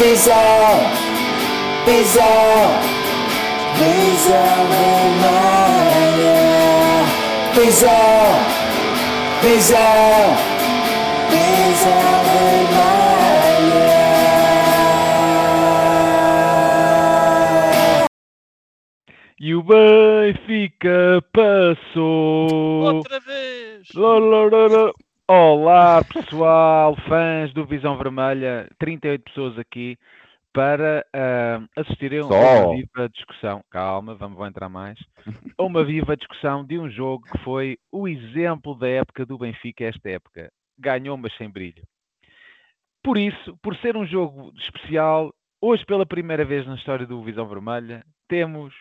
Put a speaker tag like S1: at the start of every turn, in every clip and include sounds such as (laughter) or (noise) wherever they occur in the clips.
S1: Visão, visão, visão vermelha. Visão, visão, visão vermelha.
S2: E o Benfica passou.
S3: Outra vez!
S2: Lá, lá, lá, lá. Olá pessoal, fãs do Visão Vermelha, 38 pessoas aqui para ah, assistirem a uma viva discussão. Calma, vamos vou entrar mais. A uma viva discussão de um jogo que foi o exemplo da época do Benfica esta época. Ganhou, mas sem brilho. Por isso, por ser um jogo especial, hoje pela primeira vez na história do Visão Vermelha, temos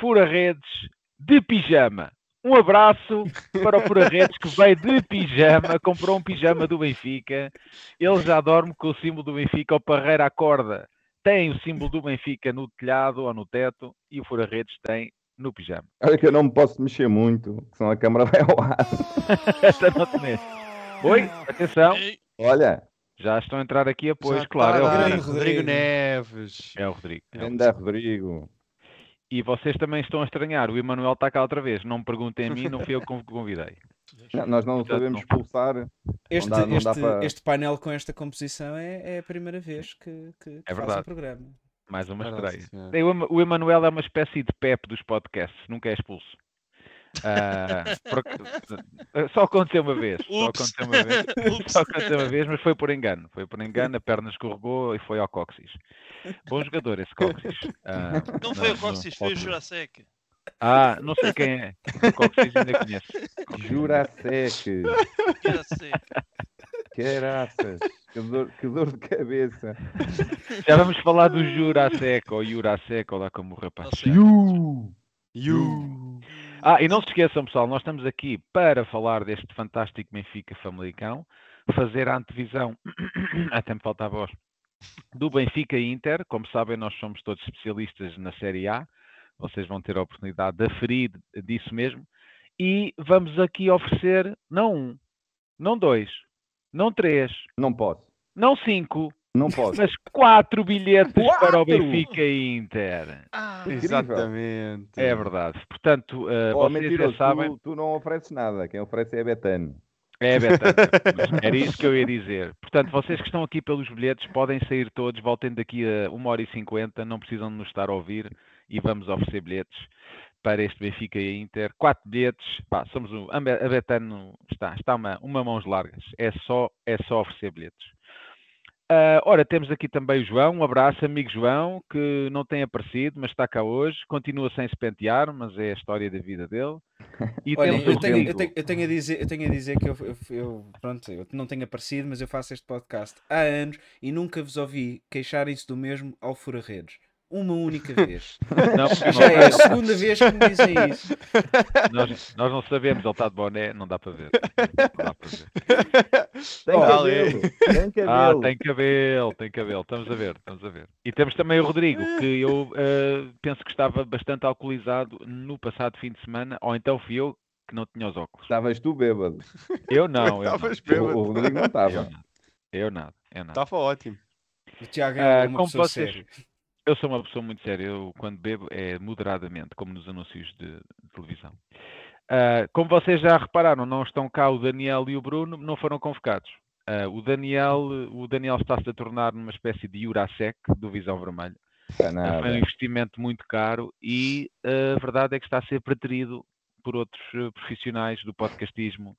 S2: fura-redes de pijama. Um abraço para o fura-redes que veio de pijama, comprou um pijama do Benfica. Ele já dorme com o símbolo do Benfica, o Parreira acorda. Tem o símbolo do Benfica no telhado ou no teto e o fura-redes tem no pijama.
S4: Olha que eu não me posso mexer muito, senão a câmara vai ao ar.
S2: Esta não te mexe. Oi, atenção,
S4: Olha,
S2: já estão a entrar aqui apoios, claro, é o Rodrigo.
S5: Rodrigo Neves.
S2: É o Rodrigo. é o
S4: anda Rodrigo.
S2: E vocês também estão a estranhar. O Emanuel está cá outra vez. Não me perguntem a mim, não fui eu que o convidei.
S4: Não, nós não
S2: Portanto,
S4: sabemos
S2: não.
S4: expulsar.
S5: Este,
S4: dá- não dá
S5: este,
S4: para-
S5: este painel com esta composição é, é a primeira vez que, que, que
S2: É
S5: faz um programa.
S2: Mais uma estreia. o Emanuel é uma espécie de Pep dos podcasts. Nunca é expulso. Ah, porque- Só aconteceu uma vez. Só aconteceu uma vez. (laughs)
S3: Ups.
S2: Só aconteceu uma vez, mas foi por engano. Foi por engano, a perna escorregou e foi ao cóccix. Bom jogador esse cóccix. Ah,
S3: Não foi
S2: no-
S3: o
S2: no
S3: foi o. Jurasek.
S2: Ah, não sei quem é. O cóccix ainda conheço.
S4: Jurasek.
S3: Jurasek.
S4: Caraças. Que dor, que dor de cabeça.
S2: Já vamos falar do Jurasek ou Jurasek, ou lá como o rapaz.
S3: Não sei.
S2: Ah, e não se esqueçam, pessoal, nós estamos aqui para falar deste fantástico Benfica Famalicão, fazer a antevisão, até me falta a voz, do Benfica Inter. Como sabem, nós somos todos especialistas na Série A, vocês vão ter a oportunidade de aferir disso mesmo. E vamos aqui oferecer não um, não dois, não três,
S4: Não posso.
S2: não cinco,
S4: Não posso.
S2: mas quatro bilhetes para o
S4: Quatro?
S2: Benfica e Inter.
S3: Ah.
S5: Exatamente.
S2: É verdade. Portanto, eh,
S4: Oh,
S2: vocês já sabem.
S4: tu, tu não ofereces nada. Quem oferece é a Betano.
S2: É, Betano. (laughs) Era isso que eu ia dizer. Portanto, vocês que estão aqui pelos bilhetes podem sair todos, voltem daqui a 1 hora e 50, não precisam de nos estar a ouvir e vamos oferecer bilhetes para este Benfica e a Inter. Quatro bilhetes, pá, somos Be- a Betano está, está uma, uma mãos largas, é só, é só oferecer bilhetes. Ah, ora, temos aqui também o João, um abraço, amigo João, que não tem aparecido, mas está cá hoje, continua sem se pentear, mas é a história da vida dele. (laughs) E
S5: Olha, eu tenho, eu, tenho, eu, tenho a dizer, eu tenho a dizer que eu, eu, pronto, eu não tenho aparecido, mas eu faço este podcast há anos e nunca vos ouvi queixarem-se do mesmo ao Fura-Redes. Uma única vez.
S2: Não, (laughs) não
S5: já é a segunda vez que me dizem isso.
S2: Nós, nós não sabemos, ele está de boné, não dá para ver. Não dá para ver.
S4: Tem
S5: Oh,
S4: cabelo. Tem cabelo.
S2: Ah, tem cabelo, tem cabelo, estamos a ver, estamos a ver. E temos também o Rodrigo, que eu eh, penso que estava bastante alcoolizado no passado fim de semana, ou então fui eu que não tinha os óculos.
S4: Estavas tu bêbado.
S2: Eu não. (laughs)
S5: Estavas bêbado.
S4: o Rodrigo não estava.
S2: eu nada, eu nada.
S5: Estava ótimo. O Tiago
S2: Ah,
S5: é uma
S2: como
S5: pessoa
S2: vocês-
S5: séria.
S2: Eu sou uma pessoa muito séria, eu quando bebo é moderadamente, como nos anúncios de, de televisão. Ah, como vocês já repararam, não estão cá o Daniel e o Bruno, não foram convocados. Ah, o Daniel, o Daniel está-se a tornar numa espécie de Jurasek do Visão Vermelho. Ah. Foi um investimento muito caro e a verdade é que está a ser preterido por outros profissionais do podcastismo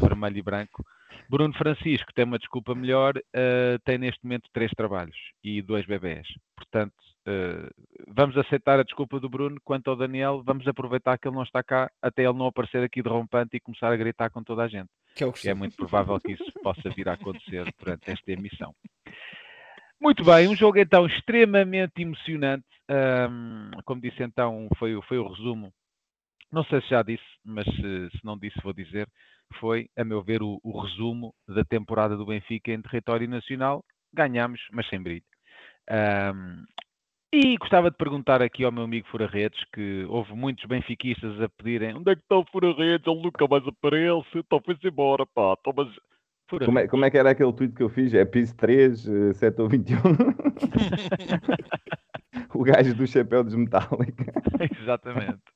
S2: vermelho e branco. Bruno Francisco tem uma desculpa melhor, ah, tem neste momento três trabalhos e dois bebés. Portanto, ah, vamos aceitar a desculpa do Bruno. Quanto ao Daniel, vamos aproveitar que ele não está cá até ele não aparecer aqui de rompante e começar a gritar com toda a gente
S5: Que é o
S2: que é muito provável que isso possa vir a acontecer durante esta emissão. Muito bem, um jogo então extremamente emocionante. Ahm, como disse então, foi, foi o resumo. Não sei se já disse, mas se, se não disse, vou dizer. Foi, a meu ver, o, o resumo da temporada do Benfica em território nacional. Ganhamos, mas sem brilho. Ahm, e gostava de perguntar aqui ao meu amigo Fura-Redes, que houve muitos benfiquistas a pedirem onde é que está o Fura-Redes? Ele nunca mais aparece, então foi-se embora, pá. Então, mas
S4: Como é, como é que era aquele tweet que eu fiz? É piso 3, eh, setor 21. (laughs) o gajo do chapéu desmetálico.
S2: Exatamente.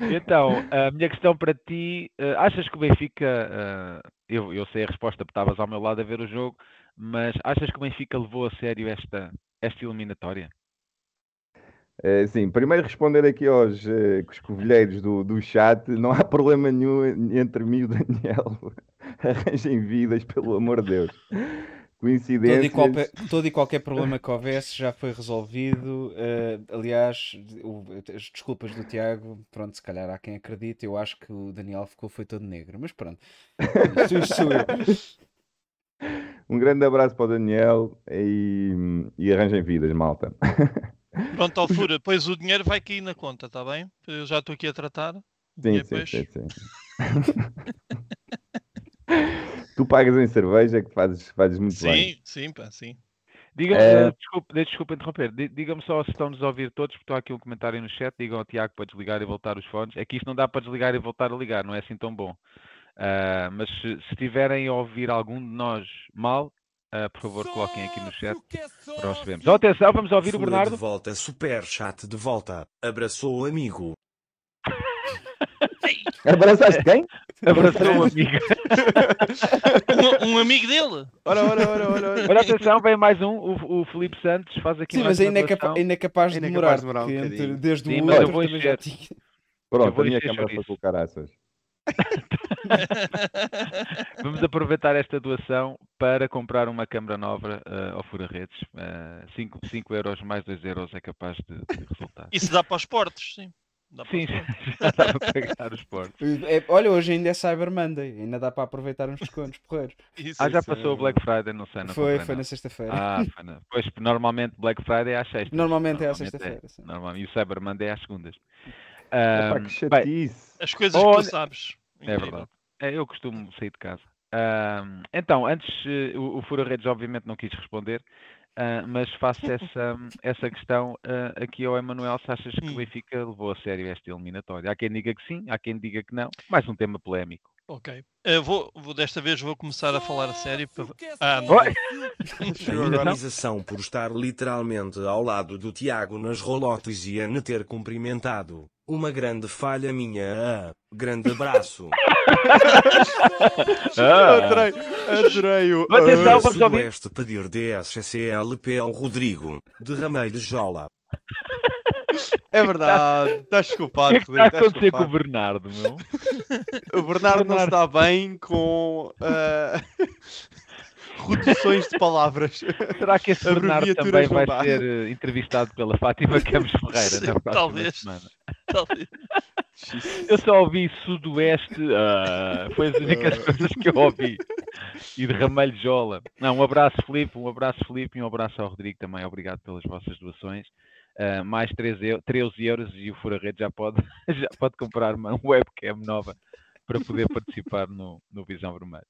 S2: Então, a minha questão para ti, eh, achas que o Benfica, eh, eu, eu sei a resposta porque estavas ao meu lado a ver o jogo, mas achas que o Benfica levou a sério esta, esta eliminatória?
S4: Eh, sim, primeiro responder aqui aos eh, coscovilheiros do, do chat. Não há problema nenhum entre mim e o Daniel. (laughs) Arranjem vidas, pelo amor de Deus.
S5: Todo e, qualquer, todo e qualquer problema que houvesse já foi resolvido. eh, aliás, o- as desculpas do Tiago, pronto, se calhar há quem acredite. Eu acho que o Daniel ficou foi todo negro, mas pronto. Sou eu. (laughs)
S4: Um grande abraço para o Daniel e, e arranjem vidas, malta. (laughs)
S3: Pronto, Alfura, depois o dinheiro vai cair na conta, está bem? Eu já estou aqui a tratar.
S4: Sim, sim,
S3: depois-
S4: sim, sim. (laughs) tu pagas em cerveja que fazes, fazes muito bem.
S3: Sim, sim, pá, sim.
S2: Diga-me,
S4: Eh,
S2: eh, desculpe, de- desculpe interromper, Di- diga-me só se estão-nos a ouvir todos, porque estou aqui um comentário no chat, digam ao Tiago para desligar e voltar os fones. É que isto não dá para desligar e voltar a ligar, não é assim tão bom. Ah, mas se, se estiverem a ouvir algum de nós mal, ah, por favor coloquem aqui no chat para nós sabermos. Oh, atenção, vamos ouvir o
S6: Fura
S2: Bernardo.
S6: de volta, super chat de volta. Abraçou o amigo. (laughs)
S4: Abraçaste quem?
S2: Abraçou um amigo. (laughs)
S3: Um, um amigo dele.
S7: Ora, ora, ora, ora. ora.
S2: Olha, atenção, vem mais um. O, o Felipe Santos faz aqui
S5: Sim,
S2: mais
S5: mas
S2: uma
S5: ainda é, capa-
S2: doação.
S5: ainda é capaz de
S7: Ainda é
S5: demorar.
S7: capaz de demorar um
S5: entre- desde
S2: Sim,
S5: o
S2: mas eu
S5: outro
S2: vou
S5: também já
S2: encher.
S5: tinha.
S4: Pronto, a minha câmara foi com o caraças. (laughs) (laughs)
S2: Vamos aproveitar esta doação para comprar uma câmara nova ah, ao Fura Redes. 5 euros mais 2 euros é capaz de, de resultar.
S3: Isso dá para os portos, sim. Dá
S2: Sim, (laughs) já dá para pagar os portos.
S5: É, olha, hoje ainda é Cyber Monday, ainda dá para aproveitar uns descontos porreiros.
S3: Isso.
S2: Ah, já
S7: Isso,
S2: passou o
S7: é-
S2: Black Friday, não sei, não
S5: Foi, foi na sexta-feira.
S2: Ah, foi na... pois normalmente Black Friday é às sextas.
S5: Normalmente é à
S2: Normalmente
S5: sexta-feira. sim.
S2: Normal- E o Cyber Monday é às segundas.
S4: Epá,
S2: Ahm,
S4: que
S2: bem.
S3: As coisas que
S2: Olha-
S3: tu sabes.
S2: É verdade. É, eu costumo sair de casa. Então, antes, eh, o, o Fura Redes obviamente não quis responder, ah, mas faço (laughs) essa, essa questão ah, aqui ao Emanuel, se achas que o
S3: Hum.
S2: Benfica levou a sério esta eliminatória? Há quem diga que sim, há quem diga que não. Mais um tema polémico.
S3: Ok. Eu vou, vou- desta vez vou começar a falar a sério. para- Ah, não. (laughs)
S6: Indenização por estar literalmente ao lado do Tiago nas rolotes e a ne ter cumprimentado. Uma grande falha minha. Ah, grande abraço. (laughs)
S2: Ah!
S7: Adorei, adorei o.
S2: Atenção, ouvir.
S6: Sudoeste pedir DSCLP ao Rodrigo. Derramei de jola.
S7: É verdade, estás
S2: O
S7: desculpado,
S2: que é que está a acontecer com o. Bernardo, meu?
S7: O Bernardo não
S2: Bernardo.
S7: está bem com ah, (laughs) reduções de palavras.
S2: Será que esse Bernardo também
S7: não
S2: vai
S7: dá.
S2: ser eh, entrevistado pela Fátima Campos (laughs) Ferreira
S3: Sim,
S2: na próxima
S3: talvez.
S2: semana?
S3: Talvez.
S2: Eu só ouvi Sudoeste, ah, foi as únicas coisas que eu ouvi. E derramei-lhe jola. Não, um abraço, Filipe, um abraço, Filipe, e um abraço ao Rodrigo também. Obrigado pelas vossas doações. Ah, mais 13, eu- 13 euros e o Fura Rede já pode, (laughs) já pode comprar uma webcam nova para poder participar no, no Visão Vermelho.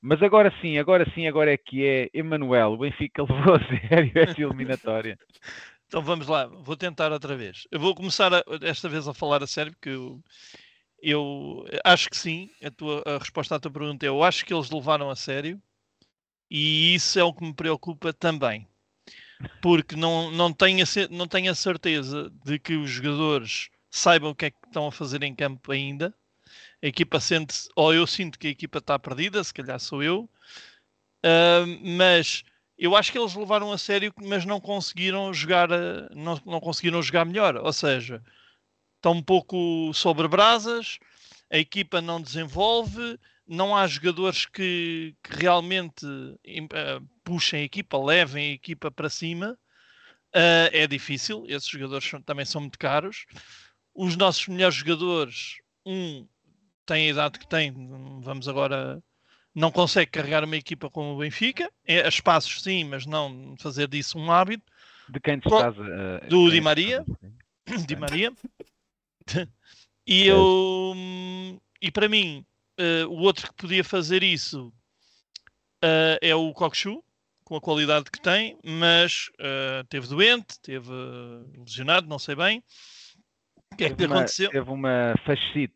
S2: Mas agora sim, agora sim, agora é que é. Emanuel, o Benfica (laughs) levou a sério esta eliminatória.
S3: Então vamos lá, vou tentar outra vez. Eu vou começar a- desta vez a falar a sério, porque eu, eu acho que sim. A, tua, a resposta à tua pergunta é: eu acho que eles levaram a sério, e isso é o que me preocupa também. Porque não, não, tenho a, não tenho a certeza de que os jogadores saibam o que é que estão a fazer em campo ainda. A equipa sente, ou eu sinto que a equipa está perdida, se calhar sou eu, Ah, mas eu acho que eles levaram a sério, mas não conseguiram jogar, eh, não, não conseguiram jogar melhor. Ou seja, estão um pouco sobre brasas, a equipa não desenvolve, não há jogadores que, que realmente eh, puxem a equipa, levem a equipa para cima. Ah, é difícil, esses jogadores são- também são muito caros. Os nossos melhores jogadores, um tem a idade que tem, vamos agora não consegue carregar uma equipa como o Benfica. É, a espaços sim, mas não fazer disso um hábito.
S2: De quem te
S3: Bom,
S2: estás a.
S3: do Di Maria.
S2: estás (coughs)
S3: Di Maria. (laughs) e eu e para mim eh, o outro que podia fazer isso eh, é o Cockchu com a qualidade que tem, mas eh, teve doente, teve eh, lesionado, não sei bem. O que é que
S2: Teve uma,
S3: aconteceu?
S2: teve uma fascite.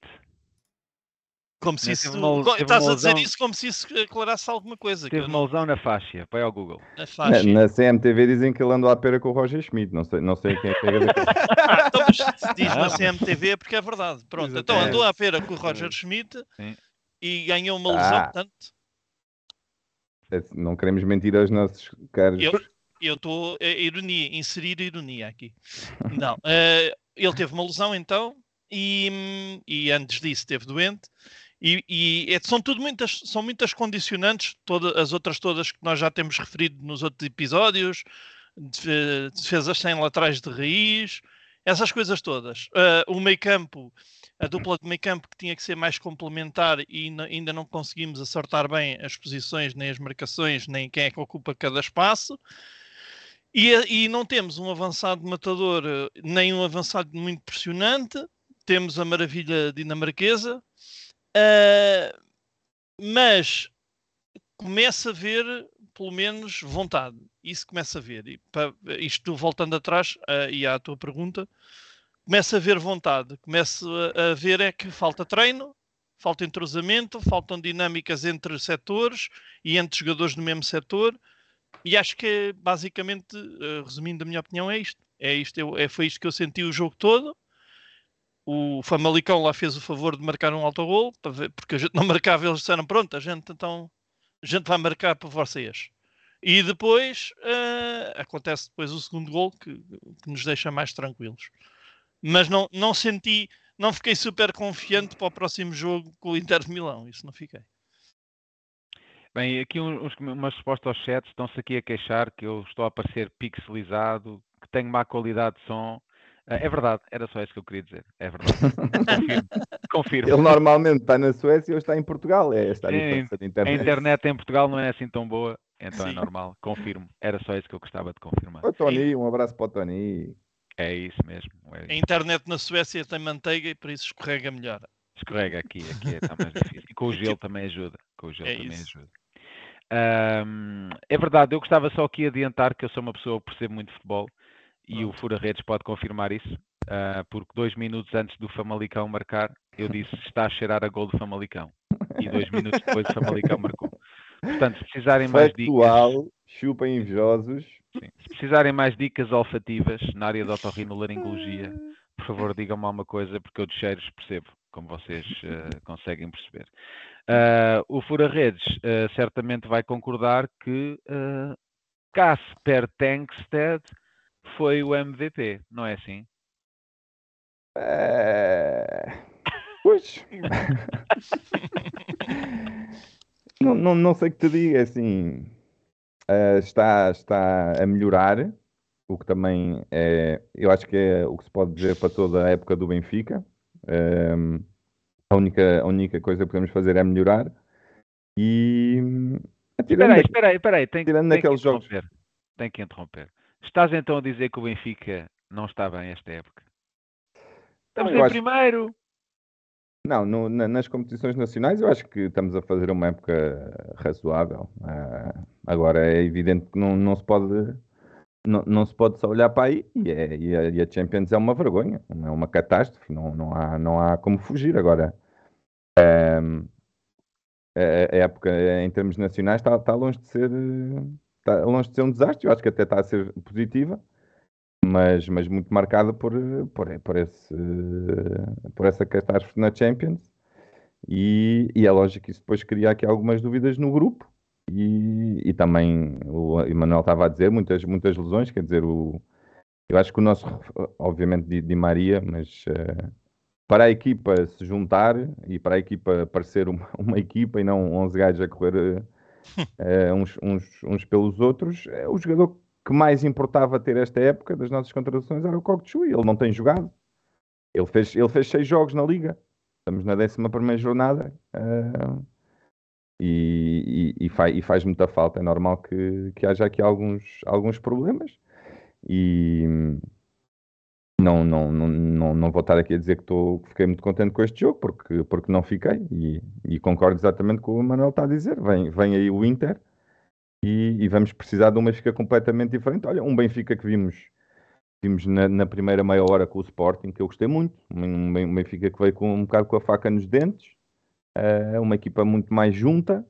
S3: Como se isso.
S2: uma-
S3: Estás a dizer
S2: lesão.
S3: isso como se isso aclarasse alguma coisa.
S2: Teve uma lesão na faixa. Vai ao Google.
S3: na
S4: Na,
S3: faixa.
S4: na CMTV dizem que ele andou à pera com o Roger Schmidt. Não sei, não sei quem é que é. (laughs)
S3: Ah, então, mas se diz
S2: Ah,
S3: na
S2: mas-
S3: CMTV é porque é verdade. Pronto, então
S7: Exatamente.
S3: andou à feira com o Roger Schmidt
S2: Sim.
S3: e ganhou uma lesão.
S4: Ah.
S3: Portanto,
S4: Não queremos mentir aos nossos caros.
S3: Eu- eu estou a ironia, inserir ironia aqui. Não, eh, ele teve uma lesão então e, e antes disso esteve doente. E, e é- são tudo muitas, são muitas condicionantes, todas as outras todas que nós já temos referido nos outros episódios, defe- defesas sem laterais de raiz, essas coisas todas. Eh, o meio campo, a dupla de meio campo que tinha que ser mais complementar e ainda não conseguimos acertar bem as posições, nem as marcações, nem quem é que ocupa cada espaço. E, e não temos um avançado matador, nem um avançado muito pressionante. Temos a maravilha dinamarquesa, eh, mas começa a ver, pelo menos, vontade. Isso começa a ver. E, isto voltando atrás eh, e à tua pergunta, começa a ver vontade. Começa a, ver é que falta treino, falta entrosamento, faltam dinâmicas entre setores e entre jogadores do mesmo setor. E acho que basicamente, eh, resumindo a minha opinião, é isto. É isto, é, foi isto que eu senti o jogo todo. O Famalicão lá fez o favor de marcar um autogol, porque a gente não (laughs) marcava, eles disseram, pronto, a gente então a gente vai marcar para vocês. E depois eh, acontece depois o segundo gol que, que nos deixa mais tranquilos. Mas não, não senti, não fiquei super confiante para o próximo jogo com o Inter de Milão, isso não fiquei.
S2: Bem, aqui uns, umas respostas aos chats estão-se aqui a queixar que eu estou a aparecer pixelizado, que tenho má qualidade de som. Ah, é verdade, era só isso que eu queria dizer. É verdade. (laughs) Confirmo. Confirmo.
S4: Ele normalmente está na Suécia ou está em Portugal. É esta a diferença de
S2: A
S4: internet.
S2: internet em Portugal não é assim tão boa, então é
S3: Sim.
S2: normal. Confirmo. Era só isso que eu gostava de confirmar.
S4: Ô, Tony, um abraço para o Tony.
S2: É isso mesmo. é
S3: A internet na Suécia tem manteiga e por isso escorrega melhor.
S2: Escorrega aqui, aqui está mais difícil. E com o gelo (laughs) também ajuda. Com o gelo
S3: É
S2: também
S3: isso.
S2: ajuda. Ahm, é verdade, eu gostava só aqui de adiantar que eu sou uma pessoa que percebe muito de futebol e o Fura Redes pode confirmar isso, ah, porque dois minutos antes do Famalicão marcar, eu disse está a cheirar a gol do Famalicão. E dois minutos depois o Famalicão marcou. Portanto, se precisarem mais dicas,
S4: Factual, chupem invejosos.
S2: Sim, se precisarem mais dicas olfativas na área da otorrinolaringologia, por favor digam-me alguma coisa, porque eu de cheiros percebo, como vocês eh, conseguem perceber. Ah, o Fura Redes eh, certamente vai concordar que uh, Casper Tankstead foi o MVP, não é assim?
S4: É... Pois. (laughs) não, não, não sei o que te diga, é assim. Eh, está, está a melhorar, o que também é, eu acho que é o que se pode dizer para toda a época do Benfica. Ehm, a, única, a única coisa que podemos fazer é melhorar. E
S2: Espera aí, espera aí, espera aí, tem,
S4: tirando
S2: tem que
S4: naqueles jogos.
S2: interromper. Tem que interromper. Estás então a dizer que o Benfica não está bem esta época? Estamos em
S4: acho-
S2: primeiro.
S4: Não, no- na- nas competições nacionais eu acho que estamos a fazer uma época razoável. Ah, agora é evidente que não, não se pode não, não se pode só olhar para aí e, é- e a, e a Champions é uma vergonha, é uma catástrofe, não, não, há, não há como fugir. Agora, a época em termos nacionais está, está longe de ser está longe de ser um desastre, eu acho que até está a ser positiva mas, mas muito marcada por, por, por, esse, por essa catástrofe na Champions. E, e é lógico que isso depois cria aqui algumas dúvidas no grupo. E, e também o Emanuel estava a dizer muitas, muitas lesões, quer dizer, o, eu acho que o nosso, obviamente, Di, Di Maria, mas eh, para a equipa se juntar e para a equipa parecer uma, (laughs) uma equipa e não 11 gajos a correr (laughs) eh, uns, uns, uns pelos outros, é o jogador que mais importava ter esta época das nossas contratações era o Kokchui. Ele não tem jogado. Ele fez, ele fez seis jogos na Liga. Estamos na 11 jornada. uh, e, e, e, faz, e faz muita falta. É normal que, que haja aqui alguns, alguns problemas. E não, não, não, não, não vou estar aqui a dizer que, estou, que fiquei muito contente com este jogo, porque, porque não fiquei. E, e concordo exatamente com o que o Manuel está a dizer. Vem, vem aí o Inter e, e, vamos precisar de um Benfica completamente diferente. Olha, um Benfica que vimos, vimos na, na, primeira meia hora com o Sporting, que eu gostei muito. Um, Benfica que veio com um bocado com a faca nos dentes, eh, uma equipa muito mais junta,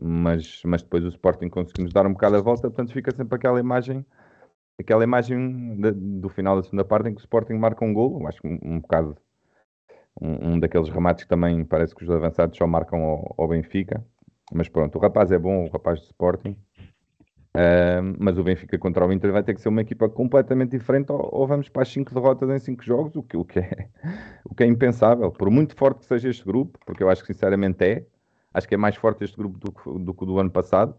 S4: mas, mas depois o Sporting conseguimos dar um bocado a volta, portanto fica sempre aquela imagem, aquela imagem de- do final da segunda parte em que o Sporting marca um gol, acho que um, um bocado um, um daqueles remates que também parece que os avançados só marcam ao, ao Benfica, mas pronto, o rapaz é bom, o rapaz do Sporting. Ahm, mas o Benfica contra o Inter vai ter que ser uma equipa completamente diferente ou, ou vamos para as 5 derrotas em 5 jogos, o que, o, que é, (laughs) o que é impensável. Por muito forte que seja este grupo, porque eu acho que sinceramente é, acho que é mais forte este grupo do que, do do ano passado.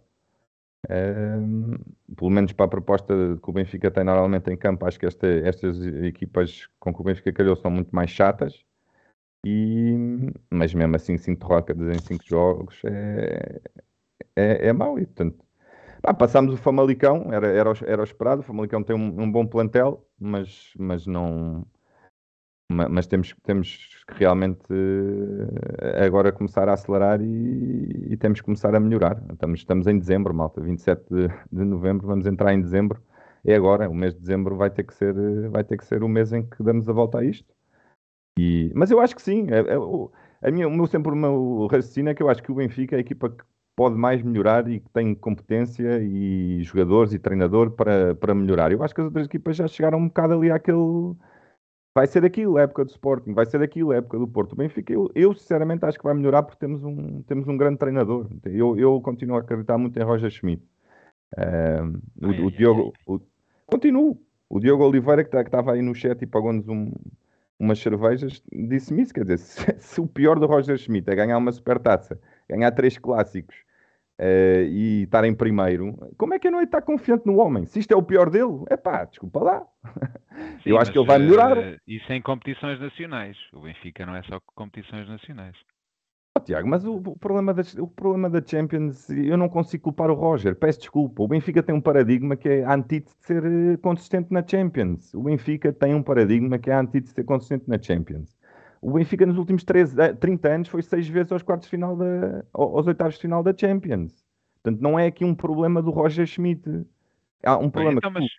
S4: Ahm, pelo menos para a proposta que o Benfica tem normalmente em campo, acho que esta- estas equipas com que o Benfica calhou são muito mais chatas. E, mas mesmo assim, 5 derrotas em 5 jogos é, é, é mau. E, portanto, passámos o Famalicão, era, era, era o esperado. O Famalicão tem um, um bom plantel, mas, mas não. ma- Mas temos, temos que realmente eh, agora começar a acelerar e, e temos que começar a melhorar. Estamos, estamos em dezembro, malta, 27 de, de novembro, vamos entrar em dezembro. É agora, o mês de dezembro vai ter que ser, vai ter que ser o mês em que damos a volta a isto. E, mas eu acho que sim. é- é o- a minha, o meu sempre o meu raciocínio é que eu acho que o Benfica é a equipa que pode mais melhorar e que tem competência e jogadores e treinador para, para melhorar. Eu acho que as outras equipas já chegaram um bocado ali àquele. Vai ser aquilo, a época do Sporting, vai ser aquilo, a época do Porto. O Benfica, eu, eu sinceramente acho que vai melhorar porque temos um, temos um grande treinador. Eu, eu continuo a acreditar muito em Roger Schmidt. Ahm, o,
S3: Ai,
S4: o
S3: ai,
S4: Diogo, o- continuo. O Diogo Oliveira, que tá- que estava aí no chat e pagou-nos um, umas cervejas, disse-me isso. Quer dizer, (laughs) se, se o pior do Roger Schmidt é ganhar uma supertaça, ganhar três clássicos eh, e estar em primeiro, como é que eu não ia estar confiante no homem? Se isto é o pior dele, é pá, desculpa lá. (laughs) eu acho que ele vai melhorar.
S2: eh, Isso em competições nacionais. O Benfica não é só competições nacionais.
S4: Tiago, mas o, o problema da, o problema da Champions, eu não consigo culpar o Roger, peço desculpa. O Benfica tem um paradigma que é antítese de ser eh, consistente na Champions. O Benfica tem um paradigma que é a antítese de ser consistente na Champions. O Benfica nos últimos 13, eh, 30 anos foi seis vezes aos quartos de final da, ao- aos oitavos de final da Champions. Portanto, não é aqui um problema do Roger Schmidt. Há um
S2: Bem,
S4: problema
S2: então,
S4: que
S2: mas-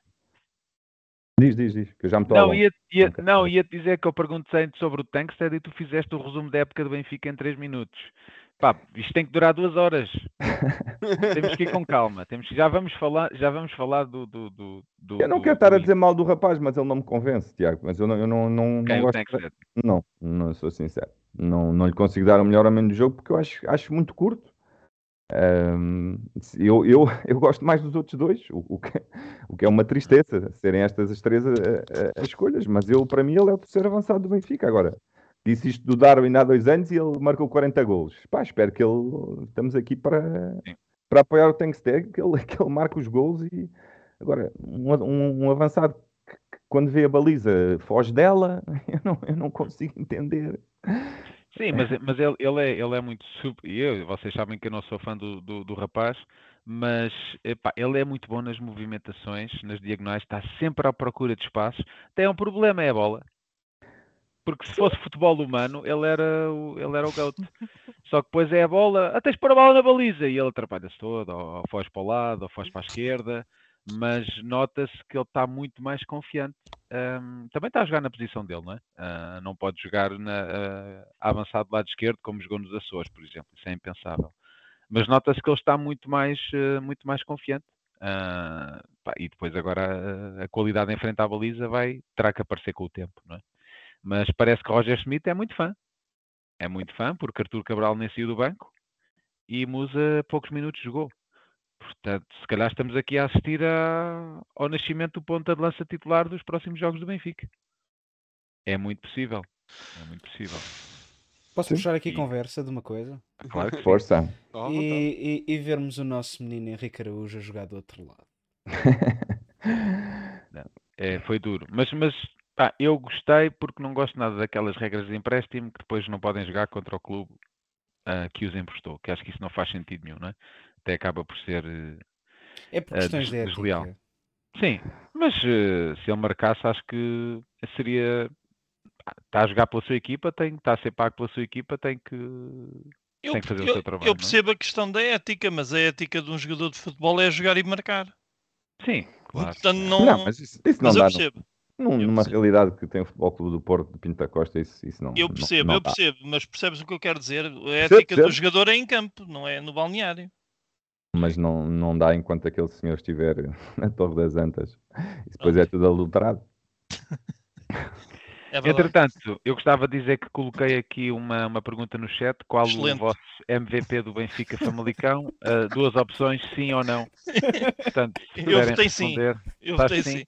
S4: Diz, diz, diz, que eu já me estou a
S2: Não, ia, ia,
S4: Ok.
S2: não, ia te dizer que eu perguntei sobre o Tankstead e tu fizeste o resumo da época do Benfica em 3 minutos. Pá, isto tem que durar duas horas. (laughs) Temos que ir com calma. Temos, que- já vamos falar, já vamos falar do. do, do, do-
S4: Eu não
S2: do-
S4: quero estar a dizer mal do rapaz, mas ele não me convence, Tiago. Mas eu não, eu não, não,
S2: Quem,
S4: não
S2: o
S4: gosto. de-? Não, não sou sincero. Não, não lhe consigo dar o melhor ou menos do jogo porque eu acho, acho muito curto. Eu, eu, eu gosto mais dos outros dois, o, o que, o que é uma tristeza serem estas as três a- a- as escolhas. Mas eu, para mim, ele é o terceiro avançado do Benfica. Agora, disse isto do Darwin há dois anos e ele marcou 40 golos. Pá, espero que ele. Estamos aqui para,
S2: Sim.
S4: para apoiar o Tankstead, que ele, (laughs) que ele marque os golos. E agora, um, um, um avançado que, que quando vê a baliza foge dela, (laughs) eu não, eu não consigo entender.
S2: Sim, mas, mas ele, ele, é, ele é muito super. e Eu, vocês sabem que eu não sou fã do, do, do rapaz, mas epá, ele é muito bom nas movimentações, nas diagonais, está sempre à procura de espaços. Tem um problema, é a bola. Porque se fosse futebol humano, ele era o, ele era o GOAT. (laughs) Só que depois é a bola, ah, tens de pôr a bola na baliza e ele atrapalha-se todo, ou, ou foge para o lado, ou foge para a esquerda, mas nota-se que ele está muito mais confiante. Ahm, também está a jogar na posição dele, não é? Ah, não pode jogar na, ah, a avançar do lado esquerdo como jogou nos Açores, por exemplo. Isso é impensável. Mas nota-se que ele está muito mais, ah, muito mais confiante. Pá, e depois agora a, a qualidade em frente à baliza vai, terá que aparecer com o tempo, não é? Mas parece que Roger Schmidt é muito fã. É muito fã, porque Artur Cabral nem saiu do banco e Musa poucos minutos jogou. Portanto, se calhar estamos aqui a assistir a- ao nascimento do ponta de lança titular dos próximos jogos do Benfica. É muito possível. É muito possível.
S5: Posso
S4: Sim.
S5: puxar aqui
S2: E-
S5: conversa de uma coisa?
S2: Claro que. (laughs)
S4: Força.
S7: Vontade.
S5: E, e- e vermos o nosso menino Henrique Araújo a jogar do outro lado. (laughs)
S2: É, foi duro. Mas, mas pá, eu gostei porque não gosto nada daquelas regras de empréstimo que depois não podem jogar contra o clube ah, que os emprestou. Que acho que isso não faz sentido nenhum, não é? Até acaba por ser. eh,
S5: É por
S2: É,
S5: questões de
S2: des-
S5: ética.
S2: desleal. Sim, mas eh, se ele marcasse, acho que seria. Está a jogar pela sua equipa, tem, está a ser pago pela sua equipa, tem que.
S3: Eu,
S2: Tem que fazer o
S3: eu-
S2: seu trabalho,
S3: eu
S2: não é?
S3: percebo a questão da ética, mas a ética de um jogador de futebol é jogar e marcar.
S2: Sim, claro.
S3: Portanto, não,
S4: Não, mas isso, isso não
S3: mas eu
S4: dá. Não,
S3: percebo.
S4: Num-
S3: Eu
S4: numa
S3: percebo.
S4: realidade que tem o Futebol Clube do Porto de Pinta Costa, isso, isso não.
S3: Eu
S4: não-
S3: percebo,
S4: não
S3: eu
S4: dá.
S3: percebo, mas percebes o que eu quero dizer? A
S4: Percebo,
S3: ética do
S4: percebo.
S3: jogador é em campo, não é no balneário.
S4: Mas não, não dá enquanto aquele senhor estiver (laughs) na Torre das Antas. Isso depois é tudo adulterado.
S3: É.
S2: Entretanto, eu gostava de dizer que coloquei aqui uma, uma pergunta no chat. Qual
S3: Excelente.
S2: o vosso MVP do Benfica Famalicão? Ah, duas opções, sim ou não. Portanto, se
S3: Eu votei sim. Eu votei
S2: sim.
S3: sim.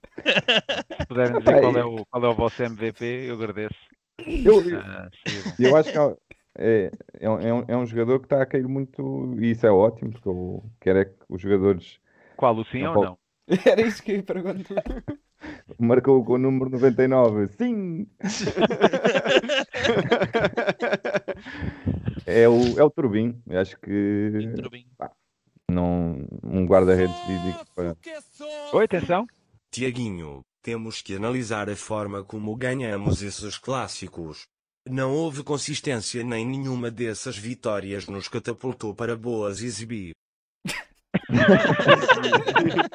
S2: se puderem dizer qual é, o, qual é o vosso MVP, eu agradeço.
S4: Eu,
S2: Ah, seria bom.
S4: eu acho que é, é, é um- é um, é jogador que está a cair muito, e isso é ótimo, porque eu quero é que os jogadores
S2: Qual o sim
S4: Não
S2: ou
S4: pode-
S2: não?
S5: Era isso que eu ia perguntar. (laughs)
S4: marcou com o número 99. Sim! (laughs) É o, é o Turbin. Eu acho que
S3: Turbin.
S4: não, um guarda-redes físico para.
S2: Oi, atenção.
S6: Tiaguinho, temos que analisar a forma como ganhamos esses clássicos. Não houve consistência nem nenhuma dessas vitórias nos catapultou para boas exibir. (laughs)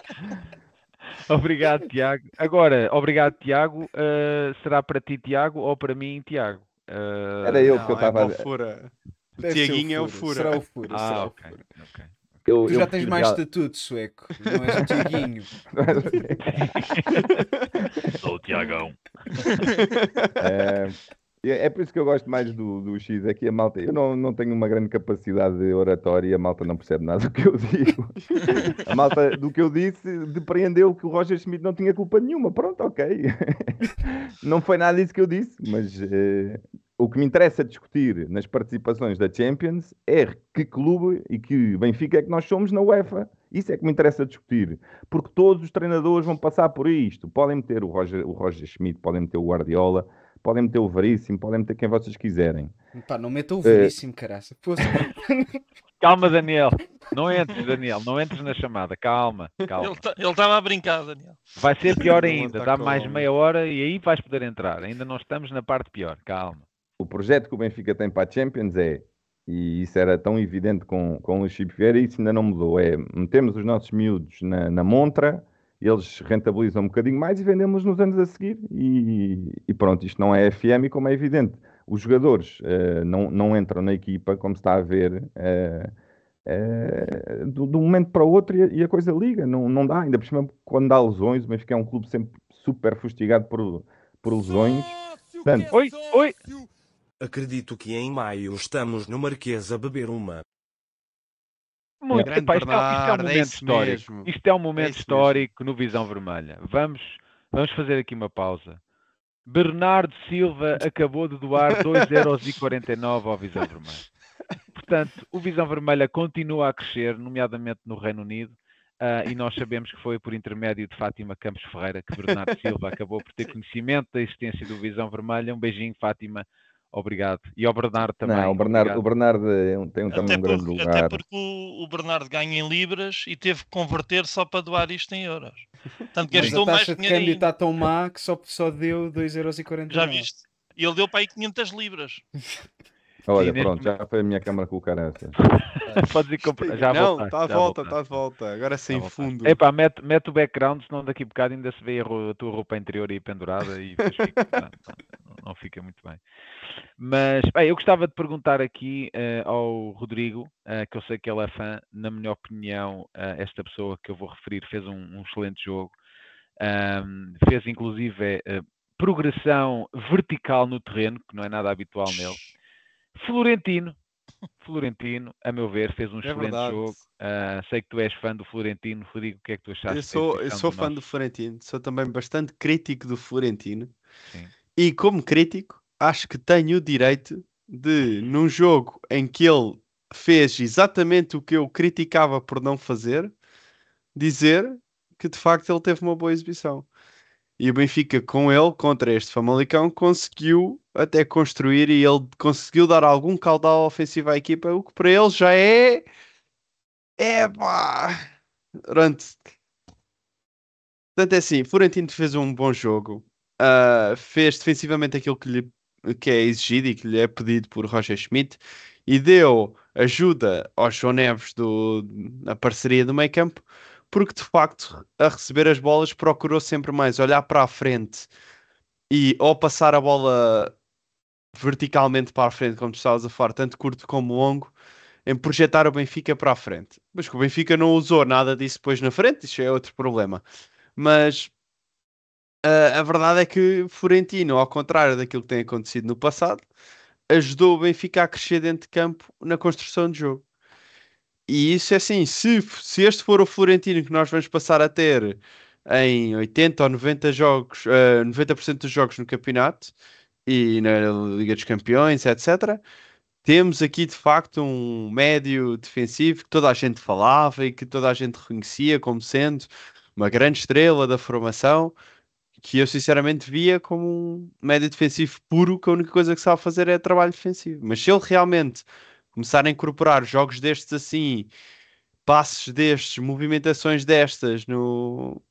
S2: Obrigado, Tiago. Agora, obrigado, Tiago. Ah, será para ti, Tiago, ou para mim, Tiago? Ah,
S4: Era eu
S7: Não,
S4: que eu
S7: é
S4: estava
S7: para o Fura.
S5: Deve ser
S7: Tiaguinho é o Fura.
S5: Será o Fura. será
S2: Ah,
S5: o
S2: ok.
S5: Fura.
S2: ok.
S4: Eu,
S5: Tu já tens mais estatuto, sueco. (laughs) Não és o Tiaguinho.
S2: Sou o Tiagão. (laughs)
S4: É, é é por isso que eu gosto mais do, do X. Aqui a malta, eu não, não tenho uma grande capacidade de oratória a malta não percebe nada (laughs) do que eu digo. A malta do que eu disse depreendeu que o Roger Schmidt não tinha culpa nenhuma. Pronto, ok. (laughs) Não foi nada disso que eu disse, mas eh, o que me interessa discutir nas participações da Champions é que clube e que Benfica é que nós somos na UEFA. Isso é que me interessa discutir. Porque todos os treinadores vão passar por isto. Podem meter o Roger, o Roger Schmidt, podem meter o Guardiola, podem meter o Veríssimo, podem meter quem vocês quiserem.
S5: Pá, não meta o
S4: É.
S5: veríssimo, caraça. (laughs)
S2: Calma, Daniel. Não entres, Daniel. Não entres na chamada. Calma, calma.
S3: Ele ele estava a brincar, Daniel.
S2: Vai ser pior ainda.
S7: tá
S2: Dá mais meia hora e aí vais poder entrar. Ainda não estamos na parte pior. Calma.
S4: O projeto que o Benfica tem para a Champions é, e isso era tão evidente com, com o Chico Vieira, e isso ainda não mudou, é metemos os nossos miúdos na, na montra, eles rentabilizam um bocadinho mais e vendemos nos anos a seguir. E, e pronto, isto não é FM e como é evidente, os jogadores eh, não, não entram na equipa, como se está a ver, eh, eh, do- de um momento para o outro e a, e a coisa liga, não, não dá, ainda por cima quando há lesões, o Benfica é um clube sempre super fustigado por, por lesões. Portanto,
S2: Oi, oi.
S6: Acredito que em maio estamos no Marquês a beber uma.
S2: Muito.
S7: Grande
S2: Epá, isto, é, isto é um
S7: Bernardo, é
S2: momento
S7: isso
S2: histórico.
S7: mesmo.
S2: Isto é um momento
S7: mesmo.
S2: histórico no Visão Vermelha. Vamos, vamos fazer aqui uma pausa. Bernardo Silva acabou de doar 2,49€ (laughs) ao Visão Vermelha. Portanto, o Visão Vermelha continua a crescer, nomeadamente no Reino Unido, ah, e nós sabemos que foi por intermédio de Fátima Campos Ferreira que Bernardo Silva acabou por ter (laughs) conhecimento da existência do Visão Vermelha. Um beijinho, Fátima. Obrigado. E ao Bernardo também.
S4: Não, o Bernardo, o. Bernardo é tem um, também um grande
S3: porque,
S4: lugar.
S3: até porque o, o Bernardo ganha em libras e teve que converter só para doar isto em euros. Tanto
S5: mas
S3: gastou
S5: a
S3: mais
S5: taxa de
S3: dinheiro
S5: câmbio está tão má que só, só deu 2,49€.
S3: Já viste? E ele deu para aí 500 libras. (laughs)
S4: Olha,
S2: Sim,
S4: pronto, já foi a minha câmara com o.
S2: Podes ir comprar. Já
S7: não, está
S2: já
S7: volta, está de volta. Agora sem
S2: voltaste.
S7: fundo.
S2: Epá, mete, mete o background, senão daqui a bocado ainda se vê a, tua roupa interior aí pendurada e depois fica- não, (laughs) não- não fica muito bem. Mas bem, eu gostava de perguntar aqui eh, ao Rodrigo, eh, que eu sei que ele é fã, na minha opinião, eh, esta pessoa que eu vou referir fez um, um excelente jogo, Ahm, fez inclusive progressão vertical no terreno, que não é nada habitual nele. Florentino, Florentino, a meu ver, fez um
S7: É
S2: excelente
S7: verdade.
S2: jogo. Ah, sei que tu és fã do Florentino, Rodrigo, o que é que tu achaste?
S7: Eu sou, eu sou fã do Florentino, sou também bastante crítico do Florentino.
S2: Sim.
S7: E como crítico, acho que tenho o direito de, num jogo em que ele fez exatamente o que eu criticava por não fazer, dizer que de facto ele teve uma boa exibição. E o Benfica, com ele, contra este Famalicão, conseguiu até construir e ele conseguiu dar algum caudal ofensivo à equipa, o que para ele já é. É pá! Pronto. Portanto, é assim: Florentino fez um bom jogo, ah, fez defensivamente aquilo que, lhe, que é exigido e que lhe é pedido por Roger Schmidt e deu ajuda ao João Neves do, na parceria do meio campo, porque de facto, a receber as bolas, procurou sempre mais olhar para a frente e ou passar a bola verticalmente para a frente, como tu estavas a falar, tanto curto como longo, em projetar o Benfica para a frente. Mas que o Benfica não usou nada disso depois na frente, isso é outro problema. Mas a, a verdade é que Florentino, ao contrário daquilo que tem acontecido no passado, ajudou o Benfica a crescer dentro de campo na construção de jogo. E isso é assim, se, se este for o Florentino que nós vamos passar a ter em 80 ou 90 jogos, uh, 90% dos jogos no campeonato e na Liga dos Campeões, etc. Temos aqui de facto um médio defensivo que toda a gente falava e que toda a gente reconhecia como sendo uma grande estrela da formação, que eu sinceramente via como um médio defensivo puro, que a única coisa que sabe fazer é trabalho defensivo. Mas se ele realmente começar a incorporar jogos destes assim, passes destes, movimentações destas no,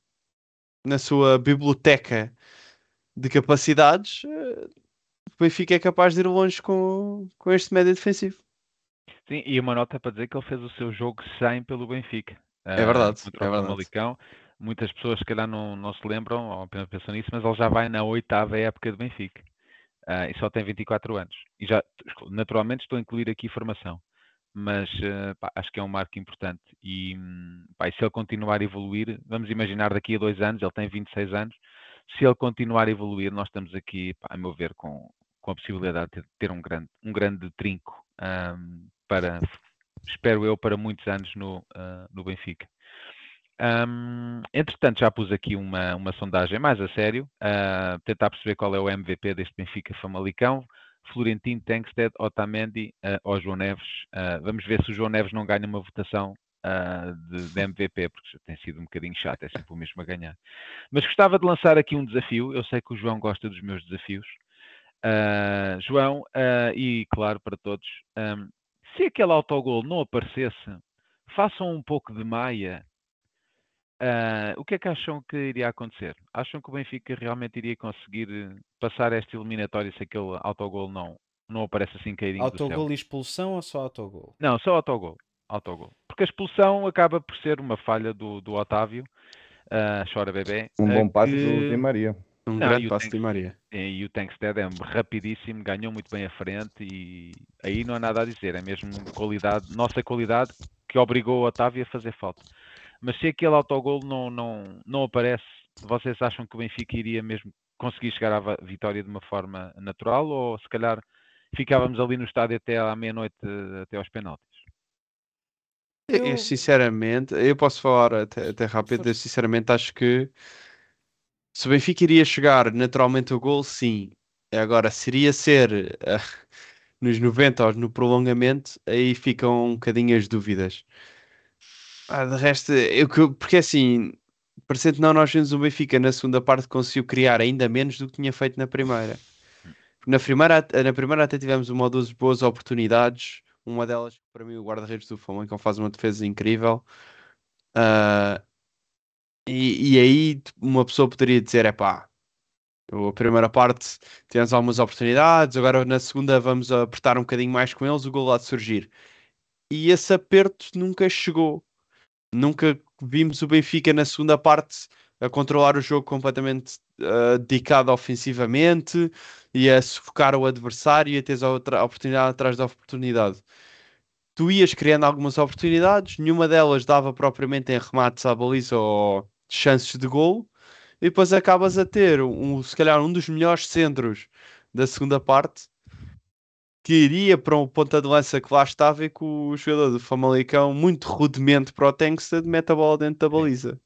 S7: na sua biblioteca de capacidades, eh, o Benfica é capaz de ir longe com, com este médio defensivo.
S2: Sim, e uma nota para dizer que ele fez o seu jogo 100 pelo Benfica.
S7: É verdade,
S2: contra
S7: é verdade.
S2: Famalicão. Muitas pessoas, se calhar, não, não se lembram, ou apenas pensam nisso, mas ele já vai na oitava época do Benfica. Ah, e só tem 24 anos. E já, naturalmente, estou a incluir aqui formação. Mas ah, pá, acho que é um marco importante. E, hum, pá, e se ele continuar a evoluir, vamos imaginar daqui a dois anos, ele tem 26 anos, se ele continuar a evoluir, nós estamos aqui, a meu ver, com, com a possibilidade de ter, um, grande, um grande trinco ahm, para, espero eu, para muitos anos no, ah, no Benfica. Ahm, entretanto, já pus aqui uma, uma sondagem mais a sério, ah, tentar perceber qual é o MVP deste Benfica Famalicão. Florentino, Tankstead, Otamendi ah, ou João Neves. Ah, vamos ver se o João Neves não ganha uma votação ah, de, de MVP, porque já tem sido um bocadinho chato, é sempre o mesmo a ganhar. Mas gostava de lançar aqui um desafio. Eu sei que o João gosta dos meus desafios. Ah, João, ah, e claro para todos, ahm, se aquele autogol não aparecesse, façam um pouco de maia. Ah, o que é que acham que iria acontecer? Acham que o Benfica realmente iria conseguir passar esta eliminatória se aquele autogol não, não aparece assim caidinho do céu?
S5: Autogol e expulsão ou só autogol?
S2: Não, só autogol. Autogol. Porque a expulsão acaba por ser uma falha do, do Otávio, ah, chora bebê.
S4: Um bom passo
S2: que-
S4: do Di Maria.
S7: Um
S2: Não,
S7: grande passo
S2: Tank-
S7: de Maria.
S2: e o Tankstead é rapidíssimo, ganhou muito bem a frente e aí não há nada a dizer, é mesmo qualidade, nossa qualidade que obrigou o Otávio a fazer falta. Mas se aquele autogol não, não, não aparece, vocês acham que o Benfica iria mesmo conseguir chegar à vitória de uma forma natural ou se calhar ficávamos ali no estádio até à meia-noite, até aos penaltis?
S7: Eu,
S5: Eu-
S7: sinceramente, eu posso falar até, até rápido, eu sinceramente acho que se o Benfica iria chegar naturalmente ao gol, sim. Agora, se iria ser eh, (laughs) nos 90 ou no prolongamento, aí ficam um bocadinho as dúvidas. Ah, de resto, eu, que- porque assim, parecendo que não, nós vimos o Benfica na segunda parte conseguiu criar ainda menos do que tinha feito na primeira. Na primeira, na primeira até tivemos uma ou duas boas oportunidades. Uma delas, para mim, o guarda-redes do Famalicão faz uma defesa incrível. Ah, e, e aí uma pessoa poderia dizer: é pá, a primeira parte tivemos algumas oportunidades, agora na segunda vamos apertar um bocadinho mais com eles, o gol lá de surgir. E esse aperto nunca chegou. Nunca vimos o Benfica na segunda parte a controlar o jogo completamente ah, dedicado ofensivamente e a sufocar o adversário e a ter a outra oportunidade atrás da oportunidade. Tu ias criando algumas oportunidades, nenhuma delas dava propriamente em remates à baliza ou chances de golo, e depois acabas a ter um, se calhar um dos melhores centros da segunda parte que iria para um ponta de lança que lá estava e que o jogador do Famalicão, muito rudemente para o Tankstead, mete a bola dentro da baliza.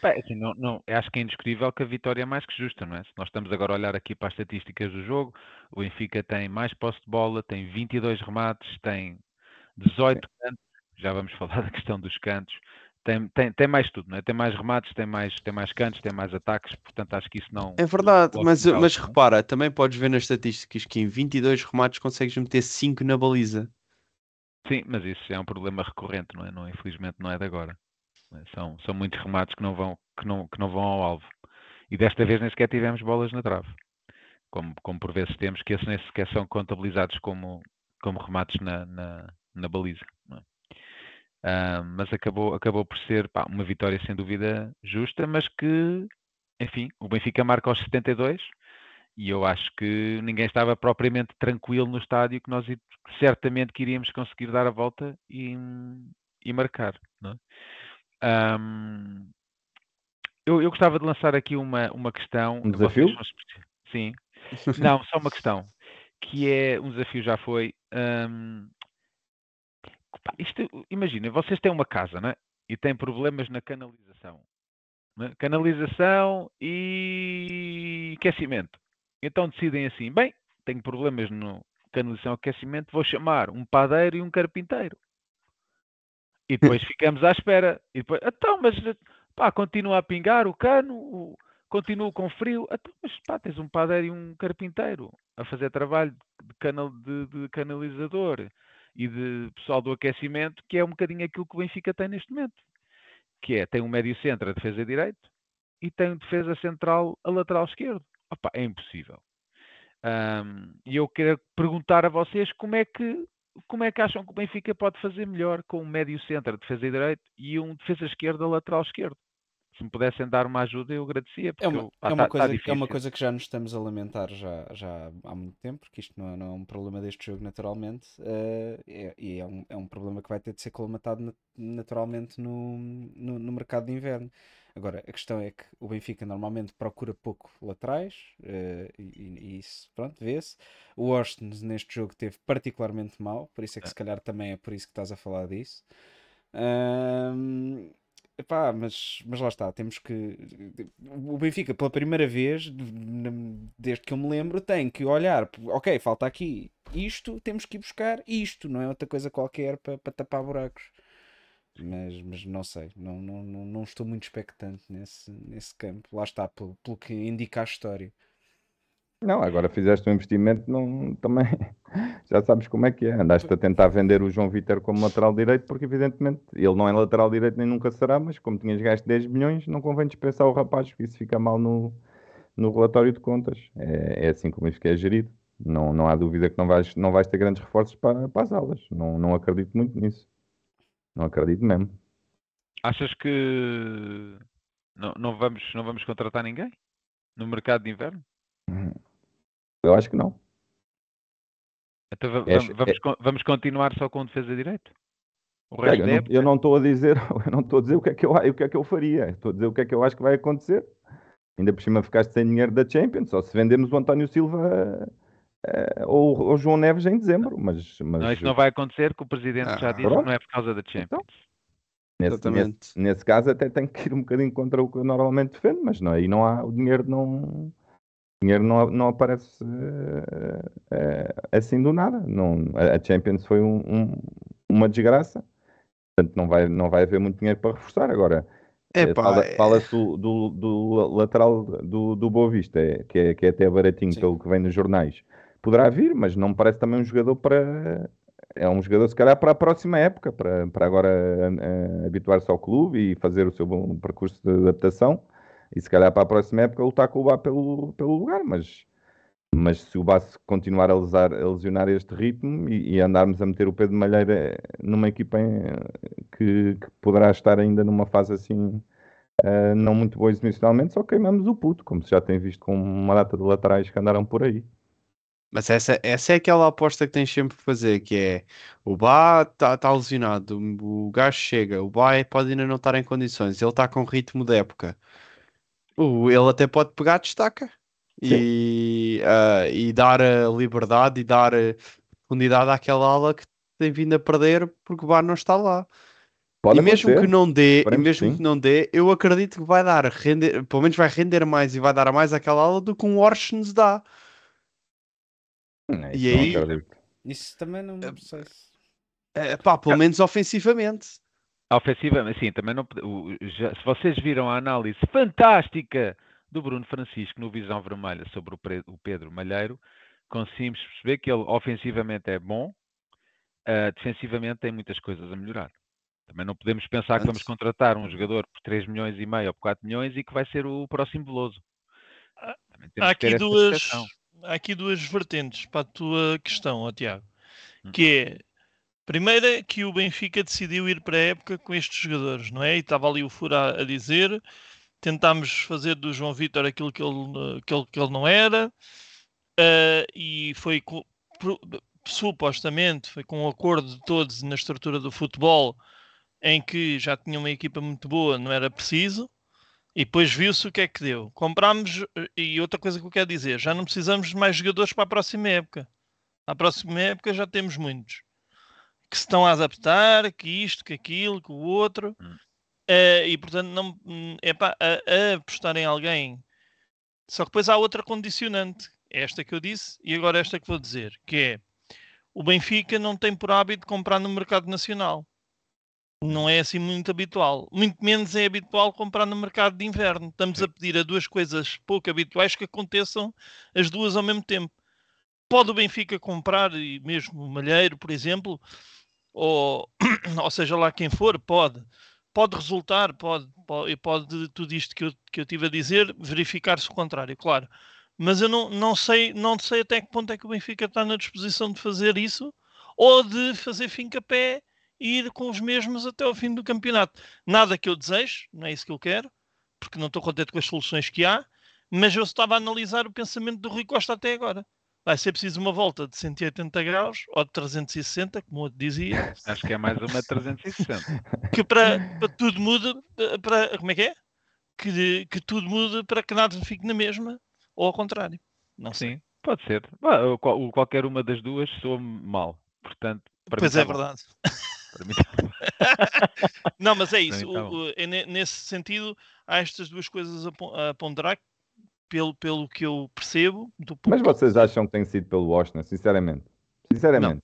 S2: Pá, assim, não, não, acho que é indiscutível que a vitória é mais que justa, não é? Se nós estamos agora a olhar aqui para as estatísticas do jogo, o Benfica tem mais posse de bola, tem 22 remates, tem 18 cantos, já vamos (laughs) falar da questão dos cantos, tem, tem, tem mais tudo, não é? Tem mais remates, tem mais, tem mais cantos, tem mais ataques, portanto acho que isso não.
S7: É verdade, mas, mas
S2: não é?
S7: repara, também podes ver nas estatísticas que em 22 remates consegues meter 5 na baliza.
S2: Sim, mas isso é um problema recorrente, não é? Não, infelizmente não é de agora. Não é? São, são muitos remates que não, vão, que, não, que não vão ao alvo. E desta vez nem sequer tivemos bolas na trave. Como, como por vezes temos, que esses nem sequer são contabilizados como, como remates na, na, na baliza. é? Ah, mas acabou, acabou por ser pá, uma vitória sem dúvida justa, mas que, enfim, o Benfica marca aos 72 e eu acho que ninguém estava propriamente tranquilo no estádio que nós certamente que iríamos conseguir dar a volta e, e marcar. não é? Ahm, eu, eu gostava de lançar aqui uma, uma questão.
S4: Um desafio?
S2: Sim. (laughs) Não, só uma questão. Que é, um desafio já foi. isto, imagina, vocês têm uma casa, né? E têm problemas na canalização. né? Canalização e aquecimento. Então decidem assim, bem, tenho problemas no canalização e aquecimento, vou chamar um padeiro e um carpinteiro. E depois ficamos à espera. E depois, então, mas pá, continua a pingar o cano, o- continua com frio. Então, mas pá, tens um padeiro e um carpinteiro a fazer trabalho de, canal, de, de canalizador e de pessoal do aquecimento, que é um bocadinho aquilo que o Benfica tem neste momento. Que é, tem um médio centro a defesa direito e tem um defesa central a lateral esquerdo. Opa, é impossível. Ahm, E eu quero perguntar a vocês como é que como é que acham que o Benfica pode fazer melhor com um médio centro defesa direito e um defesa esquerda lateral esquerdo? Se me pudessem dar uma ajuda, eu agradecia.
S5: É
S2: Porque
S5: uma,
S2: eu- pá,
S5: é,
S2: tá-
S5: uma
S2: tá
S5: coisa, é uma coisa que já nos estamos a lamentar já, já há muito tempo, porque isto não é, não é um problema deste jogo naturalmente, eh, é- e é um, é um problema que vai ter de ser colmatado na- naturalmente no, no, no mercado de inverno. Agora, a questão é que o Benfica normalmente procura pouco laterais, eh, e, e- isso, pronto, vê-se. O Austin neste jogo teve particularmente mal, por isso é que
S2: É.
S5: se calhar também é por isso que estás a falar disso. Ahm, epá, mas, mas lá está, temos que. O Benfica, pela primeira vez, desde que eu me lembro, tem que olhar, ok, falta aqui isto, temos que ir buscar isto, não é outra coisa qualquer para tapar buracos. Mas, mas não sei, não, não, não, não estou muito expectante nesse, nesse campo. Lá está, pelo, pelo que indica a história.
S4: Não, agora fizeste um investimento, não, também (laughs) já sabes como é que é. Andaste a tentar vender o João Vitor como lateral direito, porque evidentemente ele não é lateral direito nem nunca será, mas como tinhas gasto 10 milhões, não convém dispensar o rapaz, porque isso fica mal no, no relatório de contas. É, é assim como isto é gerido. Não, não há dúvida que não vais, não vais ter grandes reforços para, para as aulas. Não, não acredito muito nisso. Não acredito mesmo.
S2: Achas que não, não vamos, não vamos contratar ninguém no mercado de inverno? (laughs)
S4: Eu acho que não.
S2: Então
S4: É-
S2: vam- vamos, con- vamos continuar só com defesa direito? Resto
S4: eu não- eu não estou a dizer, (laughs) eu não estou a dizer o que é que eu, o que é que eu faria. Estou a dizer o que é que eu acho que vai acontecer. Ainda por cima ficaste sem dinheiro da Champions, só se vendermos o António Silva eh, ou ou o João Neves em dezembro. Mas, mas
S2: Não, isso não vai acontecer, que o presidente já
S7: Ah,
S2: disse que
S4: pronto.
S2: não é por causa da
S4: Então,
S2: Champions.
S4: nesse,
S7: Exatamente.
S4: nesse, nesse caso até tem que ir um bocadinho contra o que eu normalmente defendo, mas não, aí não há, o dinheiro não, dinheiro não, não aparece eh, eh, assim do nada. Não, a Champions foi um- um- uma desgraça, portanto não vai, não vai haver muito dinheiro para reforçar. Agora, eh, fala-
S7: é-
S4: fala-se do, do, do lateral do, do Boa Vista, é, que, é, que é até baratinho
S5: Sim.
S4: pelo que vem nos jornais. Poderá vir, mas não me parece também um jogador para. É um jogador, se calhar, para a próxima época, para, para agora habituar-se ao clube e fazer o seu bom percurso de adaptação. E se calhar para a próxima época lutar com o Bá pelo, pelo lugar. Mas, mas se o Bá continuar a, lesar, a lesionar este ritmo e, e andarmos a meter o Pedro Malheira numa equipa em- que, que poderá estar ainda numa fase assim eh, não muito boa exibicionalmente, só queimamos o puto, como se já tem visto com uma data de laterais que andaram por aí.
S7: Mas essa, essa é aquela aposta que tens sempre que fazer, que é o Bá está tá lesionado, o gajo chega, o Bá pode ainda não estar em condições, ele está com ritmo da época. O, ele até pode pegar destaca e, ah, e dar a liberdade e dar a profundidade àquela ala que tem vindo a perder porque o Bá não está lá.
S4: Pode
S7: e mesmo
S4: acontecer.
S7: que não dê, e mesmo
S4: sim.
S7: que não dê, eu acredito que vai dar, render, pelo menos vai render mais e vai dar a mais àquela ala do que um Orsens dá.
S4: Hum, é
S7: E
S4: não
S7: aí-
S4: acredito.
S5: Isso também não sei se.
S7: É, pá, pelo menos ofensivamente.
S2: A ofensiva, também não. o- já- se vocês viram a análise fantástica do Bruno Francisco no Visão Vermelha sobre o, o Pedro Malheiro, conseguimos perceber que ele ofensivamente é bom, ah, defensivamente tem muitas coisas a melhorar. Também não podemos pensar que vamos
S7: Antes-
S2: contratar um jogador por 3 milhões e meio ou por 4 milhões e que vai ser o próximo Veloso.
S3: Ah, Há aqui, duas, há aqui duas vertentes para a tua questão, ó, Tiago.
S2: Hum.
S3: Que é, Primeiro é que o Benfica decidiu ir para a época com estes jogadores, não é? E estava ali o Fura a dizer, tentámos fazer do João Vitor aquilo que ele, que ele, não era, uh, e foi supostamente foi com um acordo de todos na estrutura do futebol em que já tinha uma equipa muito boa, não era preciso, e depois viu-se o que é que deu. Comprámos, eh, e outra coisa que eu quero dizer, já não precisamos de mais jogadores para a próxima época. À próxima época já temos muitos que se estão a adaptar, que isto, que aquilo, que o outro,
S2: Hum.
S3: eh, e portanto não é pá, a, a apostar em alguém. Só que depois há outra condicionante, é esta que eu disse, e agora esta que vou dizer, que é o Benfica não tem por hábito comprar no mercado nacional. Não é assim muito habitual. Muito menos é habitual comprar no mercado de inverno. Estamos a pedir a duas coisas pouco habituais que aconteçam as duas ao mesmo tempo. Pode o Benfica comprar, e mesmo o Malheiro, por exemplo, ou, (clears throat) ou seja lá quem for, pode. Pode resultar, pode, pode, pode tudo isto que eu, que eu tive a dizer, verificar-se o contrário, claro. Mas eu não, não, sei, não sei até que ponto é que o Benfica está na disposição de fazer isso ou de fazer fim-capé e ir com os mesmos até ao fim do campeonato. Nada que eu desejo, não é isso que eu quero, porque não estou contente com as soluções que há, mas eu estava a analisar o pensamento do Rui Costa até agora. Vai ser preciso uma volta de 180 graus ou de 360, como o outro dizia, (laughs)
S2: Acho que é mais uma 360.
S3: que para, para tudo mude, eh, para, como é que é? Que, que tudo mude para que nada fique na mesma, ou ao contrário. Não sei.
S2: Sim, pode ser. Qual- qualquer uma das duas soa-me mal. Portanto,
S3: Pois
S2: tá
S3: é
S2: bom.
S3: verdade.
S2: Para mim tá. (laughs)
S3: Não, mas é isso.
S2: tá
S3: o- o- é ne- nesse sentido, há estas duas coisas a ponderar, pelo, pelo que eu percebo. Do
S4: Mas vocês acham que tem sido pelo Washington, sinceramente? Sinceramente.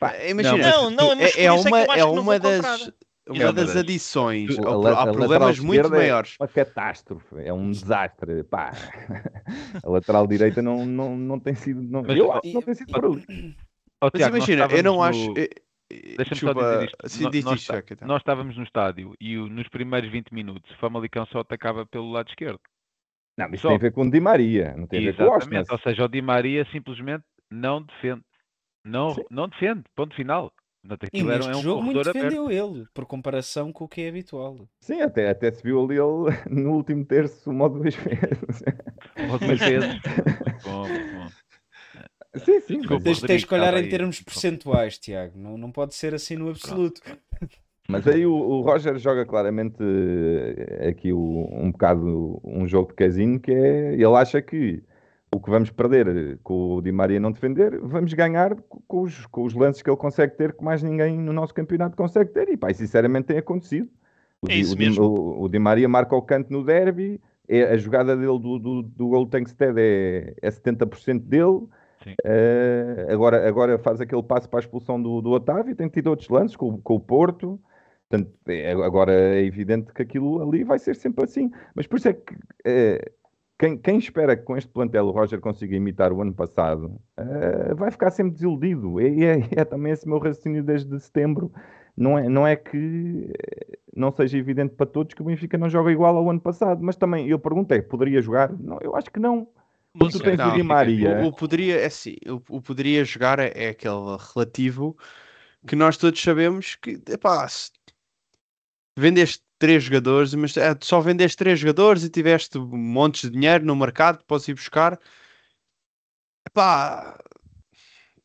S7: Pá, Imagina,
S3: Não, não,
S7: é, é
S3: é que
S7: uma, é uma das, uma das adições.
S4: A a
S7: há problemas muito
S4: esquerda é
S7: maiores.
S4: Uma catástrofe, é um desastre. Pá. A lateral direita não, não, não tem sido. Não,
S2: Mas,
S4: eu acho que não tem sido por.
S2: Ó,
S7: Mas
S2: Tiago, nós
S7: imagina, eu não
S2: estávamos
S7: acho.
S2: no-
S7: eh, eh,
S2: Deixa-me só dizer isto. No-
S7: diz
S2: nós,
S7: Checa, então.
S2: nós estávamos no estádio e nos primeiros 20 minutos o Famalicão só atacava pelo lado esquerdo.
S4: Não, mas isso
S2: Só.
S4: tem a ver com o Di Maria, não tem a ver com o.
S2: Exatamente. Ou seja, o Di Maria simplesmente não defende. Não,
S4: Sim.
S2: não defende. Ponto final.
S5: E neste
S2: é um
S5: jogo muito
S2: corredor aberto.
S5: defendeu ele, por comparação com o que é habitual.
S4: Sim, até, até se viu ali ele (laughs) no último terço uma ou duas vezes. (laughs)
S2: Algumas vezes. (laughs) Muito bom, muito bom.
S4: Sim, sim.
S2: Desculpa,
S4: mas-
S5: Tens, tens que olhar em termos percentuais, Tiago. Não, não pode ser assim no absoluto.
S4: Mas aí o, o Roger joga claramente eh, aqui o- um bocado um jogo de casino que é ele acha que o que vamos perder eh, com o Di Maria não defender, vamos ganhar co- com os, com os lances que ele consegue ter que mais ninguém no nosso campeonato consegue ter. E pá, sinceramente tem acontecido. O,
S3: É
S4: Di,
S3: isso mesmo.
S4: o- o Di Maria marca o canto no derby, é, a jogada dele do, do, do gol Tankstead é, é 70% dele. Eh, agora, agora faz aquele passo para a expulsão do, do Otávio, tem tido outros lances com, com o Porto. Portanto, é- agora é evidente que aquilo ali vai ser sempre assim. Mas por isso é que eh, quem, quem espera que com este plantel o Roger consiga imitar o ano passado eh, vai ficar sempre desiludido. E é, é também esse meu raciocínio desde setembro. Não é, não é que eh, não seja evidente para todos que o Benfica não joga igual ao ano passado, mas também eu perguntei, poderia jogar? Não, eu acho que não.
S3: Não
S4: tu tens o Di
S7: Não,
S4: Maria.
S7: O, o poderia, é assim, o, o poderia jogar é, é aquele relativo que nós todos sabemos que, epá, se vendeste três jogadores, mas é, só vendeste três jogadores e tiveste montes de dinheiro no mercado, podes ir buscar. Epá,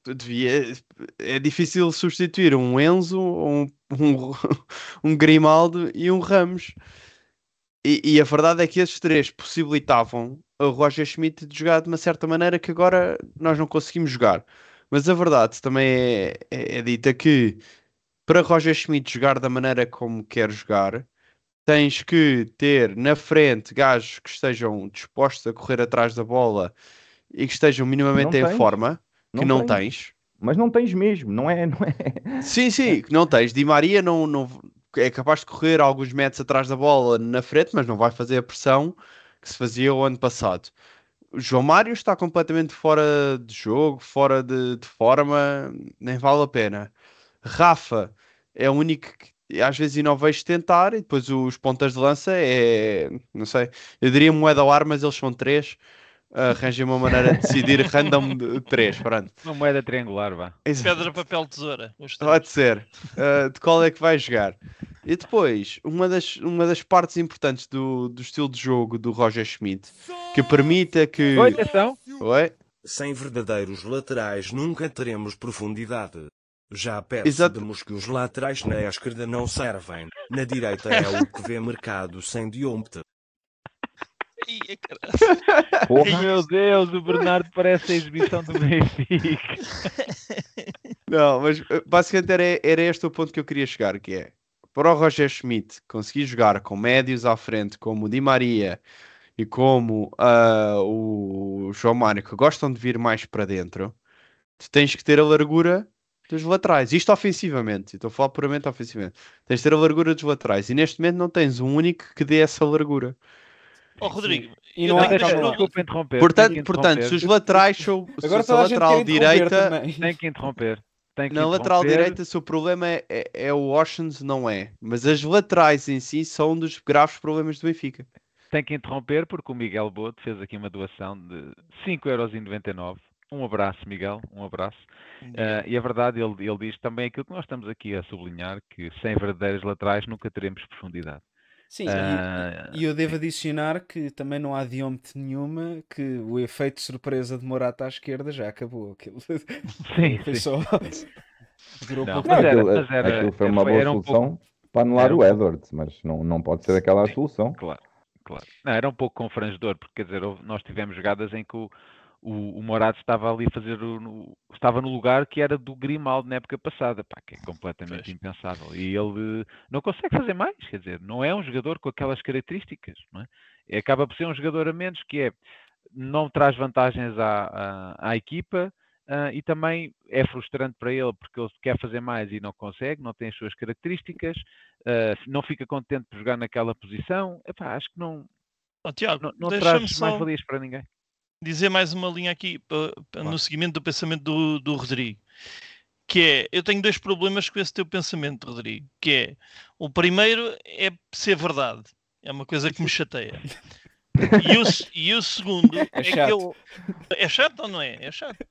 S7: devia, é difícil substituir um Enzo, um, um, (laughs) um Grimaldo e um Ramos. E, e a verdade é que esses três possibilitavam o Roger Schmidt de jogar de uma certa maneira que agora nós não conseguimos jogar. Mas a verdade também é, é, é dita que para Roger Schmidt jogar da maneira como quer jogar, tens que ter na frente gajos que estejam dispostos a correr atrás da bola e que estejam minimamente em forma, que não
S4: tens.
S7: tens.
S4: Mas não tens mesmo, não é? Não é?
S7: Sim, sim, que não tens. Di Maria não, não é capaz de correr alguns metros atrás da bola na frente, mas não vai fazer a pressão que se fazia o ano passado. O João Mário está completamente fora de jogo, fora de, de forma, nem vale a pena. Rafa é o único que às vezes não vejo tentar, e depois os pontas de lança é, não sei, eu diria moeda ao ar, mas eles são três. Arranjem uma maneira de decidir (laughs) random de 3, pronto.
S2: Uma moeda triangular, vá.
S3: Pedra, papel, tesoura. Três.
S7: Pode ser. Uh, de qual é que vai jogar? E depois, uma das, uma das partes importantes do, do estilo de jogo do Roger Schmidt, que permita que.
S2: Oi, atenção.
S7: Oi?
S6: Sem verdadeiros laterais nunca teremos profundidade. Já
S7: Exato.
S6: percebemos que os laterais na esquerda não servem. Na direita é o que vê mercado sem.
S3: Ih, caralho.
S4: Porra.
S2: Meu Deus, o Bernardo parece a exibição do Benfica.
S7: Não, mas uh, basicamente era, era este o ponto que eu queria chegar, que é para o Roger Schmidt conseguir jogar com médios à frente, como o Di Maria e como ah, o João Mário, que gostam de vir mais para dentro, tu tens que ter a largura dos laterais. Isto ofensivamente, estou a falar puramente ofensivamente. Tens de ter a largura dos laterais e neste momento não tens um único que dê essa largura.
S3: Ó Rodrigo,
S5: E
S3: eu
S5: não há.
S2: Desculpa interromper.
S7: Portanto, portanto
S2: interromper.
S7: se os laterais são se
S5: Agora
S7: a
S5: toda a
S7: lateral direita
S5: também.
S2: Tem que interromper. Tem que
S7: Na lateral
S2: interromper.
S7: direita, se o problema é, é, é o Oceans, não é. Mas as laterais em si são um dos graves problemas do Benfica.
S2: Tem que interromper porque o Miguel Boto fez aqui uma doação de 5,99€. Um abraço, Miguel, um abraço. Ah, e a verdade, ele, ele diz também aquilo que nós estamos aqui a sublinhar, que sem verdadeiros laterais nunca teremos profundidade.
S5: Sim,
S2: Ah,
S5: e, e eu devo adicionar que também não há diômetro nenhuma que o efeito de surpresa de Morata à esquerda já acabou. Aquilo (laughs)
S2: Sim,
S5: foi
S2: sim.
S5: só. (laughs) Durou
S2: Não,
S5: pouco
S2: mas era- mas era-
S4: aquilo foi uma boa
S2: um
S4: solução para anular
S2: era um
S4: o
S2: pouco-
S4: Edwards, mas não, não pode ser aquela a
S2: Sim.
S4: solução.
S2: Claro, claro. Não, era um pouco confrangedor, porque quer dizer, nós tivemos jogadas em que o, o, o Morato estava ali a fazer o, no- estava no lugar que era do Grimaldo na época passada, pá, que é completamente impensável. E ele não consegue fazer mais, quer dizer, não é um jogador com aquelas características, não é? Acaba por ser um jogador a menos que é não traz vantagens à, à, à equipa. ah, e também é frustrante para ele porque ele quer fazer mais e não consegue, não tem as suas características, ah, não fica contente por jogar naquela posição. Epá, acho que não,
S3: Ó, Tiago,
S2: não, não traz
S3: só
S2: mais valias para ninguém.
S3: Dizer mais uma linha aqui no seguimento do pensamento do, do Rodrigo. Que é, eu tenho dois problemas com esse teu pensamento, Rodrigo. Que é, o primeiro é ser verdade. É uma coisa que me chateia. E o, e o segundo (laughs) é, que
S5: chato.
S3: eu. É chato ou não é? É chato.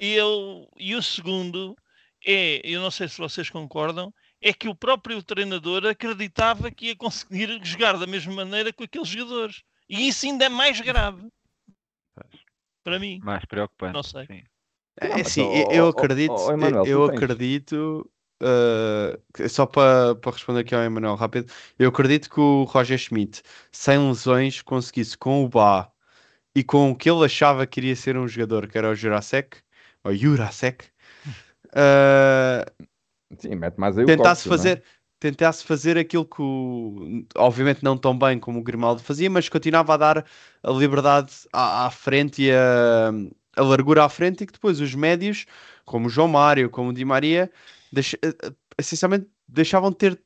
S3: E, eu, e o segundo é, eu não sei se vocês concordam, é que o próprio treinador acreditava que ia conseguir jogar da mesma maneira com aqueles jogadores. E isso ainda é mais grave. Para mim.
S2: Mais preocupante.
S3: Não sei.
S2: sim.
S7: É assim, eu- acredito, eu acredito, uh, só para para responder aqui ao Emanuel rápido, eu acredito que o Roger Schmidt, sem lesões, conseguisse com o Bá e com o que ele achava que iria ser um jogador, que era o Jurasek, ou Jurasek, uh,
S4: Sim, mete mais aí o
S7: tentasse
S4: não é?
S7: Tentasse fazer aquilo que o, obviamente não tão bem como o Grimaldo fazia, mas continuava a dar a liberdade à, à frente e a, a largura à frente e que depois os médios, como o João Mário, como o Di Maria, deixa- eh, eh, essencialmente deixavam de ter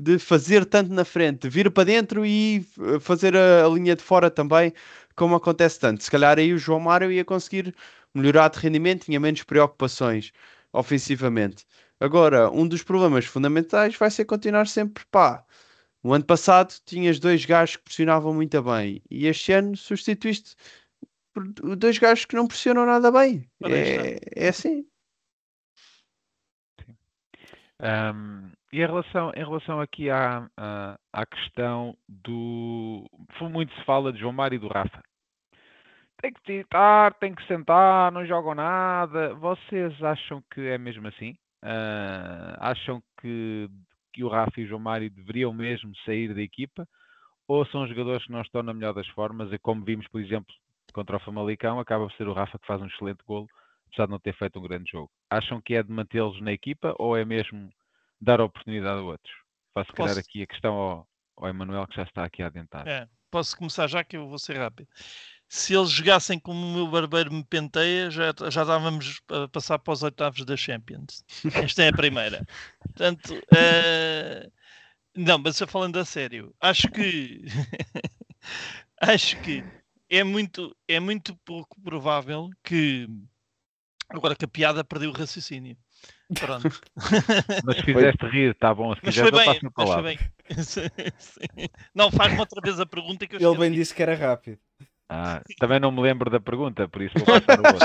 S7: de fazer tanto na frente, de vir para dentro e eh, fazer a, a linha de fora também, como acontece tanto. Se calhar aí o João Mário ia conseguir melhorar de rendimento, tinha menos preocupações ofensivamente. Agora, um dos problemas fundamentais vai ser continuar sempre, pá. O ano passado tinhas dois gajos que pressionavam muito bem e este ano substituíste por dois gajos que não pressionam nada bem. É, é assim.
S2: Ahm, e em relação, em relação aqui à, à, à questão do. Muito se fala de João Mário e do Rafa. Tem que tirar, tem que sentar, não jogam nada. Vocês acham que é mesmo assim? Ah, acham que, que o Rafa e o João Mário deveriam mesmo sair da equipa? Ou são jogadores que não estão na melhor das formas? E como vimos, por exemplo, contra o Famalicão, acaba por ser o Rafa que faz um excelente golo, apesar de não ter feito um grande jogo. Acham que é de mantê-los na equipa ou é mesmo dar oportunidade a outros? Faço calhar
S3: Posso-
S2: aqui a questão ao, ao Emanuel que já está aqui a adentar.
S3: É, posso começar já que eu vou ser rápido. Se eles jogassem como o meu barbeiro me penteia, já, já estávamos a passar para os oitavos da Champions. Esta é a primeira. Portanto, eh, não, mas eu falando a sério, acho que (laughs) acho que é muito, é muito pouco provável que agora que a piada perdeu o raciocínio. Pronto. (laughs)
S2: Mas se fizeste rir, está bom. Se
S3: Mas
S2: quiseres,
S3: foi bem, mas foi
S2: palavra.
S3: bem. (laughs) Sim. Não, faz-me outra vez a pergunta que eu
S5: Ele bem disse que era rápido.
S2: Ah, também não me lembro da pergunta, por isso vou passar o (laughs) outro.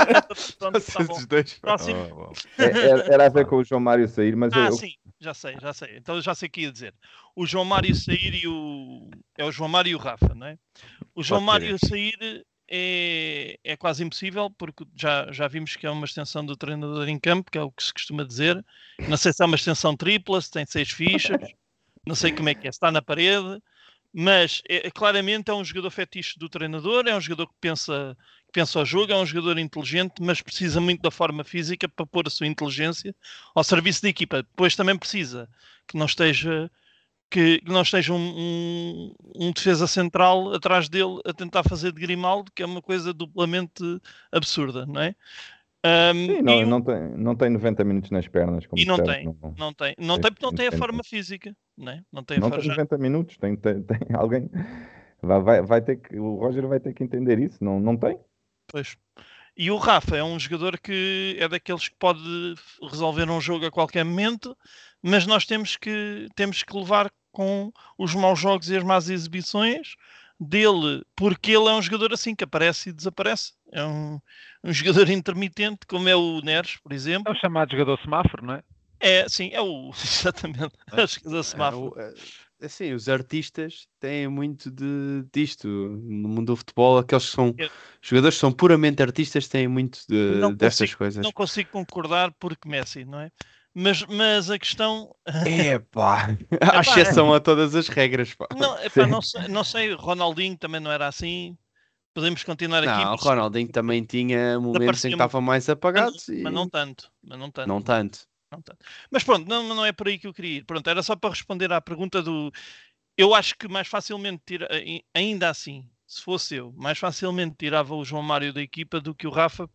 S3: Tá. Próximo.
S2: Oh, oh.
S4: É- Era, era a ver com o João Mário sair, mas
S3: Ah,
S4: eu,
S3: sim, já sei, já sei. Então eu já sei o que ia dizer. O João Mário sair e o. É o João Mário e o Rafa, não é? O João
S2: ser
S3: Mário sair é, é quase impossível, porque já, já vimos que é uma extensão do treinador em campo, que é o que se costuma dizer. Não sei se é uma extensão tripla, se tem seis fichas, não sei como é que é, se está na parede, mas é, claramente é um jogador fetiche do treinador, é um jogador que pensa, que pensa ao jogo, é um jogador inteligente, mas precisa muito da forma física para pôr a sua inteligência ao serviço da equipa. Depois também precisa que não esteja que não esteja um, um- um defesa central atrás dele a tentar fazer de Grimaldo, que é uma coisa duplamente absurda, não é? Ahm,
S4: sim,
S3: e
S4: não,
S3: o-
S4: não, tem, não tem 90 minutos nas pernas. Como
S3: E não tem,
S4: Não,
S3: não tem, não tem porque não tem a forma física, não é? Não tem a
S4: não tem
S3: já-
S4: 90 minutos. Tem, tem, tem (laughs) alguém. Vai, vai, vai ter que, o Roger vai ter que entender isso. Não, não tem.
S3: Pois. E o Rafa é um jogador que é daqueles que pode resolver um jogo a qualquer momento, mas nós temos que, temos que levar com os maus jogos e as más exibições dele, porque ele é um jogador assim que aparece e desaparece. É um, um (laughs) jogador intermitente, como é o Neres, por
S2: É
S3: exemplo.
S2: o chamado jogador semáforo, não é?
S3: É, sim, é o. (laughs) Exatamente. É o jogador semáforo.
S7: É, é, assim, os artistas têm muito de, disto no mundo do futebol. Aqueles que são
S3: Eu-
S7: jogadores que são puramente artistas têm muito de,
S3: Não
S7: destas
S3: consigo-
S7: coisas.
S3: Não consigo concordar porque Messi, não é? Mas, mas a questão. (laughs)
S7: Epá, há exceção a todas as regras. Pá.
S3: Não, epá, não, sei, não sei, Ronaldinho também não era assim. Podemos continuar aqui.
S7: Não, o
S3: mas-
S7: Ronaldinho também tinha momentos em que estava mais apagado.
S3: mas,
S7: e...
S3: mas não tanto. Mas não tanto.
S7: não tanto.
S3: não tanto. Mas pronto, não, não é por aí que eu queria ir. Pronto, era só para responder à pergunta do. Eu acho que mais facilmente, tira... ai- ainda assim, se fosse eu, mais facilmente tirava o João Mário da equipa do que o Rafa,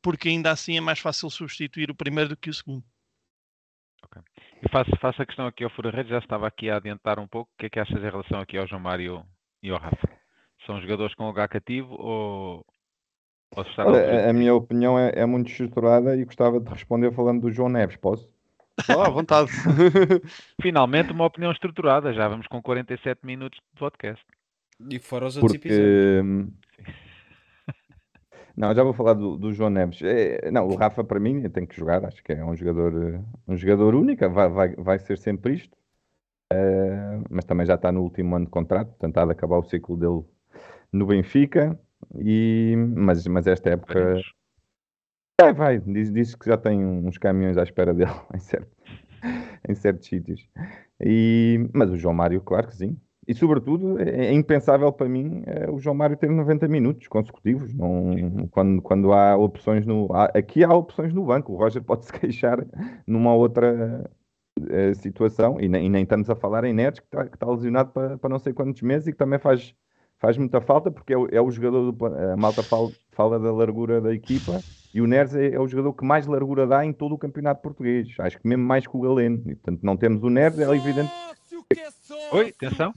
S3: porque ainda assim é mais fácil substituir o primeiro do que o segundo.
S2: E faço, faço a questão aqui ao Fura Redes, já estava aqui a adiantar um pouco. O que é que achas em relação aqui ao João Mário e ao Rafa? São jogadores com H cativo ou, ou se
S4: Olha, a, minha opinião é, é muito estruturada e gostava de responder falando do João Neves. Posso?
S7: Oh, à vontade. (laughs)
S2: Finalmente uma opinião estruturada, já vamos com 47 minutos de podcast.
S5: E fora os outros
S4: Porque.
S5: episódios.
S4: Não, já vou falar do, do João Neves. É, não, o Rafa para mim tem que jogar, acho que é um jogador, um jogador único, vai, vai, vai ser sempre isto. Eh, mas também já está no último ano de contrato, portanto há de acabar o ciclo dele no Benfica. E, mas, mas esta época é, vai, diz, diz que já tem uns caminhões à espera dele (laughs) em, certo- em certos sítios. E, mas o João Mário, claro que sim. E sobretudo é é impensável para mim eh, o João Mário ter 90 minutos consecutivos. Não, quando, quando há opções no. há- aqui há opções no banco. O Roger (laughs) pode se queixar numa outra eh, situação, e nem, e nem estamos a falar em Neres, que está que está lesionado para, para não sei quantos meses e que também faz, faz muita falta, porque é o, é o jogador do. A malta fala, fala da largura da equipa e o Neres é, é o jogador que mais largura dá em todo o campeonato português. Acho que mesmo mais que o Galeno. E, portanto, não temos o Neres, é evidente.
S2: Oi, atenção.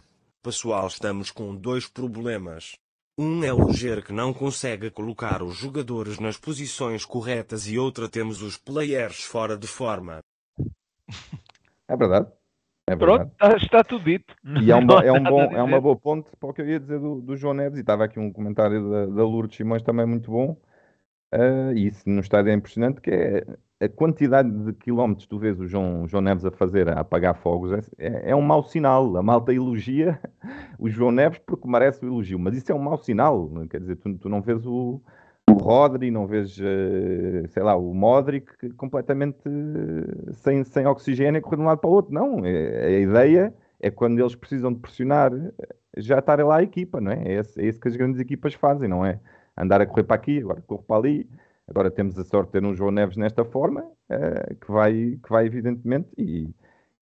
S6: Pessoal, estamos com dois problemas. Um é o Ger que não consegue colocar os jogadores nas posições corretas e outra temos os players fora de forma.
S4: É verdade. É
S2: Pronto,
S4: verdade.
S2: está, está tudo dito.
S4: E é, um bo- é, um (laughs) bom, é uma boa ponte para o que eu ia dizer do, do João Neves. E estava aqui um comentário da, da Lourdes Simões também muito bom. Ah, e isso no estádio é impressionante, que é a quantidade de quilómetros tu vês o João, João Neves a fazer, a apagar fogos, é, é- é um mau sinal. A malta elogia (laughs) o João Neves porque merece o elogio, mas isso é um mau sinal. Quer dizer, tu, tu não vês o, o Rodri, não vês, eh, sei lá, o Modric completamente eh, sem, sem oxigênio correr de um lado para o outro. Não, é- a ideia é quando eles precisam de pressionar, já estar lá a equipa, não é? É esse, é isso que as grandes equipas fazem, não é? Andar a correr para aqui, agora corro para ali. Agora temos a sorte de ter um João Neves nesta forma, eh, que, vai, que vai evidentemente, e,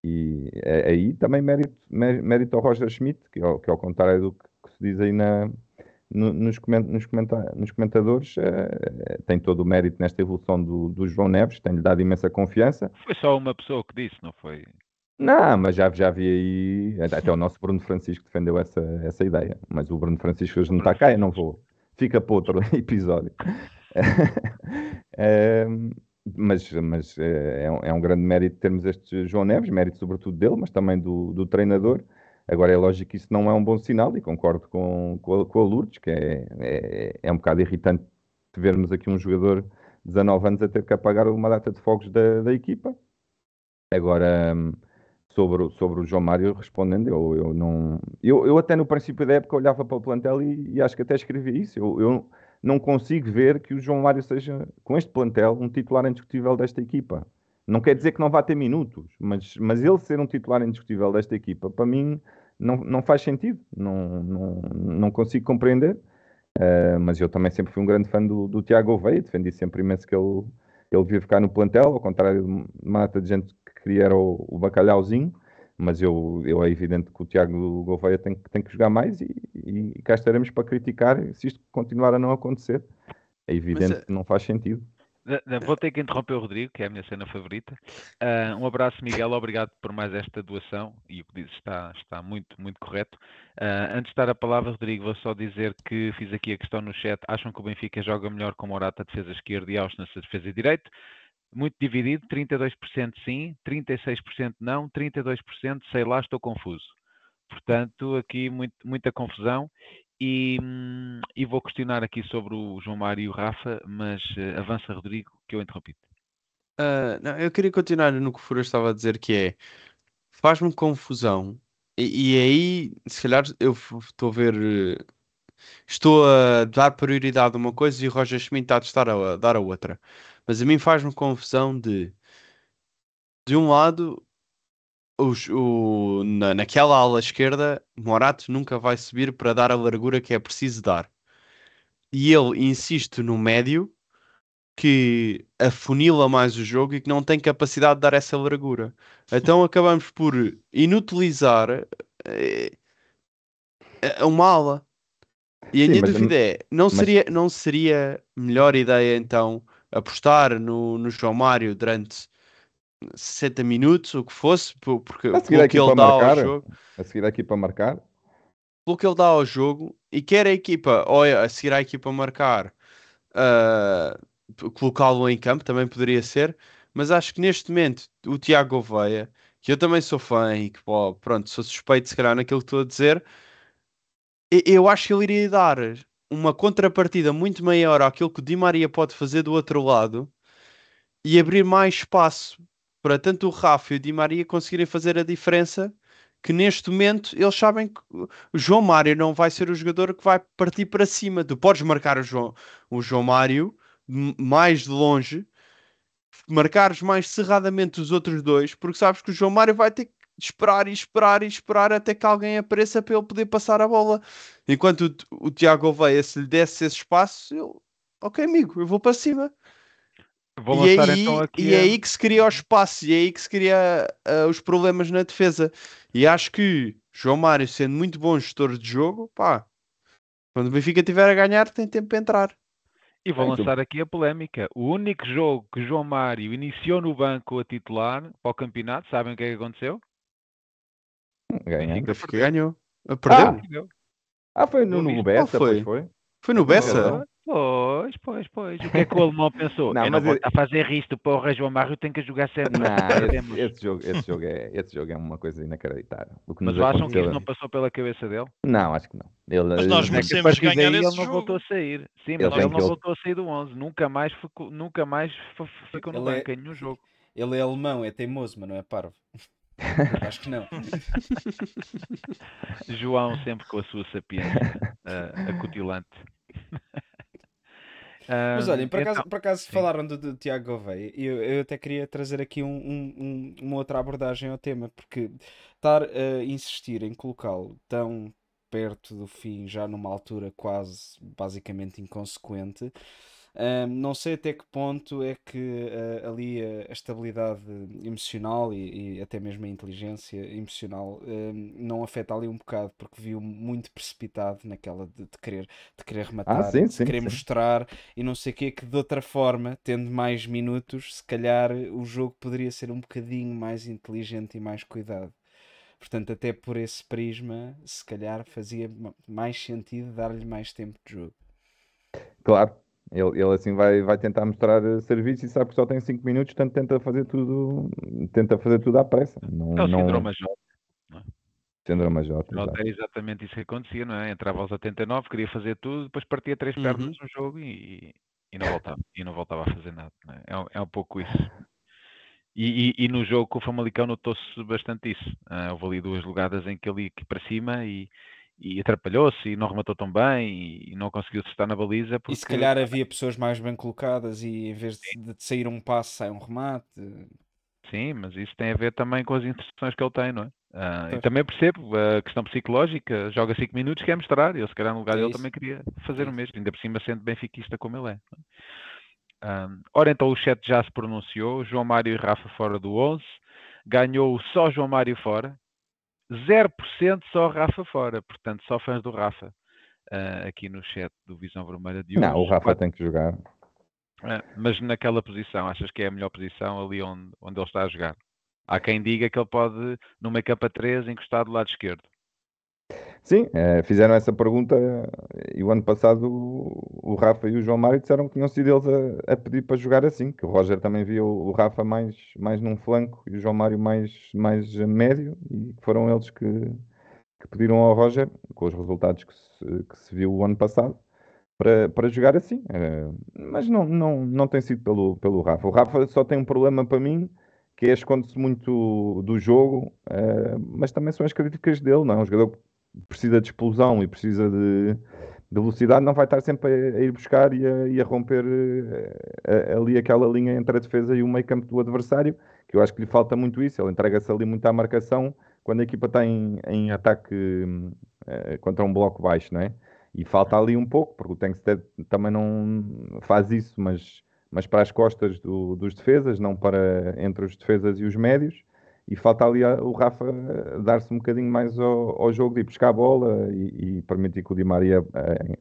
S4: e eh, aí também mérito, mé- mérito ao Roger Schmidt, que, ao, que ao contrário do que, que se diz aí na, no- nos, comen- nos, comenta- nos comentadores, eh, tem todo o mérito nesta evolução do, do João Neves, tem-lhe dado imensa confiança.
S2: Foi só uma pessoa que disse, não foi?
S4: Não, mas já, já vi aí, até o nosso Bruno Francisco defendeu essa, essa ideia, mas o Bruno Francisco hoje não está cá, eu não vou, fica para outro (laughs) episódio. (laughs) Mas mas eh, é, um, é um grande mérito termos este João Neves, mérito sobretudo dele, mas também do, do treinador. Agora é lógico que isso não é um bom sinal e concordo com, com, a, com a Lourdes, que é, é, é um bocado irritante vermos aqui um jogador de 19 anos a ter que apagar uma data de fogos da, da equipa. Agora, sobre, sobre o João Mário, respondendo, eu, eu não. Eu, eu até no princípio da época olhava para o plantel e, e acho que até escrevi isso. Eu, eu não consigo ver que o João Mário seja, com este plantel, um titular indiscutível desta equipa. Não quer dizer que não vá ter minutos, mas, mas ele ser um titular indiscutível desta equipa, para mim, não, não faz sentido. Não, não, não consigo compreender. Uh, mas eu também sempre fui um grande fã do, do Tiago Oveia, defendi sempre imenso que ele, ele devia ficar no plantel, ao contrário de uma data de gente queria era o, o bacalhauzinho, mas eu, eu é evidente que o Tiago Gouveia tem, que- tem que jogar mais e, e, e cá estaremos para criticar se isto continuar a não acontecer. É evidente
S7: eh,
S4: que não faz sentido.
S2: Da- da- Vou ter que interromper o Rodrigo, que é a minha cena favorita. Ah, um abraço, Miguel. Obrigado por mais esta doação. E o que dizes está, está muito, muito correto. Ah, antes de dar a palavra, Rodrigo, vou só dizer que fiz aqui a questão no chat. Acham que o Benfica joga melhor com Morata, defesa esquerda e Austin, defesa direito? Muito dividido. 32% sim, 36% não, 32% sei lá, estou confuso. Portanto, aqui muito- muita confusão. E, e vou questionar aqui sobre o João Mário e o Rafa, mas eh, avança, Rodrigo, que eu interrompi.
S7: Ah, não, eu queria continuar no que o Fura estava a dizer, que é faz-me confusão. E, e aí, se calhar, eu estou a ver, eh, estou a dar prioridade a uma coisa e o Roger Schmidt está a, a dar a outra. Mas a mim faz-me confusão de, de um lado, os- o, na, naquela ala esquerda, Morato nunca vai subir para dar a largura que é preciso dar. E ele insiste no médio que afunila mais o jogo e que não tem capacidade de dar essa largura. Então acabamos por inutilizar eh, uma ala. E a
S4: Sim,
S7: minha dúvida é, não
S4: mas-
S7: seria, não seria melhor ideia então apostar no, no João Mário durante 60 minutos, o que fosse, po- porque
S4: A seguir aqui
S7: ele
S4: para
S7: dá ao
S4: marcar,
S7: jogo,
S4: a seguir aqui para marcar,
S7: pelo que ele dá ao jogo e quer a equipa, ou a seguir à equipa marcar, ah, colocá-lo em campo também poderia ser, mas acho que neste momento o Tiago Gouveia, que eu também sou fã e que pô, pronto, sou suspeito se calhar naquilo que estou a dizer, eu acho que ele iria dar uma contrapartida muito maior àquilo que o Di Maria pode fazer do outro lado e abrir mais espaço para tanto o Rafa e o Di Maria conseguirem fazer a diferença que neste momento eles sabem que o João Mário não vai ser o jogador que vai partir para cima. Tu podes marcar o João, o João Mário mais de longe, marcares mais cerradamente os outros dois, porque sabes que o João Mário vai ter que esperar e esperar e esperar até que alguém apareça para ele poder passar a bola. Enquanto o, o Tiago Oveia, se lhe desse esse espaço, ele, ok, amigo, eu vou para cima.
S2: Vou
S7: E aí,
S2: então aqui.
S7: e é
S2: a-
S7: aí que se cria o espaço, e é aí que se cria ah, os problemas na defesa. E acho que João Mário, sendo muito bom gestor de jogo, pá, quando o Benfica tiver a ganhar, tem tempo para entrar.
S2: E vou lançar aqui a polémica. O único jogo que João Mário iniciou no banco a titular para o campeonato, sabem o que é que aconteceu?
S7: O Benfica ganhou. Ah, Perdeu?
S2: Perdeu.
S4: Ah, foi no, no. Bessa,
S7: foi?
S4: foi.
S7: Foi no Bessa?
S2: Pois, pois, pois. O que é que o alemão pensou?
S4: Não,
S2: eu não
S4: mas
S2: vou
S4: eu-
S2: a fazer isto, porra, João Mário tem que jogar sempre.
S4: Não, esse, esse jogo, esse, jogo é, esse jogo é uma coisa inacreditável. O que
S2: Mas acham que isso não passou pela cabeça dele?
S4: Não, acho que não. Ele,
S3: Mas nós
S4: ele-
S2: é a
S3: merecemos ganhar
S2: daí
S3: esse
S2: ele não voltou
S3: jogo.
S2: a sair. Sim,
S4: Ele
S2: mas ele
S4: que
S2: não
S4: ele-
S2: voltou a sair do 11. Nunca mais ficou, nunca mais ficou no
S5: Ele é-
S2: banco em nenhum jogo.
S5: Ele é alemão, é teimoso, mas não é parvo. Acho que não. (laughs)
S2: João sempre com a sua sapiência ah, acutilante. (laughs)
S5: Mas olhem, por acaso,
S2: então-
S5: por acaso
S2: sim.
S5: falaram do, do Tiago Gouveia e eu, eu até queria trazer aqui um- um- uma outra abordagem ao tema, porque estar a insistir em colocá-lo tão perto do fim, já numa altura quase basicamente inconsequente, hum, não sei até que ponto é que ah, ali a, a estabilidade emocional e, e até mesmo a inteligência emocional hum, não afeta ali um bocado, porque viu muito precipitado naquela de, de querer, de querer rematar,
S4: sim,
S5: de
S4: sim,
S5: querer
S4: sim.
S5: mostrar e não sei o que, que de outra forma, tendo mais minutos, se calhar o jogo poderia ser um bocadinho mais inteligente e mais cuidado. Portanto, até por esse prisma, se calhar fazia ma- mais sentido dar-lhe mais tempo de jogo.
S4: Claro, ele, ele assim vai, vai tentar mostrar eh, serviço e sabe que só tem 5 minutos, portanto tenta fazer tudo, tenta fazer tudo à pressa. Não,
S2: É o
S4: não-
S2: síndrome João.
S4: Sandra Majota,
S2: Pronto,
S4: exato.
S2: era exatamente isso que acontecia, não é? Entrava aos 89, queria fazer tudo, depois partia três
S7: Uhum.
S2: pernas no jogo e, e não voltava. E não voltava a fazer nada. não é? É, um, é um pouco isso. E, e- e no jogo com o Famalicão notou-se bastante isso. Ah, houve ali duas jogadas em que ele ia aqui para cima e, e atrapalhou-se e não rematou tão bem e, e não conseguiu estar na baliza
S5: E
S2: porque
S5: se calhar havia pessoas mais bem colocadas e em vez de, de sair um passo, sai um remate.
S2: Sim, mas isso tem a ver também com as instruções que ele tem, não é? Ah, e também percebo a questão psicológica, joga 5 minutos, quer mostrar, ele se calhar no lugar
S5: É
S2: dele também queria fazer
S5: É
S2: o mesmo, ainda por cima sendo benfiquista como ele é. é? Ah, ora então o chat já se pronunciou, João Mário e Rafa fora do 11, ganhou só João Mário fora, 0% só Rafa fora, portanto só fãs do Rafa ah, aqui no chat do Visão Vermelha de hoje.
S4: Não, o Rafa
S2: Quatro-
S4: tem que jogar.
S2: é, mas naquela posição, achas que é a melhor posição ali onde, onde ele está a jogar? Há quem diga que ele pode, no meio campo a 3, encostar do lado esquerdo.
S4: Sim, eh, fizeram essa pergunta e o ano passado o, o Rafa e o João Mário disseram que tinham sido eles a, a pedir para jogar assim, que o Roger também via o, Rafa mais, mais num flanco e o João Mário mais, mais médio e foram eles que, que pediram ao Roger, com os resultados que se, que se viu o ano passado, para, para jogar assim. Eh, mas não, não, não tem sido pelo, pelo Rafa. O Rafa só tem um problema para mim, que é esconde-se muito do jogo, eh, mas também são as críticas dele, não é? Um jogador precisa de explosão e precisa de, de velocidade, não vai estar sempre a, a ir buscar e a, e a romper eh, a- ali aquela linha entre a defesa e o meio campo do adversário, que eu acho que lhe falta muito isso. Ele entrega-se ali muito à marcação quando a equipa está em, em ataque eh, contra um bloco baixo, não é? E falta ali um pouco, porque o Tankstead também não faz isso, mas, mas para as costas do- dos defesas, não para entre os defesas e os médios. E falta ali o Rafa eh, dar-se um bocadinho mais ao, ao jogo de ir buscar a bola e, e permitir que o Di Maria eh,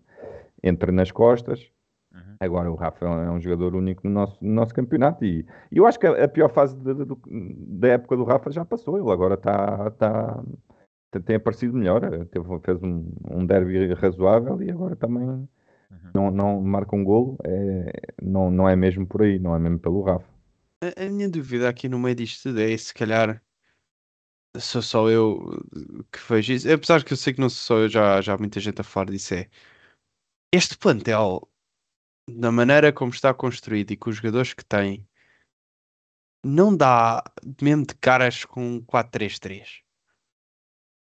S4: entre nas costas.
S2: Uhum.
S4: Agora o Rafa é um jogador único no nosso, no nosso campeonato e, e eu acho que a, a pior fase de- de- da época do Rafa já passou. Ele agora está tá, tem- tem aparecido melhor. eh, Teve, fez um, um derby razoável e agora também
S2: Uhum.
S4: não, não marca um golo. É, não, não é mesmo por aí, não é mesmo pelo Rafa.
S7: A, a minha dúvida aqui no meio disto é se calhar sou só eu uh, que vejo isso. Apesar que eu sei que não sou só eu, já, já há muita gente a falar disso. É este plantel, da maneira como está construído e com os jogadores que tem, não dá mesmo de caras com um 4-3-3.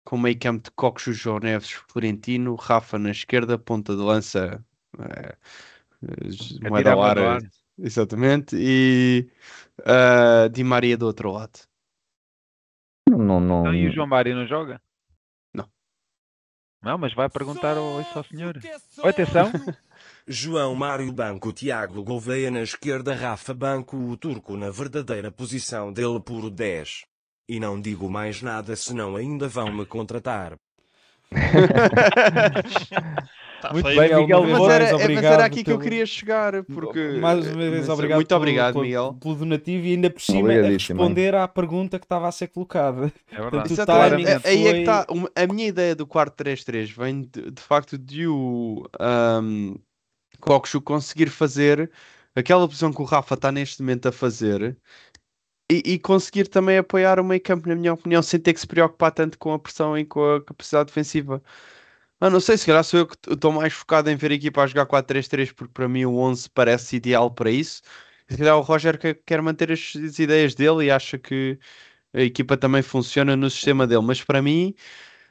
S7: Com meio campo de Cocos, João Neves, Florentino, Rafa na esquerda, ponta de lança, eh, eh,
S2: A
S7: Moeda Lara,
S2: Moeda
S7: exatamente, e ah, Di Maria do outro lado.
S4: Não, não, não,
S2: Então, e o João Mário não joga?
S7: Não.
S2: Não, mas vai perguntar ao, isso ao senhor. Oi, atenção. (laughs)
S6: João Mário Banco Tiago Gouveia na esquerda Rafa Banco o turco na verdadeira posição dele puro 10. E não digo mais nada senão ainda vão me contratar. (laughs) (laughs)
S3: Tá
S2: Muito
S3: feio.
S2: bem,
S5: Miguel, uma
S7: Mas era, é- mas
S5: obrigado
S7: era aqui que eu queria chegar, porque...
S5: Mais uma vez, obrigado.
S7: Muito
S5: pelo-
S7: obrigado,
S5: pelo-
S7: Miguel.
S5: Pelo donativo e ainda por cima a responder à pergunta que estava a ser colocada.
S2: É verdade.
S5: Portanto,
S7: Exatamente.
S5: timing
S7: É- Aí é que
S5: foi-
S7: está. A minha ideia do quarto 3-3 vem de, de facto de o um, Kokshu conseguir fazer aquela posição que o Rafa está neste momento a fazer e, e conseguir também apoiar o meio campo, na minha opinião, sem ter que se preocupar tanto com a pressão e com a capacidade defensiva. Ah, não sei, se calhar sou eu que estou mais focado em ver a equipa a jogar 4-3-3 porque para mim o 11 parece ideal para isso. Se calhar o Roger quer, manter as, as ideias dele e acha que a equipa também funciona no sistema dele, mas para mim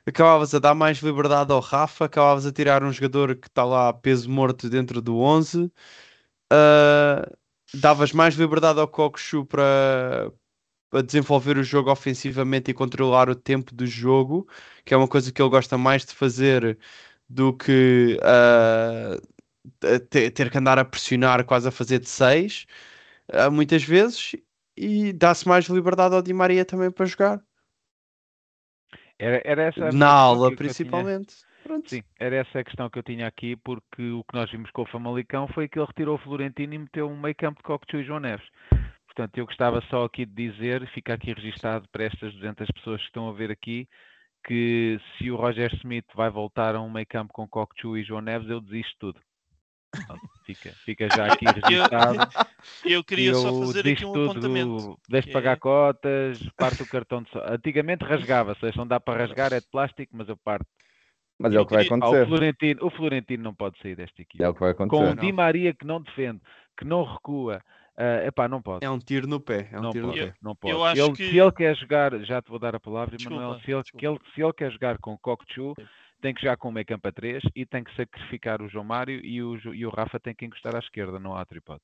S7: acabavas a dar mais liberdade ao Rafa, acabavas a tirar um jogador que está lá peso morto dentro do 11, ah, davas mais liberdade ao Kokshu para para desenvolver o jogo ofensivamente e controlar o tempo do jogo, que é uma coisa que ele gosta mais de fazer do que ah, te- ter que andar a pressionar quase a fazer de 6 muitas vezes e dá-se mais liberdade ao Di Maria também para jogar.
S2: Era, era essa a
S7: Na aula, principalmente. Pronto.
S2: Sim, era essa a questão que eu tinha aqui, porque o que nós vimos com o Famalicão foi que ele retirou o Florentino e meteu um meio campo de Cocchu e João Neves. Portanto, eu gostava só aqui de dizer, fica aqui registado para estas 200 pessoas que estão a ver aqui, que se o Roger Smith vai voltar a um meio campo com Cocchu e João Neves, eu desisto de tudo. Pronto, fica, fica já aqui (laughs) registado.
S3: Eu queria
S2: E
S3: só
S2: eu
S3: fazer aqui um
S2: tudo,
S3: apontamento.
S2: Deixe de
S3: que
S2: pagar
S3: é-
S2: cotas, parte o cartão de só. Antigamente rasgava-se, não dá para rasgar, é de plástico, mas eu parto.
S4: Mas é
S3: Eu
S4: o que vai
S3: queria-
S2: Ah, o,
S4: acontecer.
S2: Florentino, o Florentino não pode sair desta equipe.
S4: É o que vai
S2: Com
S4: acontecer.
S2: o Di Maria que não defende, que não recua, é epá, não pode.
S7: É um tiro no pé. É um
S2: não
S7: tiro no
S2: pode,
S7: pé.
S2: não pode.
S3: eu acho
S2: Ele-
S3: que-
S2: Se ele quer jogar, já te vou dar a palavra, Manuel, se ele, que ele- se ele quer jogar com Kokchu, tem que jogar com o meio campo a 3 e tem que sacrificar o João Mário e o, e o Rafa tem que encostar à esquerda, não há tripode.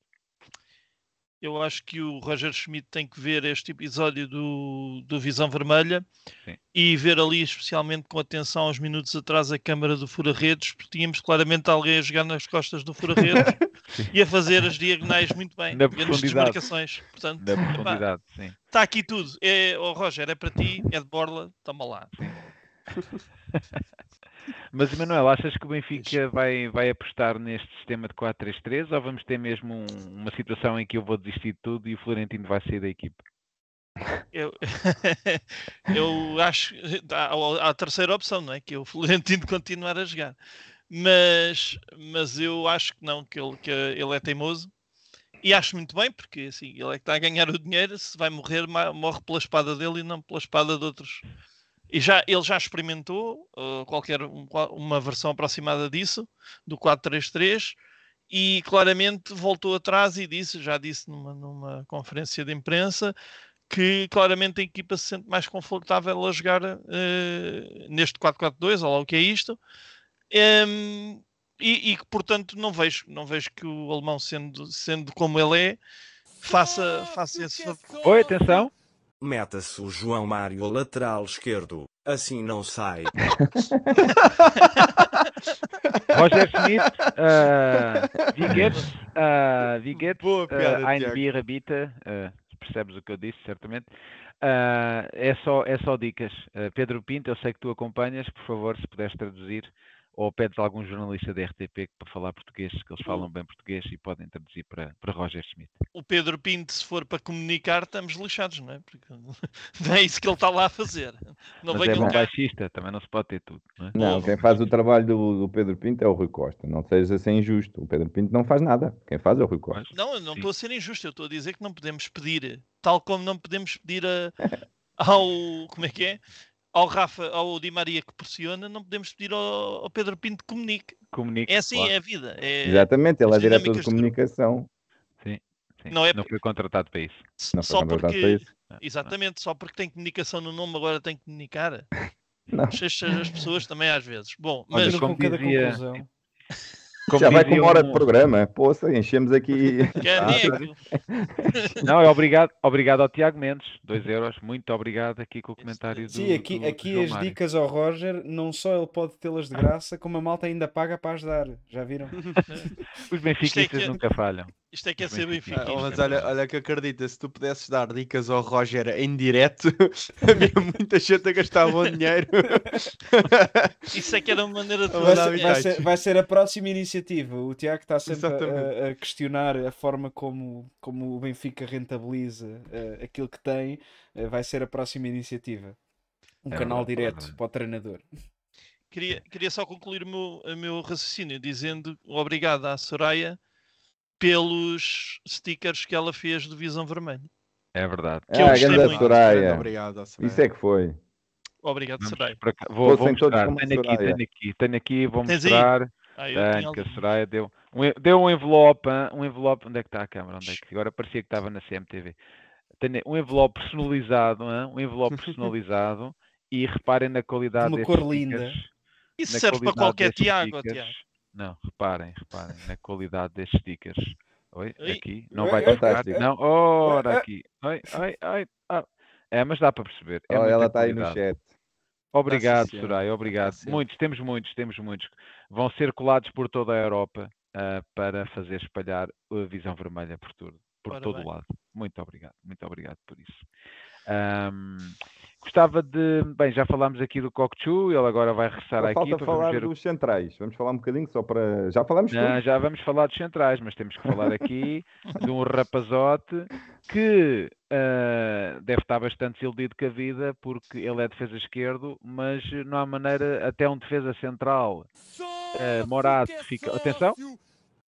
S3: Eu acho que o Roger Schmidt tem que ver este episódio do, do Visão Vermelha
S2: Sim.
S3: e ver ali, especialmente com atenção aos minutos atrás, a câmara do Fura-Redes, porque tínhamos claramente alguém a jogar nas costas do Fura-Redes (laughs) e a fazer as diagonais muito bem,
S2: Na
S3: e desmarcações. Portanto,
S2: Da
S3: epá,
S2: profundidade, sim.
S3: está aqui tudo. É, oh, Roger, é para ti, é de Borla, toma lá. (laughs)
S2: Mas, Manuel, achas que o Benfica vai, vai apostar neste sistema de 4-3-3 ou vamos ter mesmo um- uma situação em que eu vou desistir de tudo e o Florentino vai sair da equipe?
S3: Eu, (laughs) eu acho há, há a terceira opção, não é? Que é o Florentino (laughs) continuar a jogar. Mas, mas eu acho que não, que ele, que ele é teimoso. E acho muito bem, porque assim, ele é que está a ganhar o dinheiro. Se vai morrer, morre pela espada dele e não pela espada de outros. E já, ele já experimentou uh, qualquer um- uma versão aproximada disso, do 4-3-3, e claramente voltou atrás e disse, já disse numa, numa conferência de imprensa, que claramente a equipa se sente mais confortável a jogar eh, neste 4-4-2, ou lá o que é isto. Em, e, e que, portanto, não vejo, não vejo que o alemão, sendo, sendo como ele é, faça, faça esse favor.
S2: Oi, atenção!
S6: Meta-se o João Mário lateral esquerdo. Assim não sai. (laughs)
S2: Roger Schmidt, uh, wie geht's? Uh, wie geht's?
S7: Boa piada,
S2: Uh, ein. Bier bitte. Uh, percebes o que eu disse, certamente. Uh, é, só, é só dicas. Uh, Pedro Pinto, eu sei que tu acompanhas, por favor, se puderes traduzir, ou pedes a algum jornalista da RTP para falar português, que eles falam bem português e podem traduzir para, para Roger Schmidt.
S3: O Pedro Pinto, se for para comunicar, estamos lixados, não é? Porque não (laughs) é isso que ele está lá a fazer. Não
S2: Mas é bom baixista, também não se pode ter tudo. Não é?
S4: Não, quem faz o trabalho do, do Pedro Pinto é o Rui Costa. Não seja assim injusto. O Pedro Pinto não faz nada. Quem faz é o Rui Costa.
S3: Não, eu não
S2: Sim.
S3: estou a ser injusto, eu estou a dizer que não podemos pedir, tal como não podemos pedir a- (laughs) ao. Como é que é? Ao Rafa, ao Di Maria que pressiona, não podemos pedir ao, ao Pedro Pinto que comunique.
S2: Comunique,
S3: É assim,
S2: claro.
S3: é a vida. É,
S4: Exatamente, ele é diretor de comunicação.
S2: Sim,
S3: não é-
S2: não foi contratado para isso.
S4: Não foi
S3: só
S4: contratado
S3: porque.
S4: para isso.
S3: Exatamente, só porque tem comunicação no nome, agora tem que comunicar. (laughs)
S4: Não.
S3: As pessoas também às vezes. Bom, mas
S5: Mas
S2: como
S5: com cada
S2: dizia-
S5: conclusão.
S2: Como
S4: Já vai com uma hora de
S2: um-
S4: programa. Poça, enchemos aqui.
S3: é
S2: Ah,
S3: nego.
S2: Não, é obrigado, obrigado ao Tiago Mendes, 2 euros, muito obrigado aqui com o comentário do
S5: Sim, aqui,
S2: do- do
S5: aqui
S2: João
S5: as
S2: Mário.
S5: dicas ao Roger, não só ele pode tê-las de graça, como a malta ainda paga para ajudar. Já viram? (laughs)
S2: Os benfiquistas
S3: é que-
S2: nunca falham.
S3: Isto é que é ser
S2: benfiquistas.
S3: Benfica.
S7: Ah, mas olha, olha que acredita, se tu pudesses dar dicas ao Roger em direto, (laughs) havia muita gente a gastar bom dinheiro. (laughs)
S3: Isso é que era uma maneira de
S7: Vai
S5: ser, vai ser- vai ser a próxima iniciativa. O Tiago está sempre a- a, questionar a forma como, como o Benfica rentabiliza eh, aquilo que tem. Eh, vai ser a próxima iniciativa. Um
S2: É
S5: canal
S2: verdade, é
S5: direto
S2: verdade.
S5: para o treinador.
S3: Queria, queria só concluir o meu, o meu raciocínio dizendo obrigado à Soraya pelos stickers que ela fez de Visão Vermelha.
S2: É verdade.
S3: Que eu
S4: ah,
S3: gostei
S4: grande
S3: muito.
S4: Soraya.
S7: Obrigado, Soraya.
S4: Isso é que foi.
S3: Obrigado,
S2: Vamos
S3: Soraya.
S2: para cá. Vou, vou mostrar. Tenho aqui, tenho aqui, tenho aqui, vou
S3: Tens aí?
S2: mostrar.
S3: Ah, eu tinha
S2: Tenho, que a. Soraya deu um, deu um envelope, um envelope, onde é que está a câmara? Onde é que agora parecia que estava na CMTV. Tenho um envelope personalizado, um envelope (laughs) personalizado e reparem na qualidade
S5: Uma cor linda.
S2: stickers.
S3: Isso
S2: na
S3: serve para qualquer Tiago. Tiago.
S2: Não, reparem, reparem na qualidade destes stickers. Oi,
S3: Oi.
S2: aqui, não
S5: Oi,
S2: vai tocar. Não, ora aqui. Oi, oi, oi. ah. É, mas dá para perceber. É
S4: Oh, ela está aí no chat.
S2: Obrigado,
S7: senhora.
S2: Soraya, obrigado.
S7: Tá.
S2: Muitos, temos muitos, temos muitos. Vão ser colados por toda a Europa ah, para fazer espalhar a visão vermelha por, tudo, por
S3: Ora
S2: todo
S3: bem.
S2: o lado. Muito obrigado, muito obrigado por isso. Ahm, gostava de. Bem, já falámos aqui do Kokchu, ele agora vai regressar à
S4: falta
S2: equipa. Vamos
S4: falar
S2: ver
S4: dos centrais. Vamos falar um bocadinho só para. Já falamos
S2: não,
S4: tudo.
S2: já vamos falar dos centrais, mas temos que falar aqui (laughs) de um rapazote que ah, deve estar bastante desiludido com a vida porque ele é defesa esquerdo, mas não há maneira, até um defesa central, ah, Morato, fica. Atenção!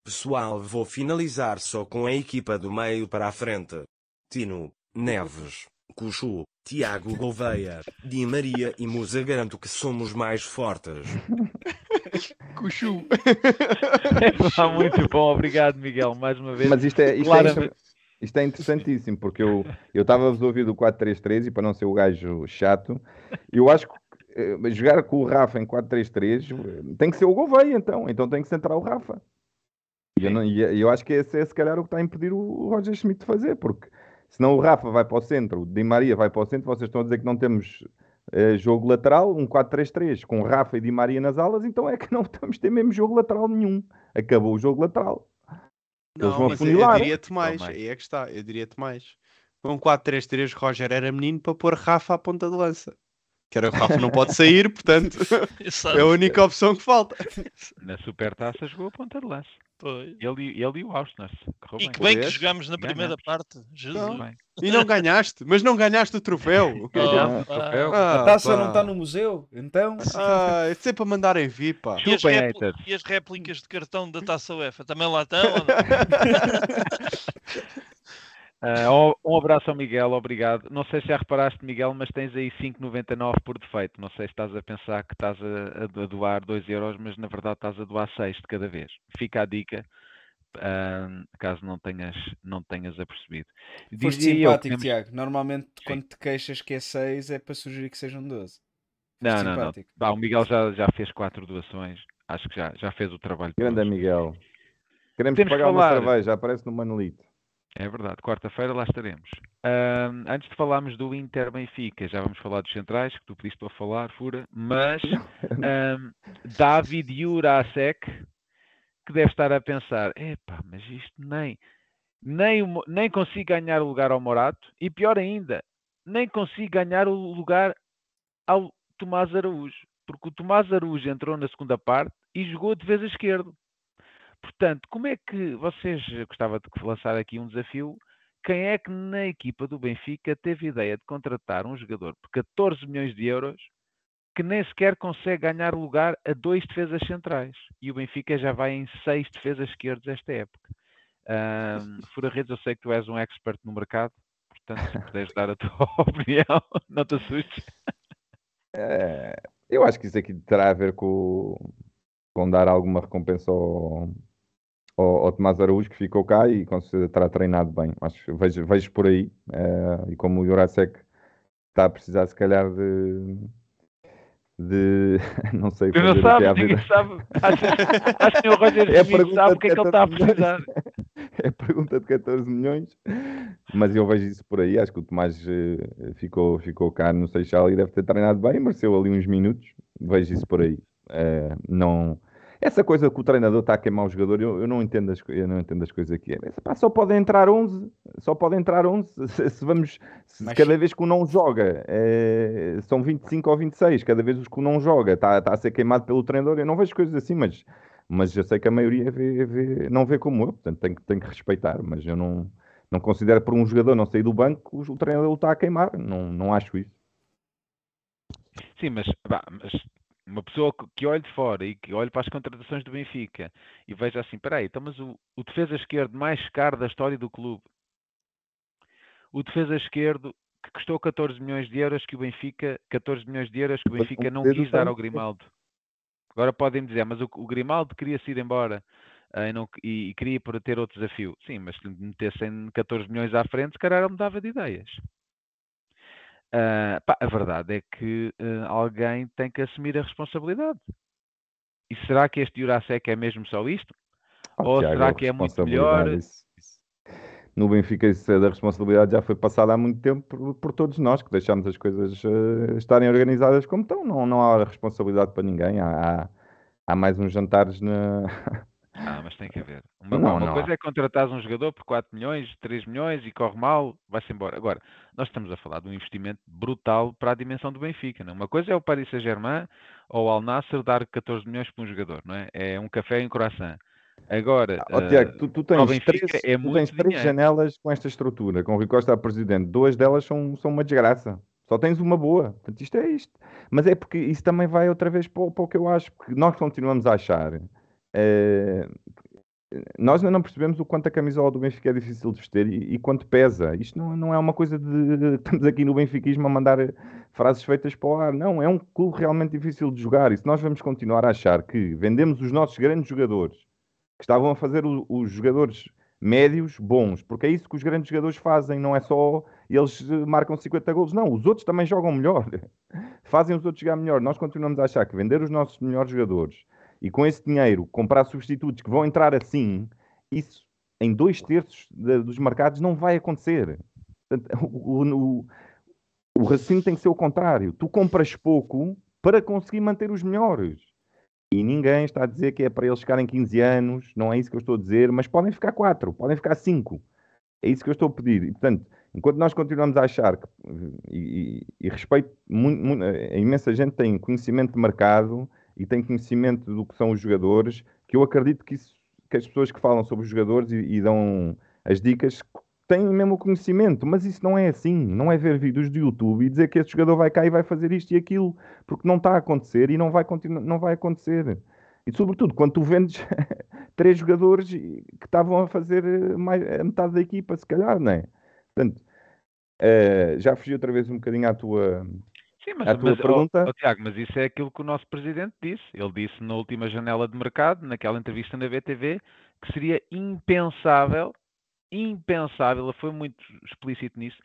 S6: Pessoal, vou finalizar só com a equipa do meio para a frente. Tino, Neves, Cuchu, Tiago Gouveia, Di Maria e Musa garanto que somos mais fortes. (laughs)
S7: Cuchu.
S2: Pá, (laughs) muito bom, obrigado Miguel, mais uma vez.
S4: Mas isto é, isto é,
S2: Claramente.
S4: isto é interessantíssimo, porque eu eu estava-vos a ouvir do 4-3-3 e para não ser o gajo chato, eu acho que eh, jogar com o Rafa em 4-3-3 eh, tem que ser o Gouveia, então. Então tem que centrar o Rafa. E eu, não- e eu acho que esse é se calhar o que está a impedir o Roger Schmidt de fazer, porque senão o Rafa vai para o centro, o Di Maria vai para o centro, vocês estão a dizer que não temos eh, jogo lateral, um 4-3-3 com Rafa e Di Maria nas alas, então é que não estamos a ter mesmo jogo lateral nenhum. Acabou o jogo lateral. Eles
S7: Não,
S4: vão
S7: mas eu-
S4: afunilar.
S7: eu diria-te mais, aí é que está, eu diria-te mais. Com 4-3-3, Roger era menino para pôr Rafa à ponta de lança. Que era o Rafa não pode sair, portanto, (laughs) é a única opção que falta.
S2: Na Supertaça jogou a ponta de lança. Ele, e- ele e o Austin. Correu
S3: E que bem que
S7: Pois.
S3: jogámos na primeira
S2: Ganhamos.
S3: parte. Jesus.
S7: E não ganhaste, mas não ganhaste o troféu. (laughs)
S2: O
S3: Ah,
S2: troféu.
S7: Ah,
S5: A taça
S7: pá.
S5: não está no museu, então.
S7: Ah, é sempre a mandarem vir, pá.
S3: E as,
S2: Chupem,
S3: répli-
S2: haters.
S3: e as réplicas de cartão da taça UEFA também lá estão? ou não? (laughs)
S2: Ah, um- abraço ao Miguel, obrigado. Não sei se já reparaste, Miguel, mas tens aí 5,99 por defeito. Não sei se estás a pensar que estás a, a doar 2 euros, mas na verdade estás a doar 6 de cada vez. Fica a dica, ah, caso não tenhas, não tenhas apercebido.
S5: Foste
S2: Dizia eu que
S5: simpático,
S2: temos-
S5: Tiago. Normalmente, quando te queixas que é 6, é para sugerir que sejam 12.
S2: Não, não, não.
S5: simpático.
S2: Bah, o Miguel já, já fez 4 doações. Acho que já, já fez o trabalho.
S4: Grande
S2: todos.
S4: Miguel. Queremos
S2: Temos que
S4: pagar uma
S2: falar.
S4: cerveja, aparece no Manolito.
S2: É verdade, quarta-feira lá estaremos. Ahm, antes de falarmos do Inter Benfica, já vamos falar dos centrais, que tu pediste para falar, Fura, mas (laughs) ahm, David Jurasek, que deve estar a pensar, epá, mas isto nem, nem, nem consigo ganhar o lugar ao Morato, e pior ainda, nem consigo ganhar o lugar ao Tomás Araújo, porque o Tomás Araújo entrou na segunda parte e jogou de defesa esquerdo. Portanto, como é que vocês, gostava de lançar aqui um desafio, quem é que na equipa do Benfica teve ideia de contratar um jogador por 14 milhões de euros que nem sequer consegue ganhar lugar a dois defesas centrais? E o Benfica já vai em seis defesas esquerdos esta época. Ahm, (laughs) Fura Redes, eu sei que tu és um expert no mercado, portanto, se puderes dar a tua (laughs) opinião, não te assustes.
S4: É, eu acho que isso aqui terá a ver com, com dar alguma recompensa ao, ao, ao Tomás Araújo, que ficou cá e com certeza terá treinado bem. Acho, vejo, vejo por aí. eh, e como o Jurasek está a precisar, se calhar, de. de (laughs) não sei,
S2: Tu não ninguém
S4: vida.
S2: sabe. Acho, acho que o Roger (laughs)
S4: É
S2: sabe o que é que ele está a
S4: 14 milhões.
S2: precisar. (laughs)
S4: É a pergunta de 14 milhões, mas eu vejo isso por aí. Acho que o Tomás eh, ficou, ficou cá no Seixal e deve ter treinado bem, mereceu ali uns minutos. Vejo isso por aí. Eh, não... Essa coisa que o treinador está a queimar o jogador, eu, eu não entendo as, eu não entendo as coisas aqui. É, pá, só podem entrar 11, só podem entrar 11 (laughs) se, se vamos, se
S5: Mas-
S4: cada vez que o não joga, eh, são 25 ou 26, cada vez que o não joga está, está a ser queimado pelo treinador. Eu não vejo coisas assim, mas mas eu sei que a maioria vê- vê- não vê como eu, portanto tenho, que- tenho que respeitar, mas eu não, não considero por um jogador não sair do banco, o, o treinador o está a queimar, não, não acho isso.
S2: Sim, mas, pá, mas uma pessoa que, olhe de fora e que olhe para as contratações do Benfica e veja assim, peraí, então mas o, o defesa esquerdo mais caro da história do clube, o defesa esquerdo que custou 14 milhões de euros que o Benfica, 14 milhões de euros que o Benfica não quis dar ao Grimaldo. Agora podem dizer, mas o, o Grimaldo queria-se ir embora ah, e, não- e- e queria para ter outro desafio. Sim, mas se lhe metessem 14 milhões à frente, se calhar ele mudava de ideias. Ah, pá, a verdade é que ah, alguém tem que assumir a responsabilidade. E será que este Jurasek é mesmo só isto? Ou
S4: Tiago,
S2: será
S4: a
S2: que é muito melhor?
S4: isso- isso- No Benfica isso da responsabilidade já foi passada há muito tempo por, por todos nós, que deixámos as coisas eh, estarem organizadas como estão, não, não há responsabilidade para ninguém, há, há, há mais uns jantares na... (laughs)
S2: Ah, mas tem que haver. Uma,
S4: Não,
S2: uma
S4: não
S2: coisa
S4: há.
S2: é contratar um jogador por 4 milhões, 3 milhões e corre mal, vai-se embora. Agora, nós estamos a falar de um investimento brutal para a dimensão do Benfica. Não? é? Uma coisa é o Paris Saint-Germain ou o Al Nassr dar 14 milhões para um jogador, não é? É um café em coração. Agora,
S4: Ó, Tiago,
S2: eh,
S4: tu, tu tens, três,
S2: é
S4: tu tens três
S2: dinheiro.
S4: janelas com esta estrutura, com o Rui Costa a presidente. Duas delas são, são uma desgraça. Só tens uma boa. Portanto, isto é isto. Mas é porque isso também vai outra vez para, o- para o que eu acho, porque nós continuamos a achar. Eh, nós ainda não percebemos o quanto a camisola do Benfica é difícil de vestir e, e quanto pesa. Isto não, não é uma coisa de. (laughs) Estamos aqui no Benfiquismo a mandar frases feitas para o ar. Não, é um clube realmente difícil de jogar. E se nós vamos continuar a achar que vendemos os nossos grandes jogadores, que estavam a fazer o- os jogadores médios bons, porque é isso que os grandes jogadores fazem, não é só eles eh, marcam 50 golos, não, os outros também jogam melhor, (laughs) fazem os outros jogar melhor. Nós continuamos a achar que vender os nossos melhores jogadores e com esse dinheiro comprar substitutos que vão entrar assim, isso em dois terços da- dos mercados não vai acontecer. Portanto, (laughs) o, o- o raciocínio tem que ser o contrário. Tu compras pouco para conseguir manter os melhores. E ninguém está a dizer que é para eles ficarem 15 anos, não é isso que eu estou a dizer, mas podem ficar 4, podem ficar 5. É isso que eu estou a pedir. E, portanto, enquanto nós continuamos a achar que, e, e- e respeito, muito, muito- a imensa gente tem conhecimento de mercado e tem conhecimento do que são os jogadores, que eu acredito que, isso, que as pessoas que falam sobre os jogadores e, e dão as dicas têm mesmo o conhecimento, mas isso não é assim. Não é ver vídeos do YouTube e dizer que esse jogador vai cá e vai fazer isto e aquilo, porque não está a acontecer e não vai, não vai acontecer. E sobretudo quando tu vendes (laughs) três jogadores que estavam a fazer eh, mais, a metade da equipa, se calhar, não é? Portanto, eh, já fugi outra vez um bocadinho à tua.
S2: Sim, mas,
S4: A tua
S2: mas,
S4: pergunta?
S2: ó, Tiago, mas isso é aquilo que o nosso presidente disse. Ele disse na última janela de mercado, naquela entrevista na BTV, que seria impensável, impensável, ele foi muito explícito nisso,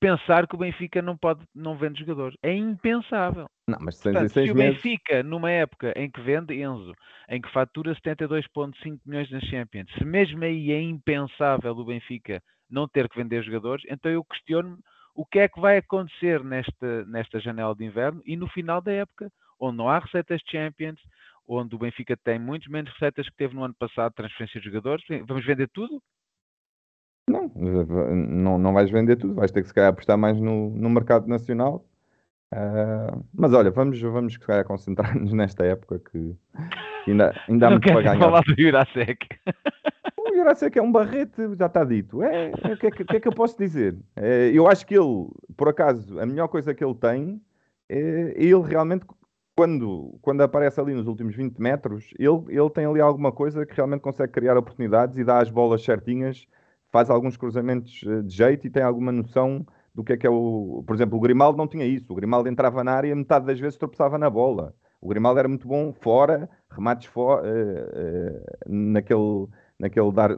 S2: pensar que o Benfica não pode, não vende jogadores. É impensável.
S4: Não, mas
S2: Portanto, se o
S4: meses.
S2: Benfica, numa época em que vende Enzo, em que fatura 72,5 milhões na Champions, se mesmo aí é impensável o Benfica não ter que vender jogadores, então eu questiono-me o que é que vai acontecer nesta, nesta janela de inverno e no final da época, onde não há receitas de Champions, onde o Benfica tem muitos menos receitas que teve no ano passado, transferência de jogadores, vamos vender tudo?
S4: Não, não, não vais vender tudo, vais ter que se calhar apostar mais no, no mercado nacional. Ah, mas olha, vamos, vamos se calhar concentrar-nos nesta época que ainda, ainda há
S2: não
S4: muito para ganhar.
S2: falar do Jurasek.
S4: O Jurasek é um barrete, já está dito. É, é, o, que é que, que é que eu posso dizer? É, eu acho que ele, por acaso, a melhor coisa que ele tem é ele realmente, quando, quando aparece ali nos últimos 20 metros, ele, ele tem ali alguma coisa que realmente consegue criar oportunidades e dá as bolas certinhas, faz alguns cruzamentos eh, de jeito e tem alguma noção do que é que é o. Por exemplo, o Grimaldo não tinha isso. O Grimaldo entrava na área e metade das vezes tropeçava na bola. O Grimaldo era muito bom fora, remates fora, naquele naquele dar,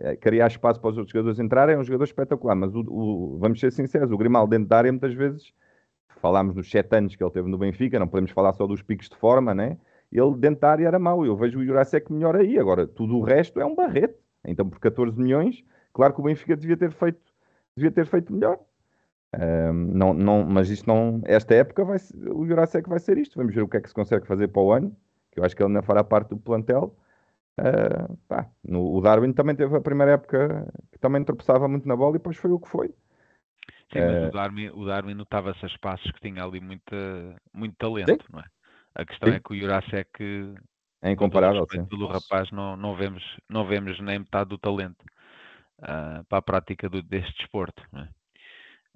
S4: eh, criar espaço para os outros jogadores entrarem, é um jogador espetacular, mas o, o- vamos ser sinceros, o Grimaldo dentro da área muitas vezes, falámos nos sete anos que ele teve no Benfica, não podemos falar só dos picos de forma, né? Ele dentro da área era mau, eu vejo o Jurasek melhor aí, agora tudo o resto é um barrete, então por 14 milhões, claro que o Benfica devia ter feito, devia ter feito melhor. Ahm, não, não, mas isto não, esta época vai, o Jurasek vai ser isto, vamos ver o que é que se consegue fazer para o ano, que eu acho que ele ainda fará parte do plantel, Uh, pá, no- o Darwin também teve a primeira época que também tropeçava muito na bola e depois foi o que foi.
S2: Sim,
S4: Eh,
S2: mas o Darwin, o Darwin notava-se a espaços que tinha ali muita, muito talento, não é? A questão
S4: Sim.
S2: é que o Jurasek,
S4: É incomparável, sim.
S2: pelo rapaz, não, não, vemos, não vemos nem metade do talento ah, para a prática do- deste desporto. não é?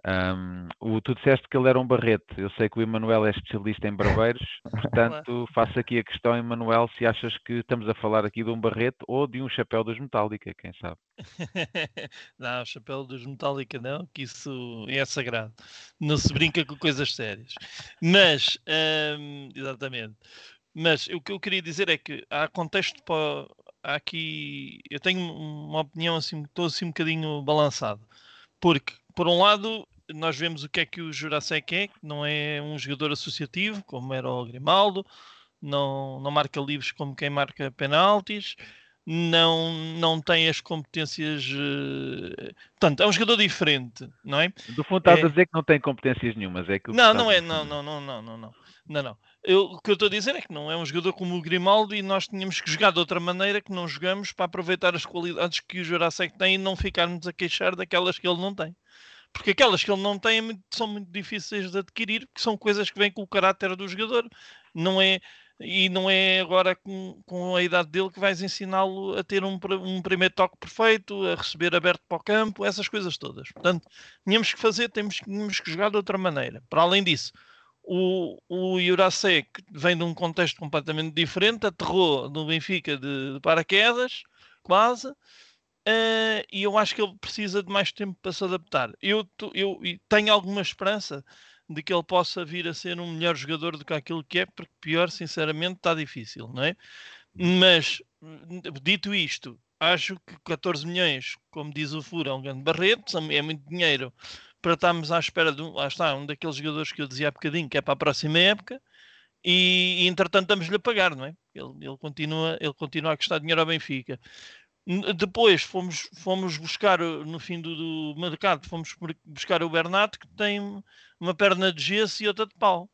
S2: Ahm, o, tu disseste que ele era um barrete. Eu sei que o Emanuel é especialista em barbeiros, (laughs) portanto, faço aqui a questão, Emanuel, se achas que estamos a falar aqui de um barrete ou de um chapéu dos Metallica, quem sabe? (laughs)
S3: não, o chapéu dos Metallica não, que isso é sagrado. Não se brinca com coisas sérias. Mas, hum, exatamente. Mas o que eu queria dizer é que há contexto para. Há aqui. Eu tenho uma opinião assim, estou assim um bocadinho balançado. Porque, por um lado, nós vemos o que é que o Jurasek é, que não é um jogador associativo, como era o Grimaldo, não, não marca livros como quem marca penaltis, não, não tem as competências. eh, Portanto, é um jogador diferente, não é?
S2: Do fundo estás
S3: É.
S2: a dizer que não tem competências nenhumas, é que
S3: Não, não é, não, não, não, não, não, não, não, não. Eu, o que eu estou a dizer é que não é um jogador como o Grimaldo e nós tínhamos que jogar de outra maneira que não jogamos para aproveitar as qualidades que o Jurasek tem e não ficarmos a queixar daquelas que ele não tem. Porque aquelas que ele não tem é são muito difíceis de adquirir, porque são coisas que vêm com o caráter do jogador. Não é, e não é agora com, com a idade dele que vais ensiná-lo a ter um, um primeiro toque perfeito, a receber aberto para o campo, essas coisas todas. Portanto, tínhamos que fazer, temos, tínhamos que jogar de outra maneira. Para além disso, o, o Jurasek vem de um contexto completamente diferente, aterrou no Benfica de, de paraquedas, quase. Eh, e eu acho que ele precisa de mais tempo para se adaptar. Eu, eu tenho alguma esperança de que ele possa vir a ser um melhor jogador do que aquilo que é, porque pior, sinceramente, está difícil, não é? Mas, dito isto, acho que 14 milhões, como diz o Fura, é um grande barreto, é muito dinheiro para estarmos à espera de um, lá está, um daqueles jogadores que eu dizia há bocadinho, que é para a próxima época, e, e entretanto estamos-lhe a pagar, não é? Ele, ele, continua, ele continua a custar dinheiro ao Benfica. Depois fomos, fomos buscar uh, no fim do, do mercado, fomos bu- buscar o Bernat que tem uma perna de gesso e outra de pau,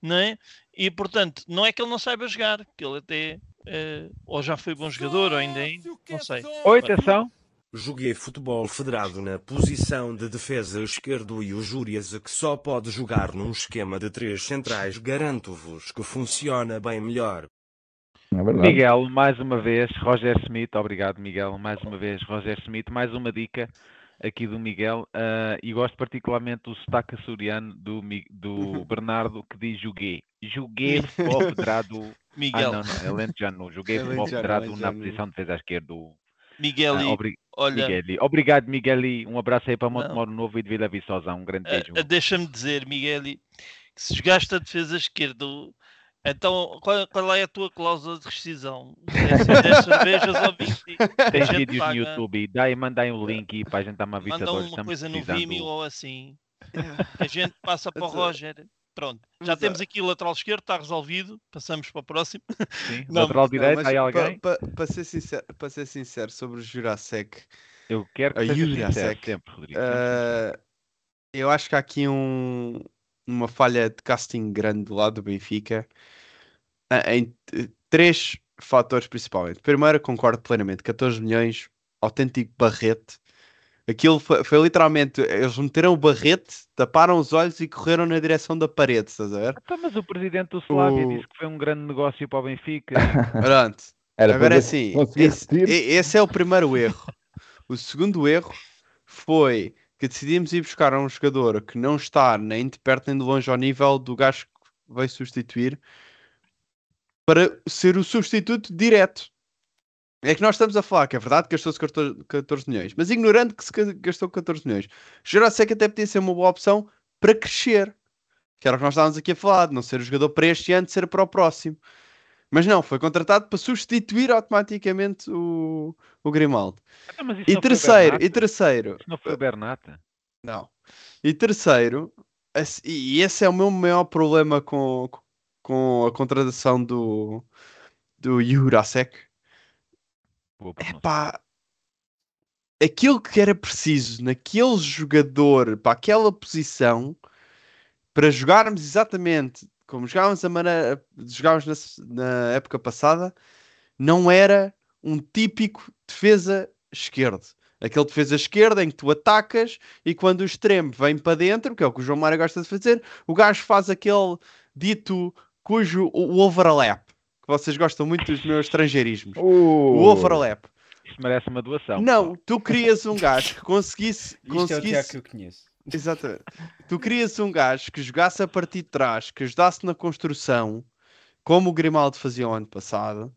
S3: não é? E portanto, não é que ele não saiba jogar, que ele até eh, ou já foi bom jogador ou ainda é, não sei.
S2: Oi, atenção.
S6: Joguei futebol federado na posição de defesa esquerdo e o Júrias que só pode jogar num esquema de três centrais. Garanto-vos que funciona bem melhor.
S4: É.
S2: Miguel, mais uma vez, Roger Smith, obrigado Miguel, mais uma vez, Roger Smith, mais uma dica aqui do Miguel, ah, e gosto particularmente do sotaque açoriano do, do (laughs) Bernardo que diz joguei. Joguei (laughs) futebol federado. Ah,
S3: Miguel,
S2: não, não, é Alentejano. Joguei futebol
S7: Alentejano,
S2: federado na posição de defesa à esquerda. do-
S3: Miguel,
S2: Ah, obri-
S3: olha,
S2: Migueli. Obrigado, Migueli. Um abraço aí para
S3: Não.
S2: Montemoro Novo e de Vila Viçosa. Um grande
S3: Ah,
S2: beijo.
S3: ah, Deixa-me dizer, Miguel, que se jogaste a defesa esquerda, então qual, qual é a tua cláusula de rescisão? 10 cervejas ou 20?
S2: Tem
S3: a gente
S2: vídeos no
S3: paga.
S2: YouTube. Daí, manda aí o link aí para a gente dar uma vista olhos.
S3: uma
S2: Estamos
S3: coisa no. Vimeo ou assim. A gente passa para o Roger. Pronto, já
S7: mas,
S3: temos aqui o lateral esquerdo, está resolvido. Passamos para o próximo.
S2: Sim. (laughs)
S3: Não,
S2: Lateral
S7: Não,
S2: direito,
S7: mas
S2: aí
S7: pa-
S2: alguém?
S7: pa- Para ser, sincero, para ser sincero sobre o Jurasek,
S2: Eu quero que
S7: a
S2: seja
S7: Yuri
S2: sincero
S7: Asek,
S2: sempre, Rodrigo.
S7: eh, eu acho que há aqui um, uma falha de casting grande do lado do Benfica eh, em t- três fatores principalmente. Primeiro, concordo plenamente, 14 milhões, autêntico barrete. Aquilo foi, foi literalmente, eles meteram o barrete, taparam os olhos e correram na direção da parede, estás a ver?
S2: Então, mas o presidente do Slavia
S7: O-
S2: disse que foi um grande negócio para o Benfica. (laughs)
S7: Pronto.
S4: Era
S7: Agora
S4: para
S7: é assim,
S4: conseguia
S7: esse, esse é o primeiro erro. O segundo erro foi que decidimos ir buscar um jogador que não está nem de perto nem de longe ao nível do gajo que vai substituir para ser o substituto direto. É que nós estamos a falar que é verdade que gastou-se 14, 14 milhões, mas ignorando que se ga- gastou 14 milhões, Jurasek até podia ser uma boa opção para crescer, que era o que nós estávamos aqui a falar, de não ser o jogador para este ano, de ser para o próximo. Mas não, foi contratado para substituir automaticamente o, o Grimaldo.
S2: Então, isso
S7: E terceiro, e terceiro,
S2: Isso não foi o Bernata?
S7: não. E terceiro, e esse é o meu maior problema com, com a contratação do, do Jurasek. Pá, aquilo que era preciso naquele jogador, para aquela posição, para jogarmos exatamente como jogávamos a maneira, jogávamos na, na época passada, não era um típico defesa esquerdo. Aquele defesa esquerda em que tu atacas e quando o extremo vem para dentro, que é o que o João Mário gosta de fazer, o gajo faz aquele dito cujo o overlap, que vocês gostam muito dos meus estrangeirismos. O
S4: Uh,
S7: overlap.
S2: Isto merece uma doação.
S7: Não, tu querias um gajo que conseguisse.
S5: Isto é o Tiago
S7: conseguisse...
S5: que eu conheço.
S7: Exatamente. Tu querias um gajo que jogasse a partir de trás, que ajudasse na construção, como o Grimaldo fazia o ano passado,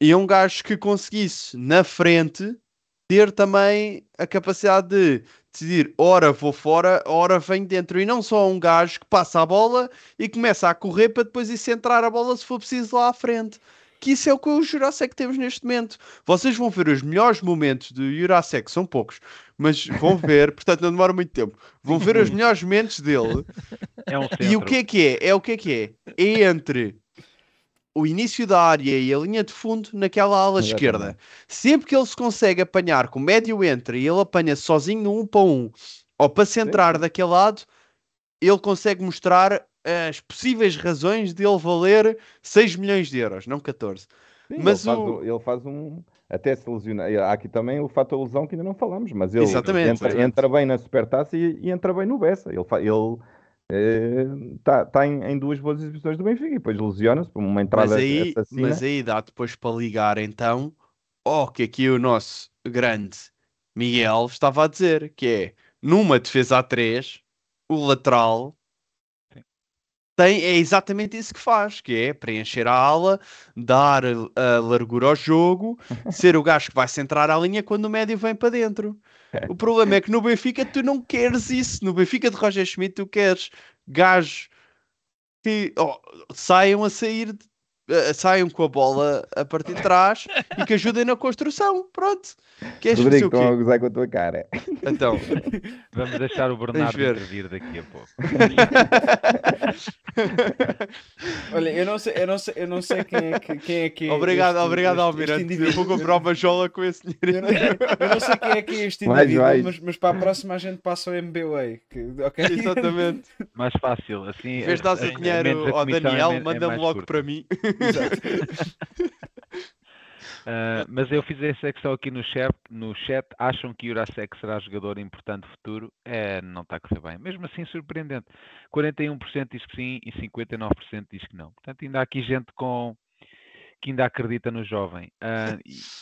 S7: e um gajo que conseguisse na frente ter também a capacidade de decidir ora vou fora, ora venho dentro, e não só um gajo que passa a bola e começa a correr para depois ir centrar a bola se for preciso lá à frente. Que isso é o que o Jurassic temos neste momento. Vocês vão ver os melhores momentos do Jurassic, são poucos, mas vão (laughs) ver, portanto não demora muito tempo. Vão ver os melhores momentos dele.
S2: É um
S7: E o que é que é? É o que é que é? É entre o início da área e a linha de fundo naquela ala
S4: Exatamente.
S7: esquerda. Sempre que ele se consegue apanhar com o médio entra e ele apanha sozinho no 1 para 1 ou para centrar daquele lado, ele consegue mostrar as possíveis razões de ele valer 6 milhões de euros, não 14.
S4: Sim,
S7: Mas
S4: ele, faz,
S7: o-
S4: o- ele faz um. Até se lesionar. Há aqui também o fator lesão que ainda não falamos, mas ele
S7: Exatamente,
S4: entra,
S7: exatamente.
S4: entra bem na supertaça e, e entra bem no Bessa. Ele está ele, tá, tá em, em duas boas exibições do Benfica e depois lesiona-se por uma entrada
S7: Mas aí,
S4: assassina.
S7: mas aí dá depois para ligar então ao que aqui o nosso grande Miguel estava a dizer, que é numa defesa a 3, o lateral tem, é exatamente isso que faz, que é preencher a ala, dar a largura ao jogo, (laughs) ser o gajo que vai centrar a linha quando o médio vem para dentro. O problema é que no Benfica tu não queres isso. No Benfica de Roger Schmidt tu queres gajos que oh, saiam a sair, eh, saiam com a bola a partir de trás e que ajudem na construção. Pronto. Queres
S4: Rodrigo, estão a gozar com a tua cara.
S7: Então, (laughs)
S2: Vamos deixar o Bernardo intervir daqui a pouco. (laughs)
S5: Olha, eu não sei, eu não sei, eu não sei quem é que, quem é, que é
S7: obrigado,
S5: este-
S7: obrigado,
S5: este-
S7: Almirante.
S5: este
S7: Eu vou comprar uma jola com esse
S5: Eu
S7: dinheiro.
S5: não, eu não sei quem é que é este indivíduo,
S4: vais.
S5: mas, mas para a próxima a gente passa o MBWay. Que, ok? (laughs)
S7: Exatamente.
S2: Mais fácil, assim.
S7: Em vez de
S2: a-
S7: dar o dinheiro ao
S2: é
S7: Daniel,
S2: é
S7: manda-me logo
S2: curta.
S7: para mim. (laughs)
S2: Ah, mas eu fiz essa questão aqui no chat, no chat. Acham que Jurasek será jogador importante futuro? É, não está a correr bem. Mesmo assim, surpreendente. 41% diz que sim e 59% diz que não. Portanto, ainda há aqui gente com que ainda acredita no jovem. Ah,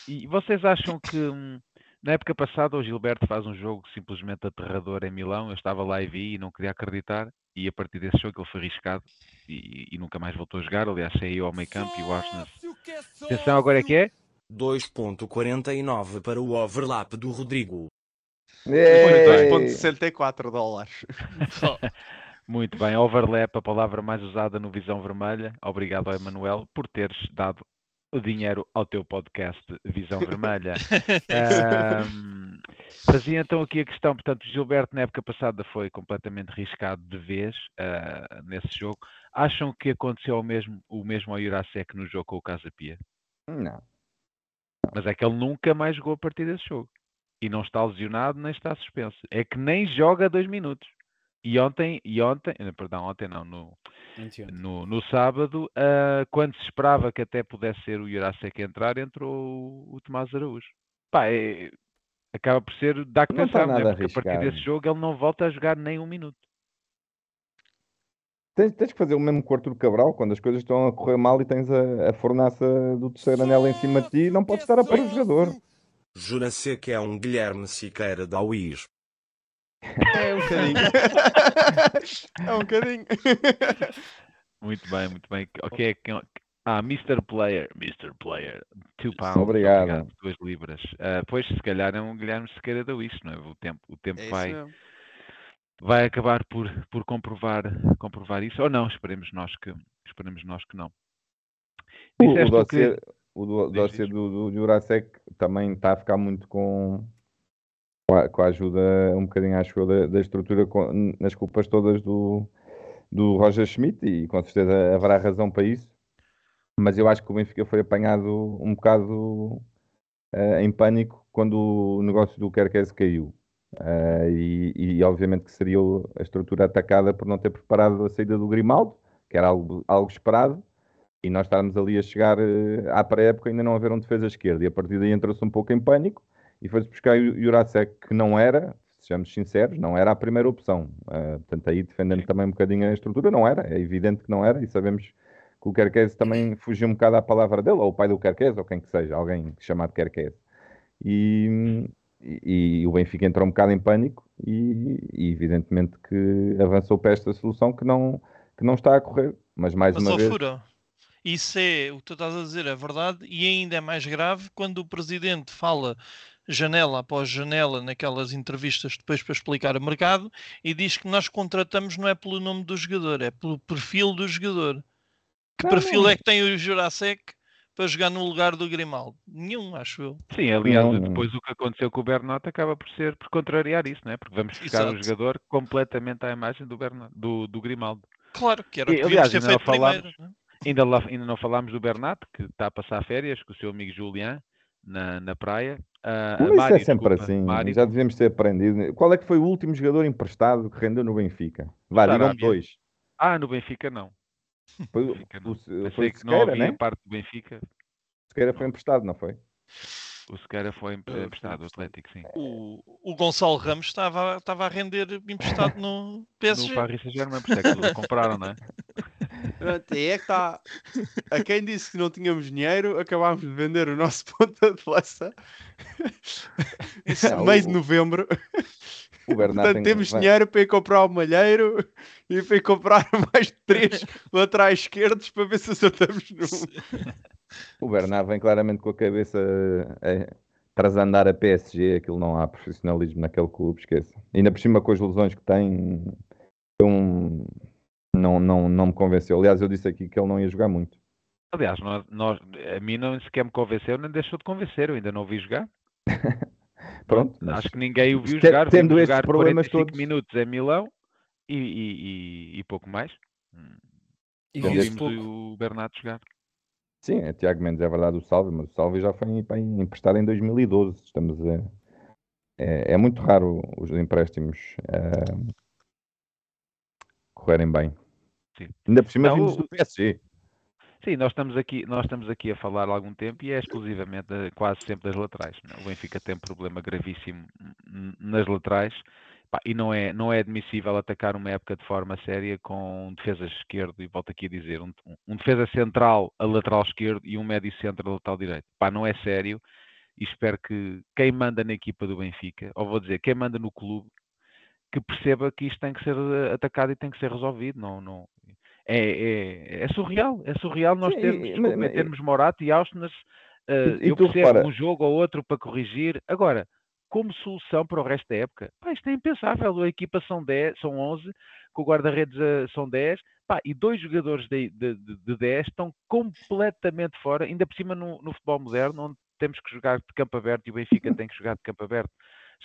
S2: e, e vocês acham que hum, na época passada o Gilberto faz um jogo simplesmente aterrador em Milão? Eu estava lá e vi e não queria acreditar. E a partir desse jogo ele foi arriscado e, e nunca mais voltou a jogar. Aliás, saiu ao meio campo e o Arsenal. Atenção, agora é que é?
S6: 2.49 para o overlap do Rodrigo.
S4: Ei!
S7: 2.64 dólares.
S2: Muito bem, overlap, a palavra mais usada no Visão Vermelha. Obrigado, Emanuel, por teres dado o dinheiro ao teu podcast Visão Vermelha. (laughs) Ahm, fazia então aqui a questão, portanto, Gilberto na época passada foi completamente riscado de vez ah, nesse jogo. Acham que aconteceu o mesmo, o mesmo ao Jurasek no jogo com o Casa Pia?
S4: Não.
S2: Mas é que ele nunca mais jogou a partir desse jogo. E não está lesionado, nem está suspenso. É que nem joga dois minutos. E ontem, e ontem, eh, perdão, ontem não, no,
S5: 21.
S2: no, no sábado, ah, quando se esperava que até pudesse ser o Jurasek a entrar, entrou o, o Tomás Araújo. Pá, é- acaba por ser, dá que
S4: Não
S2: pensar, não é?
S4: nada
S2: Porque a partir
S4: arriscado.
S2: desse jogo ele não volta a jogar nem um minuto.
S4: Tens, tens que fazer o mesmo com o Arthur Cabral quando as coisas estão a correr mal e tens a, a fornaça do terceiro anel em cima de ti, não podes estar a pôr o jogador.
S6: Jura-se que é um Guilherme Siqueira da UIS.
S7: É um bocadinho. é um bocadinho.
S2: Muito bem, muito bem. Ok, ah, Mr. Player, Mr. Player, 2 pounds,
S4: Obrigado.
S2: 2 libras. Ah, pois, se calhar é um Guilherme Sequeira da Wish, não é? O tempo, o tempo
S7: É
S2: vai,
S7: mesmo.
S2: vai acabar por, por comprovar, comprovar isso, ou não, esperemos nós que, esperemos nós que não.
S4: O, o
S2: Disseste
S4: dossiê,
S2: que-
S4: o do-
S2: diz.
S4: do, do Jurasek também está a ficar muito com, com, a, ajuda, um bocadinho acho eu, da, estrutura, com- nas culpas todas do, do Roger Schmidt, e com certeza haverá razão para isso. Mas eu acho que o Benfica foi apanhado um bocado eh, em pânico quando o negócio do Kerkez caiu. Eh, e, e obviamente que seria a estrutura atacada por não ter preparado a saída do Grimaldo, que era algo, algo esperado, e nós estarmos ali a chegar eh, à pré-época ainda não haver um defesa esquerda. E a partir daí entrou-se um pouco em pânico e foi-se buscar o Jurasek, que não era, sejamos sinceros, não era a primeira opção. Eh, portanto, aí defendendo também um bocadinho a estrutura, não era, é evidente que não era, e sabemos que o Kerkez também fugiu um bocado à palavra dele, ou o pai do Kerkez, ou quem que seja, alguém chamado Kerkez. E, e, e o Benfica entrou um bocado em pânico e, e evidentemente que avançou para esta solução que não, que não está a correr. Mas mais
S3: Mas,
S4: uma vez.
S3: Fura, isso é o que tu estás a dizer, é verdade, e ainda é mais grave quando o presidente fala janela após janela naquelas entrevistas depois para explicar o mercado e diz que nós contratamos não é pelo nome do jogador, é pelo perfil do jogador. Que
S4: Não,
S3: perfil é que tem o Jurasek para jogar no lugar do Grimaldo? Nenhum, acho eu.
S2: Sim, aliás,
S4: Não, não.
S2: depois o que aconteceu com o Bernat acaba por ser por contrariar isso, não é? Porque vamos o
S3: Exato.
S2: jogador completamente à imagem do, Bernat, do, do Grimaldo.
S3: Claro, que era o
S2: E, aliás, ainda não
S3: feito
S2: falámos-
S3: primeiro. não é?
S2: Ainda, lá- ainda não falámos do Bernat, que está a passar férias com o seu amigo Julian na, na praia. A
S4: Mas isso
S2: Mário,
S4: é sempre
S2: desculpa,
S4: assim,
S2: Mário,
S4: já devíamos ter aprendido. Qual é que foi o último jogador emprestado que rendeu no Benfica? Vá, digam dois.
S2: Ah, no Benfica não. (laughs)
S4: Foi, o-
S2: Benfica não.
S4: o, foi
S2: Pensei
S4: o
S2: que não
S4: Sequeira,
S2: havia
S4: né?
S2: parte do Benfica.
S4: Sequeira foi emprestado, não foi?
S2: O Sequeira foi
S7: foi
S2: emprestado do
S7: emprestado.
S2: Atlético, sim.
S3: O, o Gonçalo Ramos estava, estava a render emprestado no (laughs)
S2: No
S3: PSG.
S2: Paris Saint-Germain, por isso é que o (laughs) compraram, não é?
S7: É que está. A quem disse que não tínhamos dinheiro, acabámos de vender o nosso (laughs) ponta de lança
S4: Não,
S7: meio de
S4: o-
S7: novembro.
S4: O Bernat
S7: Portanto,
S4: tem-
S7: temos
S4: vai-
S7: dinheiro para ir comprar o malheiro e para ir comprar (laughs) mais três laterais esquerdos para ver se acertamos num.
S4: O Bernat vem claramente com a cabeça eh, tras andar a PSG, aquilo não há profissionalismo naquele clube, esqueça. Ainda por cima com as lesões que tem, um, não, não, não me convenceu. Aliás, eu disse aqui que ele não ia jogar muito.
S2: Aliás, nós, nós- a mim não sequer me convenceu, nem deixou de convencer, eu ainda não o vi jogar. (laughs)
S4: Pronto, mas
S2: Acho que ninguém o viu jogar.
S4: tendo esses
S2: jogar
S4: problemas
S2: 45
S4: todos-
S2: minutos em Milão e, e- e- e pouco mais. Hum,
S5: E viu-se
S2: vimos
S5: pouco.
S2: o Bernardo jogar.
S4: sim, é Tiago Mendes, é verdade o Salve, mas o Salve já foi emprestado em 2012. Estamos a, é, é muito raro os empréstimos eh, correrem bem.
S2: Sim.
S4: Ainda por cima
S2: Não,
S4: vimos do PSG.
S2: Sim, nós estamos aqui, nós estamos aqui a falar há algum tempo e é exclusivamente eh, quase sempre das laterais. é? O Benfica tem um problema gravíssimo nas laterais e não é, não é admissível atacar uma época de forma séria com um defesa esquerdo e volto aqui a dizer, um, um defesa central a lateral esquerdo e um médio centro a lateral direito. Pá, não é sério e espero que quem manda na equipa do Benfica, ou vou dizer, quem manda no clube, que perceba que isto tem que ser eh, atacado e tem que ser resolvido. Não, não, é, é, é surreal, é surreal nós
S4: Sim,
S2: termos,
S4: mas- mas-
S2: termos Morato e Ausnes, eh,
S4: E- e
S2: eu percebo
S4: repara-
S2: um jogo ou outro para corrigir. Agora, como solução para o resto da época, pá, isto é impensável. A equipa são 10, são 11, com o guarda-redes eh, são 10, pá, e dois jogadores de, de, de, de 10 estão completamente fora, ainda por cima no, no futebol moderno, onde temos que jogar de campo aberto e o Benfica (laughs) tem que jogar de campo aberto,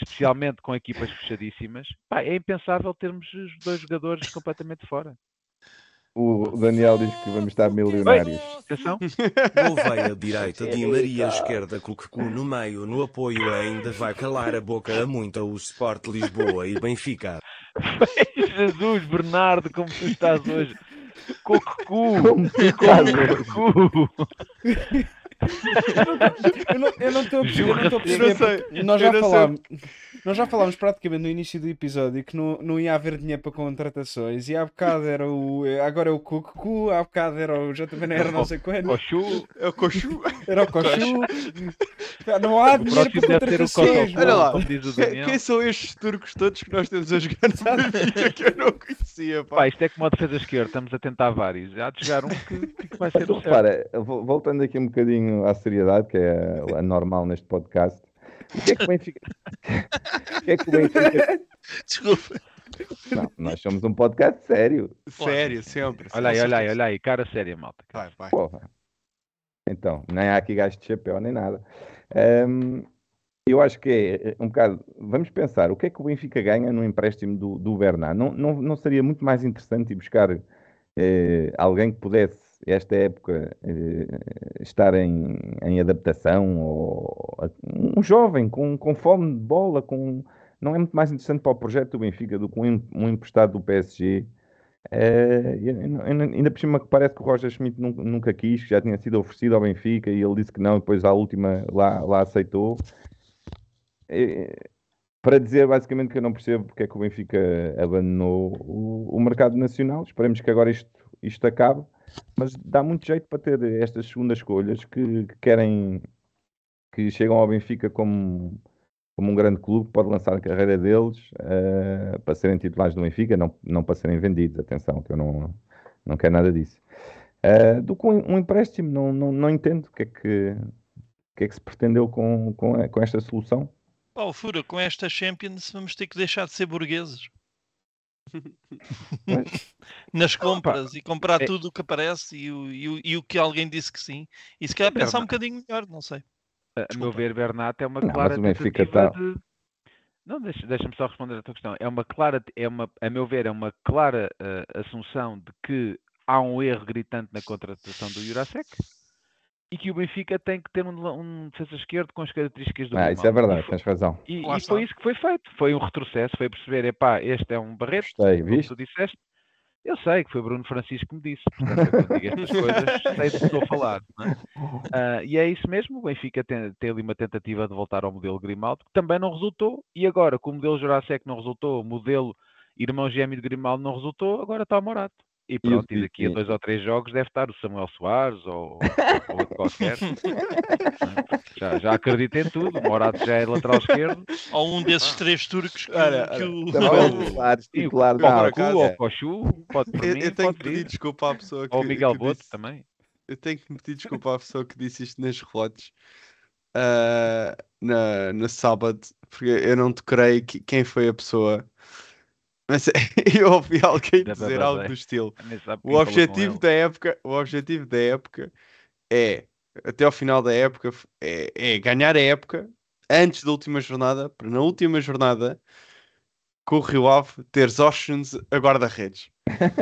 S2: especialmente com equipas fechadíssimas. Pá, é impensável termos os dois jogadores completamente fora.
S4: O Daniel diz que vamos estar milionários.
S2: Atenção. (laughs)
S6: Gouveia direita, Di Maria esquerda, Cucu no meio, no apoio ainda vai calar a boca a muita o Sport Lisboa e Benfica.
S2: Jesus, Bernardo, como tu estás hoje. Coco.
S4: Como tu estás hoje?
S5: Eu não- estou a perceber, eu não estou a
S2: Jurra-se.
S5: perceber
S7: Eu não sei,
S5: porque nós já falámos, nós já falámos praticamente no início do episódio que não, não ia haver dinheiro para contratações e há bocado era o agora é o Cucu, há bocado era o JBN era não sei quando,
S2: Cochu.
S7: É o Cochu.
S5: era o Cochu. Não há dinheiro para
S2: deve ser o
S5: contratações.
S7: Olha lá. Quem, são estes turcos todos que nós temos a jogar no Benfica que eu não conhecia? Pá.
S2: Pá, isto é como a defesa esquerda, estamos a tentar vários. Há de chegar um que, que vai ser o certo.
S4: repara, vo- voltando aqui um bocadinho à seriedade, que é a normal neste podcast, o que é que o Benfica. o que é que o Benfica. (laughs)
S3: Desculpa.
S4: Não, nós somos um podcast sério.
S7: Sério, sempre.
S2: Olha aí, olha aí, olha aí, cara séria, malta.
S7: Vai, vai.
S4: Porra. Então, nem há aqui gasto de chapéu nem nada. Ahm, eu acho que é um bocado. Vamos pensar, o que é que o Benfica ganha no empréstimo do, do Bernat? Não, não, não seria muito mais interessante ir buscar eh, alguém que pudesse, esta época, eh, estar em, em adaptação? Ou um jovem com, com fome de bola? Com, não é muito mais interessante para o projeto do Benfica do que um, em- emprestado do PSG? Eh, ainda por cima que parece que o Roger Schmidt nun- nunca, quis, que já tinha sido oferecido ao Benfica e ele disse que não, e depois à última lá, lá aceitou. Para dizer basicamente que eu não percebo porque é que o Benfica abandonou o, o mercado nacional. Esperemos que agora isto, isto acabe, mas dá muito jeito para ter estas segundas escolhas que, que querem que chegam ao Benfica como, como um grande clube, pode lançar a carreira deles eh, para serem titulares do Benfica, não, não para serem vendidos, atenção, que eu não, não quero nada disso. Eh, do que um, um empréstimo, não, não, não entendo o que é que, que é que se pretendeu com, com, com esta solução.
S3: Oh, Fura, com esta Champions vamos ter que deixar de ser burgueses. (laughs) Nas compras e comprar
S2: é-
S3: tudo o que aparece e o, e, o, e o que alguém disse que sim. E se calhar pensar um bocadinho melhor, não sei.
S2: A a meu ver, Bernat é uma
S4: Não,
S2: clara tentativa
S4: tá-
S2: de. Não, deixa- deixa-me só responder a tua questão. É uma clara, é uma, a meu ver, é uma clara eh, assunção de que há um erro gritante na contratação do Jurasek e que o Benfica tem que ter um, um defesa esquerdo com as características do
S4: Ah, isso é verdade,
S2: E foi-
S4: tens razão.
S2: E, e foi isso que foi feito. Foi um retrocesso, foi perceber, epá, este é um barreto,
S4: Gostei,
S2: como
S4: viste?
S2: tu disseste. Eu sei que foi Bruno Francisco que me disse. Portanto, eu quando digo estas (laughs) coisas, sei do que estou a falar. não é? Ah, e é isso mesmo. O Benfica tem, tem ali uma tentativa de voltar ao modelo Grimaldo, que também não resultou. E agora, com o modelo Jurasek não resultou, o modelo irmão gêmeo de Grimaldo não resultou, agora está o Morato. E pronto, e daqui a dois ou três jogos deve estar o Samuel Soares ou, ou outro qualquer. (laughs) já, já acredito em tudo. O Morato já é lateral esquerdo.
S3: Ou um desses três turcos que,
S7: Olha,
S3: que
S7: olha,
S3: o.
S1: Titular
S7: por
S2: ou. Cochu, pode por
S7: Eu,
S2: mim,
S7: eu tenho
S2: pode
S7: que pedir desculpa à pessoa que.
S2: Ou o Miguel
S7: que
S2: Boto
S7: disse-
S2: também.
S7: Eu tenho que pedir desculpa à pessoa que disse isto nas relotes ah, na, no sábado, porque eu não toquei que, quem foi a pessoa. Mas (laughs) eu ouvi alguém dizer algo do estilo. O objetivo da época, o objetivo da época é, até ao final da época, é, é ganhar a época antes da última jornada, para na última jornada com o Rio Ave teres Oceans a guarda-redes.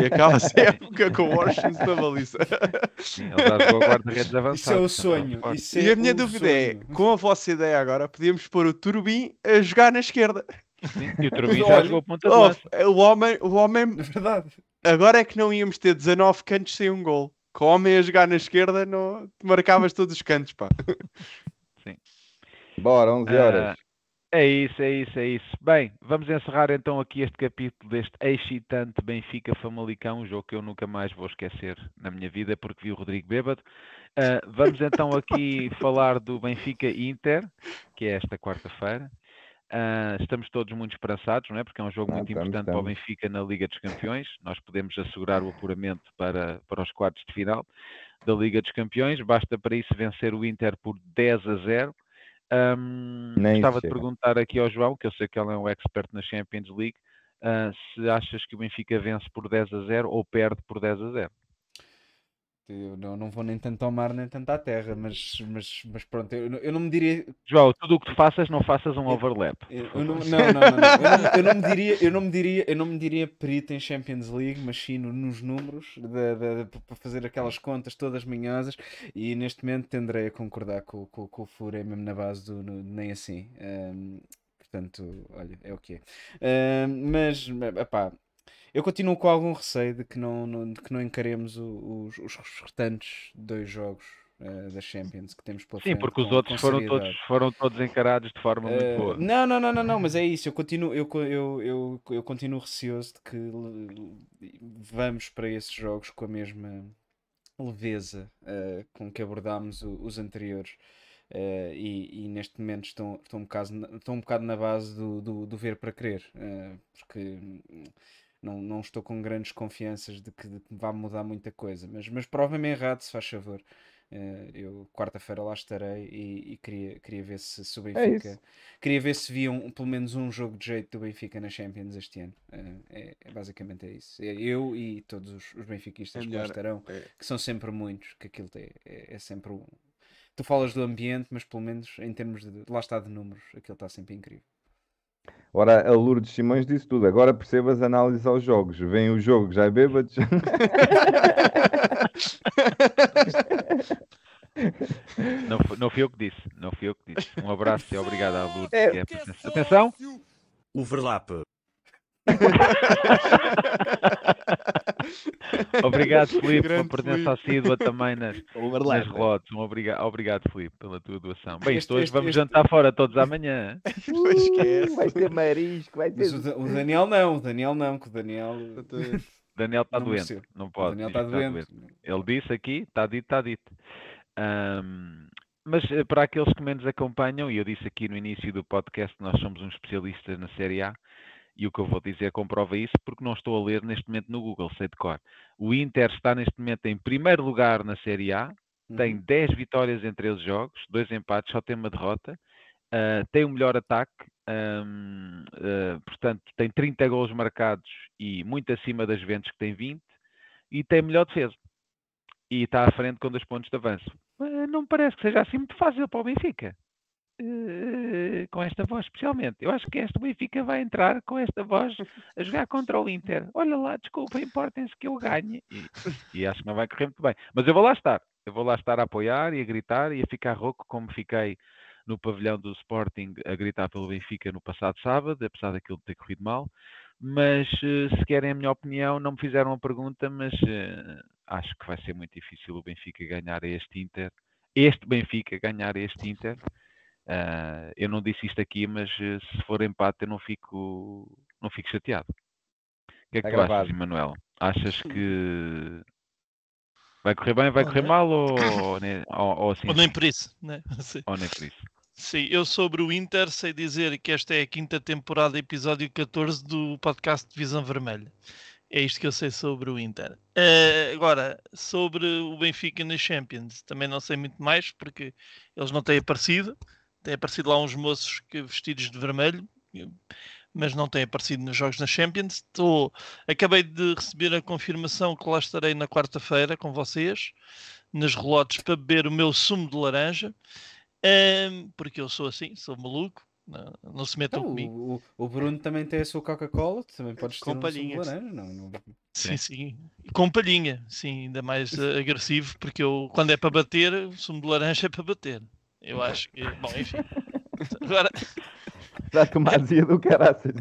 S7: E acaba-se a (laughs) época com o Oceans na baliza.
S2: Sim, ele já jogou a guarda-redes avançado.
S5: Isso é o
S2: portanto,
S5: sonho.
S2: forte.
S5: Isso é
S7: E a minha dúvida é,
S5: sonho.
S7: com a vossa ideia agora, podíamos pôr o Turbin a jogar na esquerda.
S2: Sim, E o Turbin já jogou a ponta de lança.
S7: o homem, o homem,
S5: É verdade.
S7: agora é que não íamos ter 19 cantos sem um gol. Com o homem a jogar na esquerda, não, marcavas todos os cantos, pá.
S4: Bora, 11 horas.
S2: Ah, é isso, é isso, é isso. Bem, vamos encerrar então aqui este capítulo deste excitante Benfica Famalicão, um jogo que eu nunca mais vou esquecer na minha vida porque vi o Rodrigo bêbado. Ah, vamos então aqui (laughs) falar do Benfica Inter, que é esta quarta-feira. Ah, estamos todos muito esperançados, não é? Porque é um jogo
S4: Ah,
S2: muito
S4: estamos,
S2: importante para o
S4: estamos.
S2: Benfica na Liga dos Campeões. Nós podemos assegurar o apuramento para, para os quartos de final da Liga dos Campeões. Basta para isso vencer o Inter por 10 a 0. Ahm,
S4: Nem isso
S2: gostava de perguntar aqui ao João, que eu sei que ele é um expert na Champions League, ah, se achas que o Benfica vence por 10 a 0 ou perde por 10 a 0.
S5: Eu não, não vou nem tanto ao mar nem tanto à terra, mas, mas, mas pronto, eu, não- eu não me diria.
S2: João, tudo o que tu faças, não faças um overlap.
S5: Eu, não, não, não. Eu, não, me diria, eu não me diria, eu não me diria perito em Champions League, mas sim no- nos números para fazer aquelas contas todas manhosas e neste momento tenderei a concordar com, com, com o Fura, é mesmo na base do no- nem assim. Ahm, portanto, olha, é o que é. Ahm, mas, epá, eu continuo com algum receio de que não, não- de que não encaremos os, os restantes dois jogos eh, da Champions que temos pela
S2: Sim,
S5: frente
S2: porque os
S5: com-
S2: outros
S5: com
S2: foram todos, foram todos encarados de forma muito
S5: Eh,
S2: boa.
S5: não, não, não, não, não, mas é isso. Eu continuo, eu, eu, eu, eu continuo receoso de que vamos para esses jogos com a mesma leveza eh, com que abordámos o- os anteriores. Eh, e, e neste momento estão, estão, um bocado, estão um bocado na base do, do, do ver para crer, eh, porque não, não estou com grandes confianças de que, de que vá mudar muita coisa, mas, mas prova-me errado, se faz favor. Eh, eu quarta-feira lá estarei e, e queria, queria ver se, se o
S4: É
S5: Benfica
S4: isso.
S5: queria ver se via um- pelo menos um jogo de jeito do Benfica na Champions este ano. Eh, é, é basicamente é isso. É Eu e todos os, os benfiquistas
S7: É
S5: que lá estarão,
S7: é.
S5: que são sempre muitos, que aquilo é, é, é sempre um. Tu falas do ambiente, mas pelo menos em termos de lá está de números, aquilo está sempre incrível.
S4: Ora, a Lourdes Simões disse tudo. Agora percebas a análise aos jogos. Vem o jogo, já é bêbados. (laughs)
S2: Não, não fui eu que disse, não fui eu que disse. Um abraço e obrigado à Lourdes.
S1: É.
S2: é presença. Atenção!
S6: Overlap. (laughs)
S2: Obrigado, Filipe, pela presença assídua também nas, (laughs) nas relotes. Um obriga obrigado, Filipe, pela tua doação. Bem,
S5: Este-
S2: isto hoje
S5: este-
S2: vamos
S5: este-
S2: jantar fora todos amanhã. (laughs)
S7: Pois esquece.
S1: Vai ter marisco, vai
S5: Mas
S1: ter.
S5: o, Da- o Daniel não, o Daniel não, que o Daniel.
S2: Daniel está
S5: Não
S2: doente,
S5: mereceu.
S2: não
S5: O
S2: pode.
S5: Daniel está
S2: que
S5: doente.
S2: Ele disse aqui, está dito, está dito. Ahm, mas eh, para aqueles que menos acompanham, e eu disse aqui no início do podcast, nós somos uns especialistas na Série A, e o que eu vou dizer comprova isso, porque não estou a ler neste momento no Google, sei de cor. O Inter está neste momento em primeiro lugar na Série A, tem
S5: Uhum.
S2: 10 vitórias em 13 jogos, dois empates, só tem uma derrota, ah, tem o melhor ataque, ahm, ah, portanto, tem 30 gols marcados e muito acima das Juventus que tem 20, e tem melhor defesa. E está à frente com dois pontos de avanço. Ah, não me parece que seja assim muito fácil para o Benfica. Eh, com esta voz, especialmente. Eu acho que este Benfica vai entrar com esta voz a jogar contra o Inter. Olha lá, desculpa, importem-se que eu ganhe. E, e acho que não vai correr muito bem. Mas eu vou lá estar. Eu vou lá estar a apoiar e a gritar e a ficar rouco, como fiquei no pavilhão do Sporting a gritar pelo Benfica no passado sábado, apesar daquilo ter corrido mal. Mas eh, se querem a minha opinião, não me fizeram a pergunta, mas eh, acho que vai ser muito difícil o Benfica ganhar este Inter. Este Benfica ganhar este Inter. Ah, eu não disse isto aqui, mas eh, se for empate eu não fico, não fico chateado. que é que
S4: Está
S2: tu achas. Emanuel? Achas que vai correr bem, vai correr mal ou, (coughs) ou, nem- ou, assim?
S3: Ou nem por isso, né? (laughs) Sim.
S2: Ou nem por isso?
S3: Sim, eu sobre o Inter sei dizer que esta é a quinta temporada, episódio 14 do podcast Divisão Vermelha. É isto que eu sei sobre o Inter. Eh, agora, sobre o Benfica na Champions, também não sei muito mais, porque eles não têm aparecido. Têm aparecido lá uns moços vestidos de vermelho, mas não têm aparecido nos jogos na Champions. Estou, acabei de receber a confirmação que lá estarei na quarta-feira com vocês, nas relotes, para beber o meu sumo de laranja. Ahm, porque eu sou assim, sou maluco, não, não se metam
S5: Então,
S3: comigo.
S5: o, o- Bruno também tem a sua Coca-Cola, também podes ter
S7: Com
S5: um sumo de
S7: palhinhas.
S5: laranja, não, não-
S3: Sim, sim. Com palhinha, sim, ainda mais eh, agressivo, porque eu, quando é para bater, o sumo de laranja é para bater. Eu acho que, bom, enfim. (laughs) Agora,
S4: Dá-te uma azia do caraças.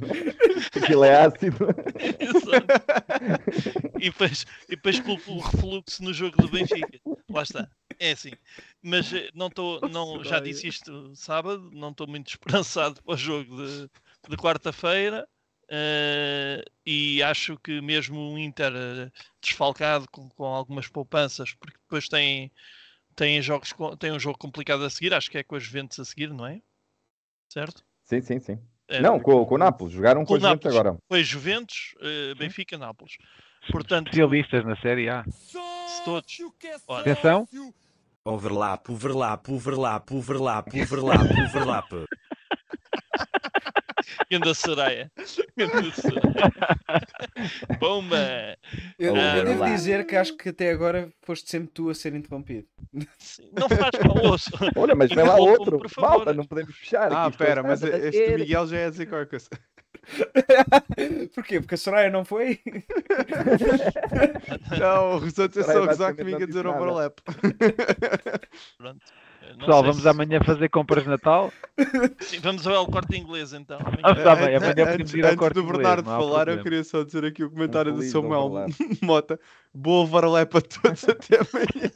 S4: Aquilo é ácido. (laughs)
S3: Exato. e depois, e depois pelo, refluxo no jogo do Benfica. Lá está. É assim. Mas eh, não estou, não, já disse isto sábado, não estou muito (laughs) esperançado para o jogo de, de quarta-feira. eh, e acho que mesmo o Inter eh, desfalcado com, com algumas poupanças, porque depois tem, tem, jogos, tem um jogo complicado a seguir, acho que é com as Juventus a seguir, não é? Certo?
S4: Sim, sim, sim.
S3: É,
S4: Não, com, com o Nápoles. Jogaram com,
S3: Com
S4: a
S3: o
S4: gente
S3: Nápoles.
S4: agora.
S3: Foi Juventus, eh, Benfica, Nápoles. Portanto,
S2: Especialistas na Série A.
S3: se todos. Ora,
S2: Atenção,
S6: Overlap, overlap, overlap, overlap, overlap, overlap.
S3: Ganda Soraya. Ganda Soraya. Bomba!
S5: Eu,
S3: Ah,
S5: eu devo
S4: lá.
S5: dizer que acho que até agora foste sempre tu a ser interrompido.
S3: Sim, Não faz mal, ouço.
S4: Olha, mas vem lá outro.
S3: por favor.
S4: Malta, não podemos fechar.
S7: Ah,
S4: isto
S7: pera, mas este. Miguel já é a dizer qualquer coisa.
S5: Porquê? Porque a Soraya não foi? (laughs)
S7: Não, os outros é só gozar comigo a dizer overlap.
S3: Pronto.
S2: Pessoal, vamos
S3: se-
S2: amanhã fazer compras de Natal. (laughs)
S3: Sim, vamos ao corte inglês então.
S2: Ah, está bem,
S7: Antes-
S2: amanhã podemos
S7: antes,
S2: ir ao
S7: antes
S2: corte
S7: do
S2: inglês,
S7: Bernardo
S2: não há
S7: falar, eu queria só dizer aqui o comentário do Samuel. (laughs) Mota. Boa overlap a todos (laughs) até amanhã.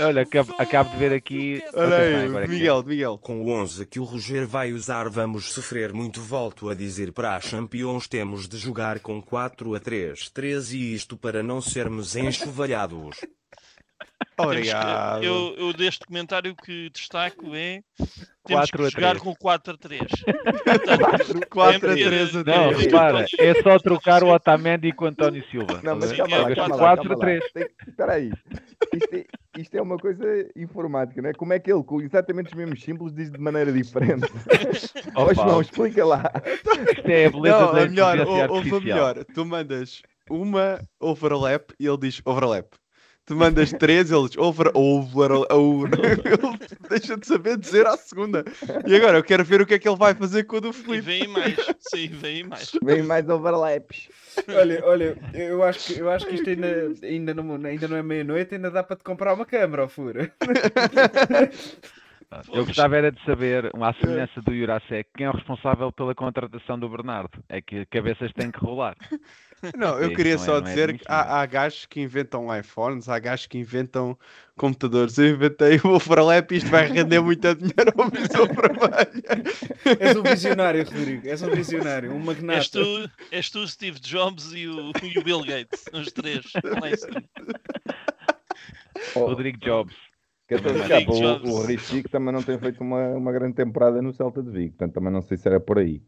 S2: Olha, acabo, acabo de ver aqui.
S7: Olha aí. Miguel, Miguel.
S6: Com o 11 que o Roger vai usar vamos sofrer muito volto a dizer para a Champions temos de jogar com 4 a 3, 3 e isto para não sermos enxovalhados.
S7: Obrigado.
S3: Eu, eu deste comentário que destaco é temos
S2: 4 a
S3: que jogar
S2: 3.
S3: com 4 a 3.
S7: 4 (laughs) a
S3: Lembre-
S7: 3 a
S2: Não,
S7: 3.
S2: repara, é só trocar o Otamendi com o António Silva.
S4: Não, mas calma
S3: é
S4: lá,
S3: o
S4: calma lá.
S2: 4
S4: calma
S2: a
S4: lá.
S2: 3.
S4: Tem- Espera aí. Isto é, isto é uma coisa informática, não é? Como é que ele, com exatamente os mesmos símbolos, diz de maneira diferente? Ó
S2: Opa,
S4: João, explica lá.
S2: Isto é a beleza
S7: Não,
S2: da
S7: é melhor, ou-
S2: artificial.
S7: melhor. Tu mandas uma overlap e ele diz overlap. Tu mandas três, ele diz over, over, over. Ele deixa de saber dizer à segunda. E agora eu quero ver o que é que ele vai fazer com o do
S3: E
S7: Filipe.
S3: vem mais. Sim, vem mais. (laughs)
S4: Vem mais overlaps.
S5: Olha, olha, eu acho que, eu acho que isto ainda, ainda, não, ainda não é meia-noite, ainda dá para te comprar uma câmara, ó fura. (laughs)
S2: Eu gostava era de saber, à semelhança do Jurasek, quem é o responsável pela contratação do Bernardo. É que cabeças têm que rolar. (laughs)
S7: Não, eu queria
S2: não é-
S7: só
S2: é
S7: dizer que
S2: admissível.
S7: há, há gajos que inventam iPhones, há gajos que inventam computadores. Eu inventei o overlap e isto vai render muito dinheiro ao visão vermelha. (laughs)
S5: És um visionário, Rodrigo, és um visionário, um
S3: És
S5: magnata.
S3: tu, és tu, Steve Jobs e o, e o Bill Gates, os três. (laughs) Lá em cima.
S2: Rodrigo Jobs.
S4: Que eu estou a
S3: Rodrigo
S4: ficar,
S3: Jobs.
S4: o, o também não tem feito uma, uma grande temporada no Celta de Vigo, portanto também não sei se era por aí.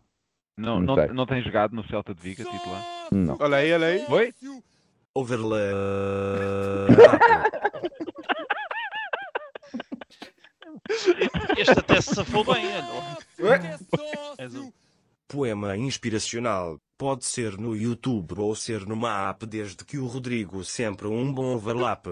S2: Não,
S4: Não
S2: não, não tem jogado no Celta de Vigo a titular?
S4: Não.
S7: Olha aí, olha aí.
S2: Oi?
S6: Overlap.
S3: Este até se safou bem, olha. Um-
S6: Poema inspiracional. Pode ser no YouTube ou ser numa app desde que o Rodrigo sempre um bom overlap.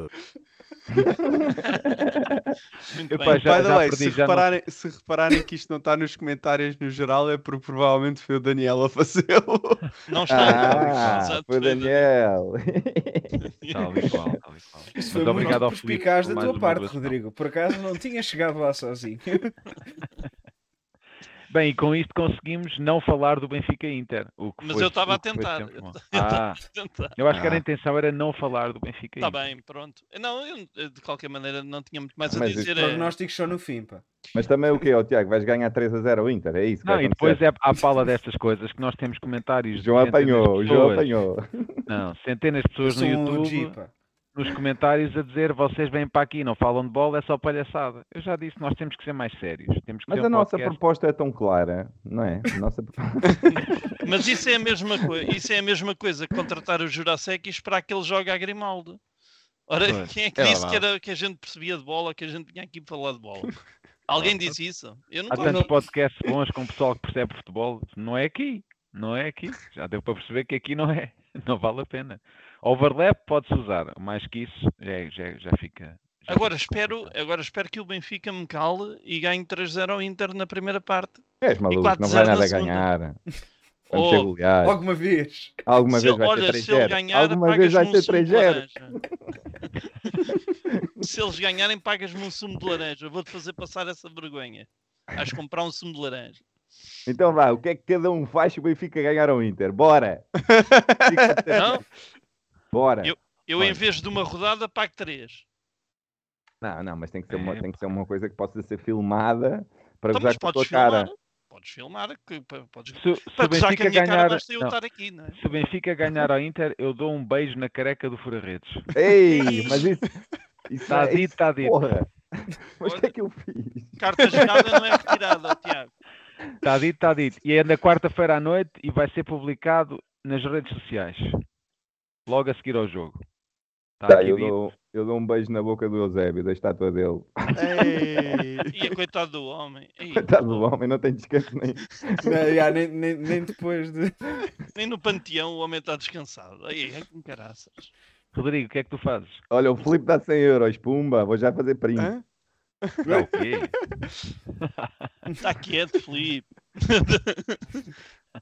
S3: Muito
S2: Epá,
S3: bem.
S2: já-
S7: By the way,
S2: perdi,
S7: se,
S2: já não-
S7: repararem, se repararem que isto não está nos comentários no geral, é porque provavelmente foi o Daniel a fazê-lo.
S3: Não está.
S4: Ah, foi o Daniel. (laughs)
S2: Tal e qual, tal e qual.
S5: Isso foi
S2: obrigado ao
S5: muito
S2: Filipe
S5: perspicaz
S2: por
S5: da tua parte. Rodrigo. Por acaso não tinha chegado lá sozinho. (laughs)
S2: Bem, e com isto conseguimos não falar do Benfica Inter. o que
S3: Mas
S2: foi-
S3: eu estava
S2: o
S3: a
S2: que
S3: tentar. Eu estava
S2: Ah,
S3: a tentar.
S2: eu acho que era a
S4: Ah.
S2: intenção era não falar do Benfica
S3: Está
S2: Inter.
S3: bem, pronto. Não, eu, eu, de qualquer maneira não tinha muito mais a
S4: Mas isso-
S3: dizer. é-
S5: Prognósticos só no fim, pá.
S4: Mas também o quê, ó, Tiago? Vais ganhar 3 a 0 ao Inter, é isso? que
S2: Não, e depois é à pala destas coisas que nós temos comentários.
S4: O (laughs) João apanhou, o João apanhou.
S2: Não, centenas de pessoas no
S5: um
S2: YouTube,
S5: pá.
S2: Nos comentários, a dizer vocês vêm para aqui, não falam de bola, é só palhaçada. Eu já disse, nós temos que ser mais sérios. Temos que
S4: Mas
S2: ter
S4: a
S2: um
S4: nossa
S2: podcast.
S4: proposta é tão clara, não é? Nossa... (laughs)
S3: Mas isso é a mesma coisa. Isso é a mesma coisa que contratar o Jurasek e esperar que ele jogue a Grimaldo. Ora,
S2: Pois,
S3: quem é que
S2: é
S3: disse que, era, que a gente percebia de bola, que a gente vinha aqui para falar de bola? Alguém disse isso? Eu não
S2: Há tantos podcasts bons com o pessoal que percebe futebol. Não é aqui. Não é aqui. Já deu para perceber que aqui não é. Não vale a pena. Overlap pode-se usar. Mais que isso, já, já, já fica. já
S3: Agora
S2: fica
S3: espero, agora espero que o Benfica me cale e ganhe 3-0 ao Inter na primeira parte.
S4: És maluco,
S3: 4-0
S4: não vai
S3: na
S4: nada a ganhar. (laughs) Vamos ser
S3: Oh.
S5: Alguma vez.
S4: Alguma
S3: Se
S4: vez vai
S3: olha,
S4: ser
S3: se ele
S4: 3-0.
S3: ganhar,
S4: Alguma vez vai
S3: pagas-me
S4: ser
S3: um sumo de
S4: 3-0.
S3: laranja. Se eles ganharem, pagas-me um sumo de laranja. Vou-te fazer passar essa vergonha. Vais comprar um sumo de laranja.
S4: Então vá, o que é que cada um faz se o Benfica ganhar ao Inter? Bora! (laughs)
S3: Não?
S4: Bora!
S3: Eu, em
S4: Olha.
S3: vez de uma rodada, pago 3.
S4: Não, não, mas tem que, ser uma,
S2: É,
S4: tem que ser uma coisa que possa ser filmada para
S3: Então,
S4: gozar com a tua
S3: podes filmar.
S4: cara.
S3: Podes filmar. Que, podes...
S2: Se, se
S3: Para
S2: o
S3: gozar com a
S2: Benfica
S3: minha cara,
S2: ganhar.
S3: basta eu
S2: não,
S3: estar aqui, não é?
S2: se o Benfica ganhar ao Inter, eu dou um beijo na careca do Fura-Redes.
S4: Ei, (laughs) mas isso.
S2: Está
S4: é-
S2: dito, está dito.
S4: Porra! Mas o que é que eu fiz?
S3: Carta jogada não é retirada, Tiago.
S2: Está dito, está dito. E é na quarta-feira à noite e vai ser publicado nas redes sociais. Logo a seguir ao jogo.
S4: Tá,
S2: aqui
S4: eu, dou, eu dou um beijo na boca do Eusébio, da estátua dele.
S7: Ei.
S3: E a coitado do homem. Ei,
S4: Coitado do homem, não tem descanso nem.
S5: Não, (laughs) já, nem, nem, nem depois de.
S3: Nem no panteão o homem está descansado. Aí, é com caraças.
S2: Rodrigo, o que é que tu fazes?
S4: Olha, o Filipe dá 100 euros, pumba, vou já fazer print.
S7: Hã?
S2: Não, o quê?
S3: Está quieto, Felipe.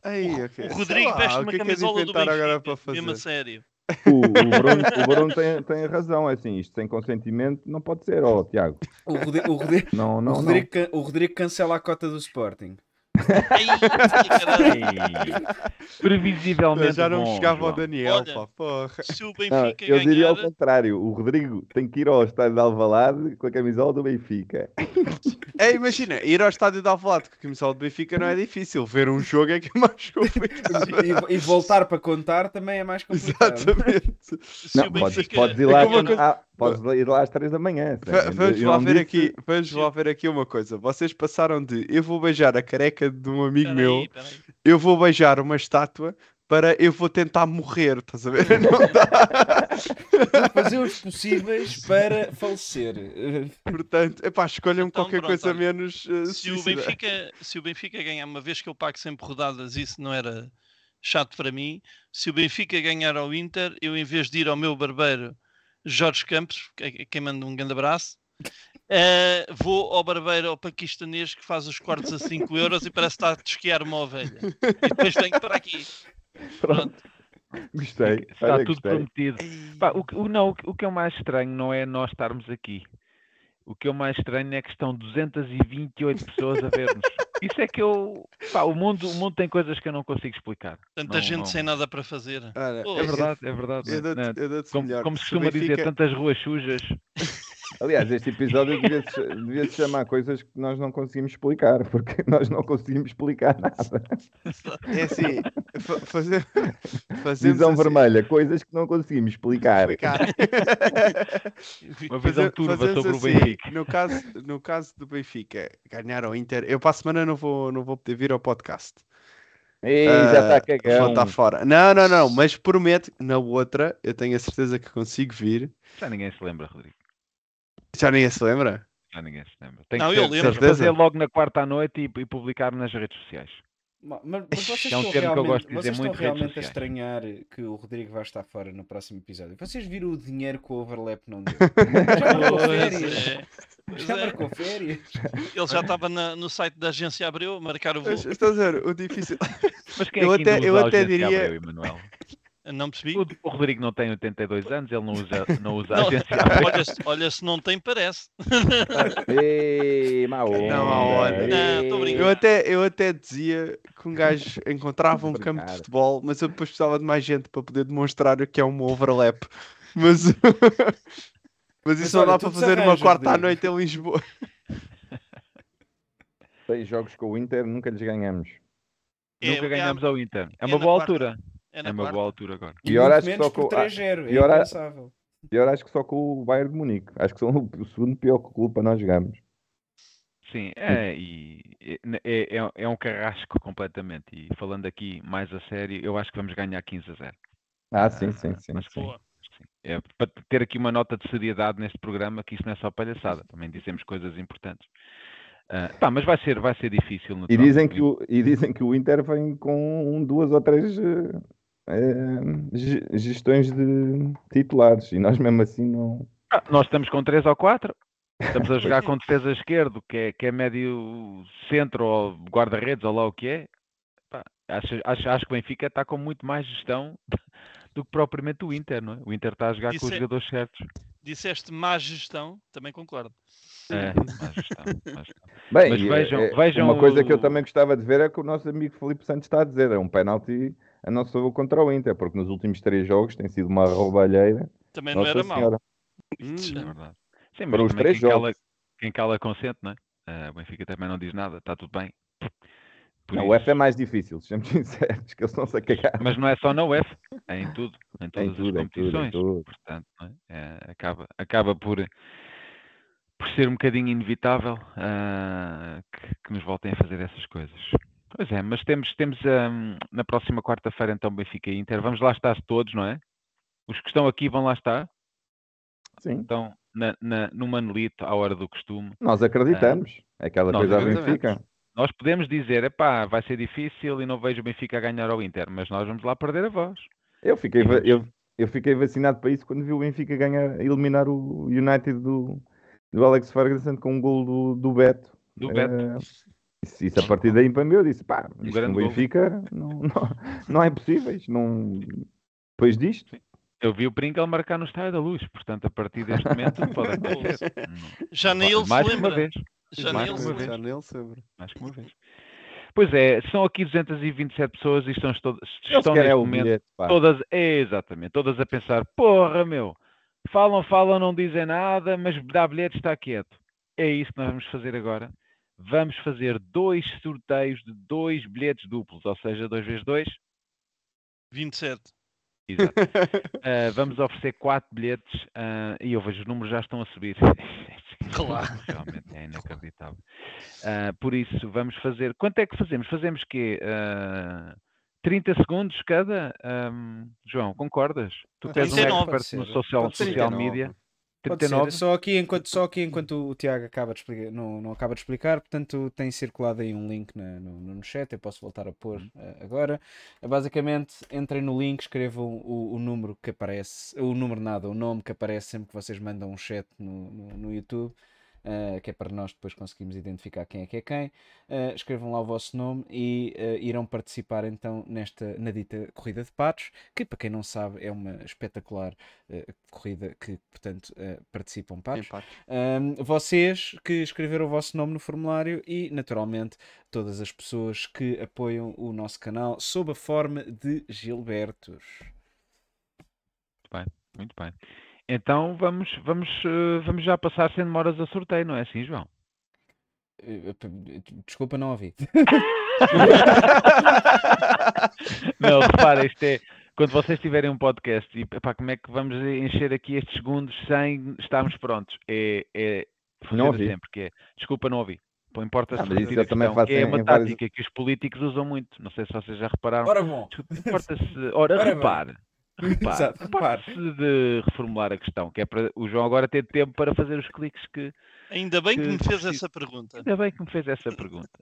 S7: Ei, ok.
S3: O Rodrigo
S7: lá,
S3: veste uma
S7: é
S3: camisola do Benfica.
S7: agora para fazer?
S3: Mesmo a sério.
S4: O, o Bruno, o Bruno tem, tem razão, é assim, isto sem consentimento não pode ser, ó, Tiago.
S5: O Rodrigo, o Rodrigo,
S4: Não,
S5: o
S4: não, não.
S5: Rodrigo, can- o Rodrigo cancela a cota do Sporting. (laughs)
S2: Previsivelmente
S7: Já não
S2: bom,
S7: chegava ao
S2: João.
S7: Daniel,
S3: Olha,
S7: pá, porra.
S3: Se o
S4: Não,
S3: Benfica
S4: eu diria ao
S3: ganhar,
S4: contrário, o Rodrigo tem que ir ao estádio de Alvalade com a camisola do Benfica. (laughs)
S7: É, imagina, ir ao estádio de Alvalade com a camisola do Benfica não é difícil. Ver um jogo é que é mais (laughs) complicado.
S5: E, e voltar para contar também é mais complicado.
S7: Exatamente.
S3: se
S4: Não,
S3: o
S4: podes,
S3: Benfica.
S4: podes, ir
S7: É
S4: lá, ah, podes ir lá às 3 da manhã. Sabe?
S7: Vamos lá ver aqui, vamos lá ver aqui uma coisa. Vocês passaram de eu vou beijar a careca de um amigo
S3: Peraí,
S7: meu,
S3: peraí.
S7: eu vou beijar uma estátua para eu vou tentar morrer, estás a ver? (laughs) Não dá.
S5: Fazer os possíveis para falecer.
S7: Portanto, epá, escolham
S3: Então,
S7: qualquer
S3: pronto,
S7: coisa
S3: olha,
S7: menos uh,
S3: Se o. Benfica, se o Benfica ganhar, uma vez que eu pago sempre rodadas, isso não era chato para mim. Se o Benfica ganhar ao Inter, eu em vez de ir ao meu barbeiro Jorge Campos, que- que- quem manda um grande abraço, eh, vou ao barbeiro ao paquistanês que faz os cortes a 5 euros e parece que está a desquiar uma ovelha. E depois venho para aqui.
S4: Pronto, gostei.
S2: Está
S4: Olha,
S2: tudo
S4: gostei.
S2: prometido. Pá, o, o- não, o que- o que é o mais estranho não é nós estarmos aqui. O que é o mais estranho é que estão 228 pessoas a ver-nos. Isso é que eu. Pá, o, mundo, o mundo tem coisas que eu não consigo explicar.
S3: Tanta
S2: Não-
S3: gente
S2: não-
S3: sem nada para fazer.
S2: É verdade, é verdade.
S7: Eu dou-te eu
S2: como,
S7: melhor.
S2: como se costuma dizer, tantas ruas sujas. (laughs)
S4: Aliás, este episódio devia-se devia chamar coisas que nós não conseguimos explicar, porque (laughs) nós não conseguimos explicar nada.
S7: É assim, fa- fazer,
S4: Visão
S7: assim,
S4: vermelha, coisas que não conseguimos explicar.
S7: explicar. (laughs)
S2: Uma visão turva
S7: fazemos
S2: sobre o
S7: assim,
S2: Benfica.
S7: No caso, no caso do Benfica ganhar ao Inter, eu para a semana não vou, não vou poder vir ao podcast.
S4: Ei, já está
S7: Ah, Vou
S4: cagão.
S7: estar fora. Não, não, não, mas prometo, na outra, eu tenho a certeza que consigo vir.
S2: Já ninguém se lembra, Rodrigo.
S7: Já ninguém se lembra?
S2: Já ninguém se lembra. Tem
S3: Não,
S2: que
S3: eu
S2: ser-
S3: lembro.
S2: fazer
S7: Certeza?
S2: logo na quarta à noite e, e publicar nas redes sociais.
S5: Ma- Mas, mas vocês
S2: É um
S5: estão
S2: termo que eu gosto de dizer
S5: vocês estão
S2: muito redes
S5: realmente a estranhar que o Rodrigo vai estar fora no próximo episódio. Vocês viram o dinheiro que o overlap não deu? (laughs) Já marcou
S3: Pois
S5: férias.
S3: é, pois
S5: Já
S3: é.
S5: marcou férias.
S3: Ele já estava na- no site da agência Abreu a marcar o voo.
S7: Mas, Estás a ver, o difícil.
S2: Mas quem
S7: Eu
S2: é que
S7: até- eu até diria-
S2: Abreu, Emanuel?
S3: Não percebi?
S2: O, o Rodrigo não tem 82 anos, ele não usa, não usa
S3: Não,
S2: agenciáveis. (laughs)
S3: olha, se- olha, se não tem, parece.
S4: Ei, má onda.
S7: Não, má onda.
S3: Não.
S7: Eu até, eu até dizia que um gajo encontrava um campo de futebol, mas eu depois precisava de mais gente para poder demonstrar o que é um overlap. Mas, (laughs) mas isso
S5: olha,
S7: não dá para fazer uma
S5: desarranjas,
S7: quarta à noite em Lisboa. (laughs)
S4: Seis jogos com o Inter, nunca lhes ganhamos.
S3: É,
S2: Nunca
S3: é
S2: ganhamos
S3: a-
S2: ao Inter. É
S3: é
S2: uma boa
S3: quarta.
S2: altura.
S3: É
S2: É uma
S3: quarta.
S2: boa altura agora.
S5: E
S4: Pior
S5: muito
S4: acho que só
S5: por
S4: com- ah,
S5: 3-0. É
S4: pior a-
S5: impensável.
S4: Pior acho que só com o Bayern de Munique. Acho que são o segundo pior clube para nós jogarmos.
S2: Sim, é, e é, é, é um carrasco completamente. E falando aqui mais a sério, eu acho que vamos ganhar 15 a 0.
S4: Ah, sim, sim, sim. sim.
S2: Que sim. É, para ter aqui uma nota de seriedade neste programa, que isso não é só palhaçada, também dizemos coisas importantes. Ah, pá, mas vai ser, vai ser difícil.
S4: E
S2: naturalmente.
S4: dizem, que o, e dizem que o Inter vem com um, duas ou três eh, ge- gestões de titulares. E nós mesmo assim não.
S2: Ah, nós estamos com 3 ou 4. Estamos a (laughs) jogar com defesa esquerdo, que é, que é médio centro ou guarda-redes, ou lá o que é. Pá, acho, acho, acho que o Benfica está com muito mais gestão (laughs) do que propriamente o Inter, não é? O Inter está a jogar
S3: Isso
S2: com os
S3: é-
S2: jogadores certos.
S3: Disseste má gestão, também concordo.
S2: É, gestão.
S4: Bem,
S2: Mas vejam-
S4: eh,
S2: vejam
S4: uma coisa que eu também gostava de ver é que o nosso amigo Felipe Santos está a dizer: é um penalti a nosso favor contra o Inter, porque nos últimos três jogos tem sido uma roubalheira.
S3: Também não
S4: Nossa
S3: era mau.
S4: Senhora.
S2: É
S7: Hum.
S2: verdade. Sim, mas
S4: os
S2: também
S4: três
S2: quem cala,
S4: jogos.
S2: quem cala consente, não é? Ah, o Benfica também não diz nada, está tudo bem. Por
S4: Não, o F é mais difícil, sejamos (laughs) sinceros, que eles não se a cagar.
S2: Mas não é só na UF, é em tudo, em
S4: Em
S2: todas
S4: tudo,
S2: as
S4: em tudo, em
S2: competições.
S4: tudo.
S2: Portanto, não é? É, acaba, acaba por, por ser um bocadinho inevitável ah, que, que nos voltem a fazer essas coisas. Pois é, mas temos, temos ahm, na próxima quarta-feira então Benfica e Inter. Vamos lá estar todos, não é? Os que estão aqui vão lá estar.
S4: Sim,
S2: Então, na, na, no Manolito, à hora do costume.
S4: nós acreditamos. É aquela
S2: Nós
S4: coisa. Benfica.
S2: Nós podemos dizer, epá, vai ser difícil e não vejo o Benfica a ganhar ao Inter, mas nós vamos lá perder a voz.
S4: Eu fiquei, eu, eu fiquei vacinado para isso quando vi o Benfica ganhar, eliminar o United do, do Alex Ferguson com um gol do, do Beto.
S2: Do Beto.
S4: Eh, isso, isso a partir daí para mim eu disse, pá, isto no. Benfica não, (laughs) não, não é possível. Não... Depois disto,
S2: Eu vi o Pringle marcar no Estádio da Luz, portanto, a partir deste momento (laughs) pode acontecer. (laughs)
S3: Já nem ele se
S2: mais uma
S3: lembra.
S2: vez.
S3: Já
S2: mais
S3: nem ele se
S2: uma
S3: lembra.
S2: vez.
S7: Já nele sempre.
S2: Mais que uma vez. Pois é, são aqui 227 pessoas e estão, estão neste
S4: o
S2: momento
S4: bilhete,
S2: todas, é, exatamente, todas a pensar, porra meu, falam, falam, não dizem nada, mas dá bilhete está quieto. É isso que nós vamos fazer agora. Vamos fazer dois sorteios de dois bilhetes duplos, ou seja, 2 vezes 2.
S3: 27.
S2: Exato. (laughs) Ah, vamos oferecer quatro bilhetes ah, e eu vejo os números já estão a subir. (laughs)
S3: Claro. (laughs)
S2: Realmente é inacreditável. Ah, por isso, vamos fazer. Quanto é que fazemos? Fazemos quê? Ah, 30 segundos cada? Ahm, João, concordas? Tu és um
S3: 39.
S2: expert no social, social
S7: 39.
S2: media.
S5: Pode ser.
S2: 39?
S5: Só aqui enquanto, só aqui enquanto o Tiago acaba de explicar, não, não acaba de explicar, portanto tem circulado aí um link na- no, no chat, eu posso voltar a pôr eh, agora. Eh, basicamente, entrem no link, escrevam o, o número que aparece, o número nada, o nome que aparece sempre que vocês mandam um chat no, no, no YouTube. Eh, que é para nós depois conseguirmos identificar quem é que é quem. Eh, escrevam lá o vosso nome e eh, irão participar então nesta na dita corrida de patos, que para quem não sabe é uma espetacular corrida que, portanto, participam patos.
S7: Empate.
S5: Ahm, vocês que escreveram o vosso nome no formulário e, naturalmente, todas as pessoas que apoiam o nosso canal sob a forma de Gilbertos.
S2: Muito bem. Então vamos, vamos, eh, vamos já passar sem demoras a sorteio, não é assim, João?
S5: Eh, Desculpa, não ouvi. (laughs)
S2: Não, repara, isto é. Quando vocês tiverem um podcast e epá, como é que vamos encher aqui estes segundos sem estarmos prontos? É, é
S4: Não
S2: funciona
S4: ouvi.
S2: sempre, que é desculpa, não ouvi. Pô, Importa-se
S4: Ah, mas isso
S2: repetir a
S4: eu também
S2: questão,
S4: faço
S2: que é
S4: em-
S2: uma
S4: em vários-
S2: tática que os políticos usam muito. Não sei se vocês já repararam.
S5: Ora bom.
S2: Importa-se, ora,
S5: Ora bem.
S2: repare. (laughs) Repare,
S5: Exato, repare.
S2: importa-se de reformular a questão, que é para o João agora ter tempo para fazer os cliques que.
S3: Ainda bem que
S2: Que
S3: me fez
S2: preciso-
S3: essa pergunta.
S2: Ainda bem que me fez essa pergunta. (laughs)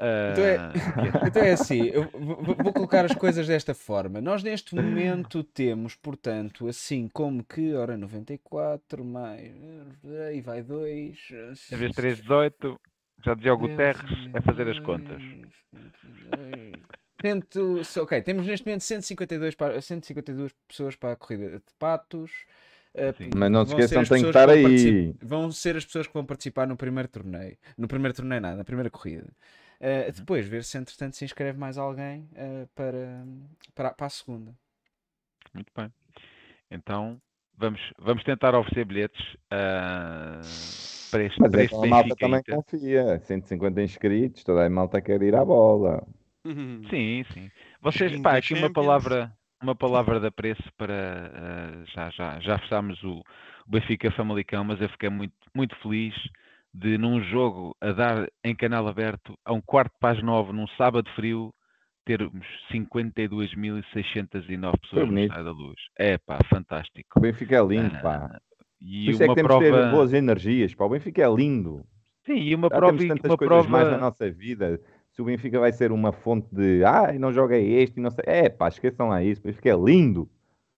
S5: Então é-
S2: Ah,
S5: Então é assim, eu vou vou colocar as coisas desta forma. Nós neste momento temos, portanto, assim como que, ora, 94 mais. Aí vai 2.
S2: Em vez de 3, 18, já dizia o Guterres, é fazer as contas.
S5: Cento- ok, temos neste momento 152, pa- 152 pessoas para a corrida de patos. Uh,
S2: Sim.
S4: Mas não se esqueçam, tem que estar
S5: vão
S4: aí.
S5: Vão ser as pessoas que vão participar no primeiro torneio. No primeiro torneio, nada, na primeira corrida. Uh, depois, ver se entretanto se inscreve mais alguém uh, para, para, para a segunda.
S2: Muito bem. Então, vamos, vamos tentar oferecer bilhetes ah, para este,
S4: Mas
S2: para
S4: é
S2: este
S4: que a malta também confia. 150 inscritos, toda a malta quer ir à bola.
S2: Sim, sim. Vocês, pá, aqui uma palavra, uma palavra de apreço para ah, já, já, já fechámos o, o Benfica Famalicão, mas eu fiquei muito, muito feliz de num jogo a dar em canal aberto a um quarto para as nove num sábado frio termos 52.609 pessoas no. Estádio da Luz. É pá, fantástico.
S4: O Benfica é lindo,
S2: Ah,
S4: pá.
S2: E
S4: Por isso é
S2: uma
S4: que temos que ter
S2: prova,
S4: boas energias, pá. O Benfica é lindo.
S2: sim, e uma
S4: Já
S2: prova,
S4: temos tantas
S2: uma
S4: coisas mais na
S2: prova,
S4: nossa vida. Se o Benfica vai ser uma fonte de ai, não joga este não sei. É, pá, esqueçam lá isso. Benfica é lindo.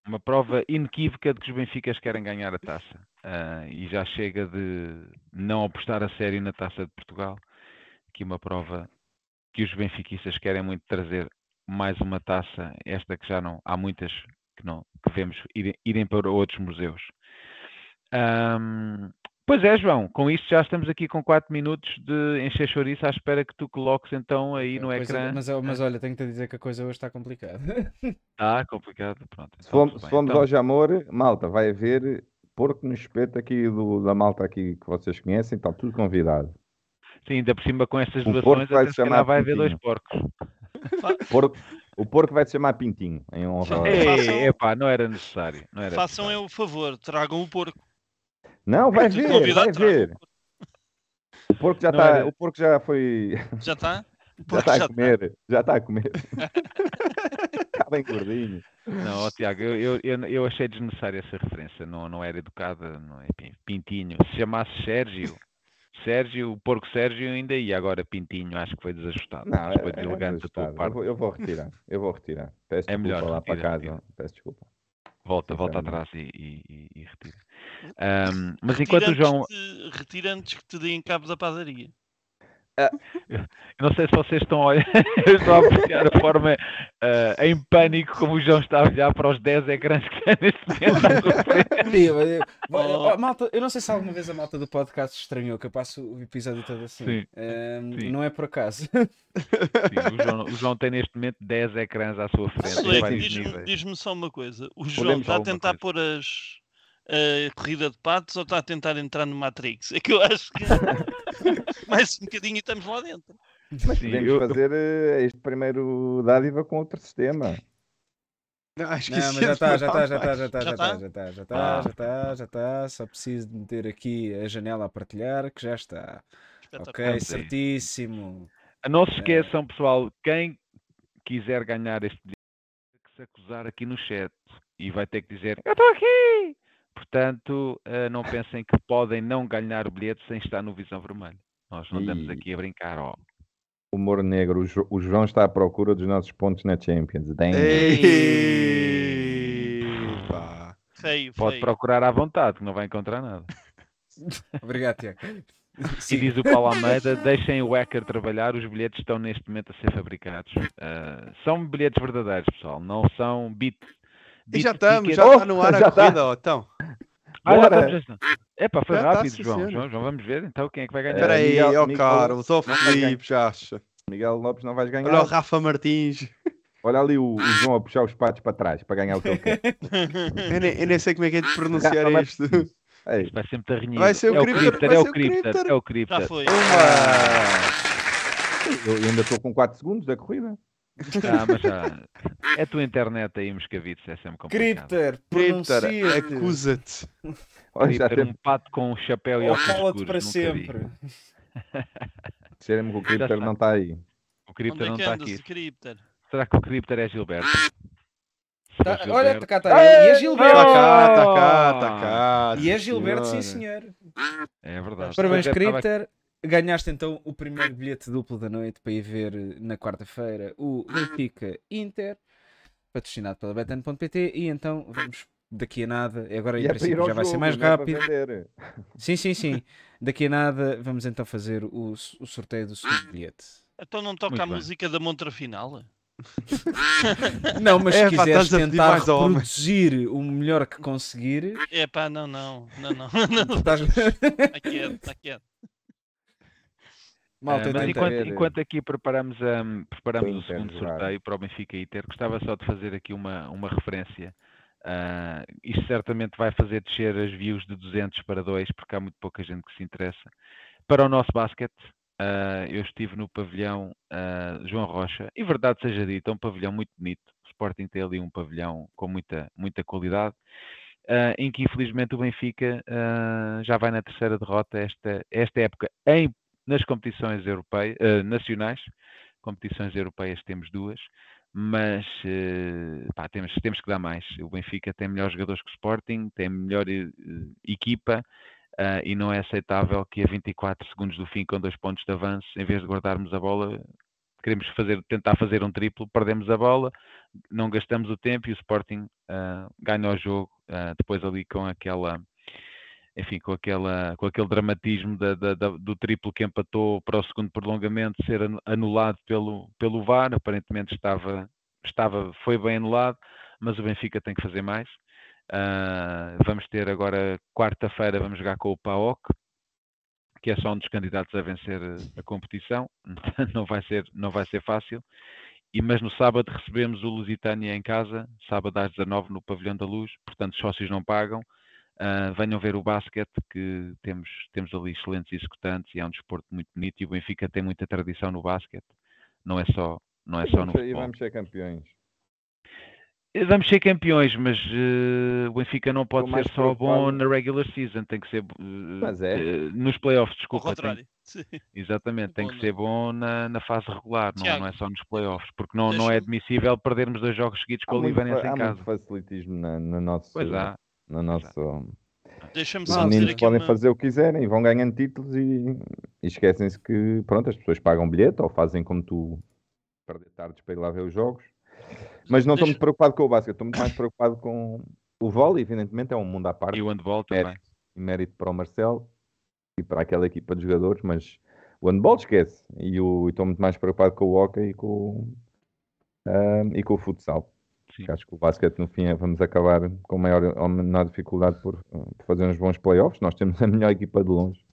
S2: uma prova inequívoca de que os Benficas querem ganhar a taça. Ah, e já chega de não apostar a sério na taça de Portugal. Aqui uma prova que os benfiquistas querem muito trazer mais uma taça, esta que já não há muitas que não que vemos irem, irem para outros museus. Ahm, pois é, João, com isto já estamos aqui com 4 minutos de encher chouriço à espera que tu coloques então aí no
S5: Pois é,
S2: ecrã.
S5: mas, mas olha, tenho-te a dizer que a coisa hoje está complicada. (laughs)
S2: Ah, complicado. Pronto,
S4: Se
S2: então
S4: fomos,
S2: tudo
S4: se fomos
S2: Então-
S4: ao Jamor, malta, vai haver porco no espeto aqui do- da malta aqui que vocês conhecem, está tudo convidado.
S2: Sim, ainda por cima com estas
S4: O porco
S2: doações,
S4: vai se
S2: se calhar
S4: chamar
S2: vai haver dois porcos.
S4: Porco- o porco vai se chamar Pintinho, em honra. ao-
S3: Ei. Façam-
S2: Ei, epá, não era necessário. Não era
S3: Façam
S2: necessário.
S3: eu o favor, tragam o porco.
S4: Não, vai
S3: convidar,
S4: vai
S3: o
S4: ver.
S3: porco.
S4: O porco já
S2: Não
S4: está,
S2: era-
S4: o porco já foi,
S3: Já está?
S4: já está a
S3: já tá.
S4: comer, já está a comer. Está bem gordinho.
S2: Não, ó, Tiago, eu, eu, eu, achei desnecessária essa referência. Não, não era educada, não é Pin- Pintinho. Se chamasse Sérgio, Sérgio, o porco Sérgio ainda ia. Agora Pintinho, acho que foi desajustado.
S4: Não,
S2: acho que foi
S4: é, é
S2: deselegante
S4: eu, vou, eu vou retirar, eu vou retirar. Peço
S2: É
S4: desculpa
S2: melhor,
S4: lá para casa,
S2: retira.
S4: peço desculpa.
S2: Volta, volta atrás e, e, e- e retira. Ahm, mas enquanto o João.
S3: antes de- retira antes que te deem cabo da padaria. (laughs)
S2: Eu não sei se vocês estão a olhar, (laughs) eu estou a apreciar a forma ah, em pânico como o João está a olhar para os 10 ecrãs que tem neste momento (laughs)
S3: Oh.
S5: malta, eu não sei se alguma vez a malta do podcast estranhou que eu passo o episódio todo assim.
S2: Sim,
S5: Ehm,
S2: sim.
S5: Não é por acaso.
S2: Sim, o, João, o João tem neste momento 10 ecrãs à sua frente,
S3: diz-me diz-me só uma coisa. O
S4: Podemos
S3: João está a tentar
S2: coisa.
S3: pôr as, a corrida de patos ou está a tentar entrar no Matrix? É que eu acho que (laughs) mais um bocadinho e estamos lá dentro.
S4: Mas
S2: Sim,
S4: podemos
S2: eu-
S4: fazer eh, este primeiro dádiva com outro sistema.
S7: Não, acho que
S5: Não, mas já está, já está, já está, já está,
S3: Já
S5: já
S3: tá?
S5: está, já está, já está,
S2: Ah.
S5: já está, já está. Só preciso de meter aqui a janela a partilhar que já está. Ok, certíssimo.
S2: Não se esqueçam, pessoal, quem quiser ganhar este tem que se acusar aqui no chat e vai ter que dizer: Eu estou aqui! Portanto, eh, não pensem que podem não ganhar o bilhete sem estar no Visão Vermelho. Nós não estamos
S4: Ih.
S2: aqui a brincar, ó.
S4: Humor negro, o, Jo- o João está à procura dos nossos pontos na Champions.
S7: Pá.
S3: Feio,
S2: Pode
S3: feio.
S2: procurar à vontade, que não vai encontrar nada. (laughs)
S5: Obrigado, Tiago.
S2: E diz o Paulo Almeida: deixem o hacker trabalhar, os bilhetes estão neste momento a ser fabricados. Ah, são bilhetes verdadeiros, pessoal, não são bit.
S7: E já estamos, já está no ar a
S4: já tá.
S7: corrida, ó, então.
S2: Ah,
S4: Bora.
S2: estamos, já estamos. Epá, foi
S7: Já tá,
S2: rápido,
S7: sim,
S2: João. João. João, vamos ver então quem é que vai ganhar.
S7: Espera aí,
S4: Miguel-
S7: ó
S4: Miguel-
S7: Carlos, ó
S4: vai
S7: Felipe, já acha.
S4: Miguel Lopes não vais ganhar.
S7: Olha o Rafa Martins.
S4: Olha ali o, o João a puxar os patos para trás para ganhar o que ele quer.
S7: Eu nem, eu nem sei como é que é de pronunciar
S4: Rafa
S7: isto. (laughs)
S4: Ei,
S2: Vai sempre renhido.
S7: Vai ser o
S2: é
S7: vai
S2: é o
S7: ser
S2: Crypter. é o Crypter.
S3: Já foi.
S4: eu ainda estou com 4 segundos da corrida.
S2: Ah, mas já. É a tua internet aí, Moscavites, é sempre complicado.
S5: Crypter, pronuncia-te.
S7: acusa-te.
S4: Olha, temos
S2: um pato com um chapéu e óculos
S5: cala-te
S2: escuros.
S5: para sempre. (laughs)
S4: cheirem-me que o Crypter
S2: está.
S4: não está aí.
S2: O
S3: Onde
S2: Crypter
S3: é
S2: não está aqui. Será que o Crypter é Gilberto?
S5: Tá, olha,
S2: Gilberto-
S5: cá está. E é
S7: Está
S5: Gilberto.
S7: cá, está cá, está cá.
S5: E é Gilberto, sim senhor.
S2: É verdade.
S5: Parabéns,
S2: é, estava-
S5: Crypter. Ganhaste então o primeiro bilhete duplo da noite para ir ver eh, na quarta-feira o Benfica Inter, patrocinado pela Betan.pt. E então vamos daqui a nada, agora em
S4: E é para ir
S5: princípio
S4: ao
S5: já vai ser
S4: jogo,
S5: mais
S4: é
S5: rápido.
S4: vender.
S5: Sim, sim, sim. Daqui a nada vamos então fazer o, o sorteio do segundo bilhete.
S3: Então não toca
S2: Muito
S3: a
S2: bem.
S3: música da montra final? (laughs)
S5: Não, mas
S7: É,
S5: se
S7: pá,
S5: quiseres
S7: pedir
S5: tentar reproduzir o melhor que conseguir,
S3: É pá, não, não, não, não. não.
S5: estás...
S3: Está quieto, está quieto.
S5: Malta,
S2: Ah, mas enquanto, enquanto aqui preparamos, um, preparamos
S4: O
S2: segundo sorteio para o Benfica Inter, gostava só de fazer aqui uma, uma referência. Ah, isto certamente vai fazer descer as views de 200 para 2, porque há muito pouca gente que se interessa. Para o nosso basquete, ah, eu estive no pavilhão ah, João Rocha, e verdade seja dita, é um pavilhão muito bonito. O Sporting tem ali um pavilhão com muita, muita qualidade. ah, em que infelizmente o Benfica ah, já vai na terceira derrota esta, esta época em nas competições europeias, eh, nacionais, competições europeias temos duas, mas eh, pá, temos, temos que dar mais. O Benfica tem melhores jogadores que o Sporting, tem melhor eh, equipa e não é aceitável que a 24 segundos do fim, com dois pontos de avanço, em vez de guardarmos a bola, queremos fazer, tentar fazer um triplo, perdemos a bola, não gastamos o tempo e o Sporting ganha o jogo depois ali com aquela enfim, com, aquela, com aquele dramatismo da- da- da- do triplo que empatou para o segundo prolongamento ser anu- anulado pelo, pelo VAR, aparentemente estava, estava, foi bem anulado, mas o Benfica tem que fazer mais. Ah, vamos ter agora, quarta-feira, vamos jogar com o PAOK, que é só um dos candidatos a vencer a, competição, (laughs) não vai ser, não vai ser fácil. E, mas no sábado recebemos o Lusitânia em casa, sábado às 19 no Pavilhão da Luz, portanto os sócios não pagam. Ah, venham ver o basquete, que temos, temos ali excelentes executantes e é um desporto muito bonito e o Benfica tem muita tradição no basquete, não é só, não é só no
S4: vamos, ser, e
S2: futebol.
S4: vamos ser campeões.
S2: Vamos ser campeões, mas eh, o Benfica não pode ser só bom na regular season, tem que ser
S4: Mas é.
S2: eh, nos playoffs, desculpa. tem- (laughs) exatamente, tem que ser bom na, na fase regular, não, não é só nos playoffs, porque não, não é admissível perdermos dois jogos seguidos com o
S4: muito,
S2: Livanense
S4: fa-
S2: em
S4: há
S2: casa.
S4: muito facilitismo na, no nosso.
S2: Pois há.
S4: No nosso
S3: Deixa-me
S4: os
S3: só dizer
S4: meninos
S3: aqui
S4: podem
S3: uma...
S4: fazer o que quiserem e vão ganhando títulos e, e esquecem-se que pronto, as pessoas pagam bilhete ou fazem como tu perder tardes para ir lá ver os jogos. Mas não estou
S3: Deixa-
S4: muito preocupado com o basquete, estou muito mais preocupado com o vôlei, evidentemente é um mundo à parte.
S2: E o handball também.
S4: mérito, e mérito para o Marcelo e para aquela equipa de jogadores, mas o handball esquece. E estou muito mais preocupado com o hockey e com, ah, e com o futsal.
S2: Sim.
S4: Acho que o basquete no fim é- vamos acabar com maior ou menor dificuldade por, por fazer uns bons playoffs. Nós temos a melhor equipa de longe.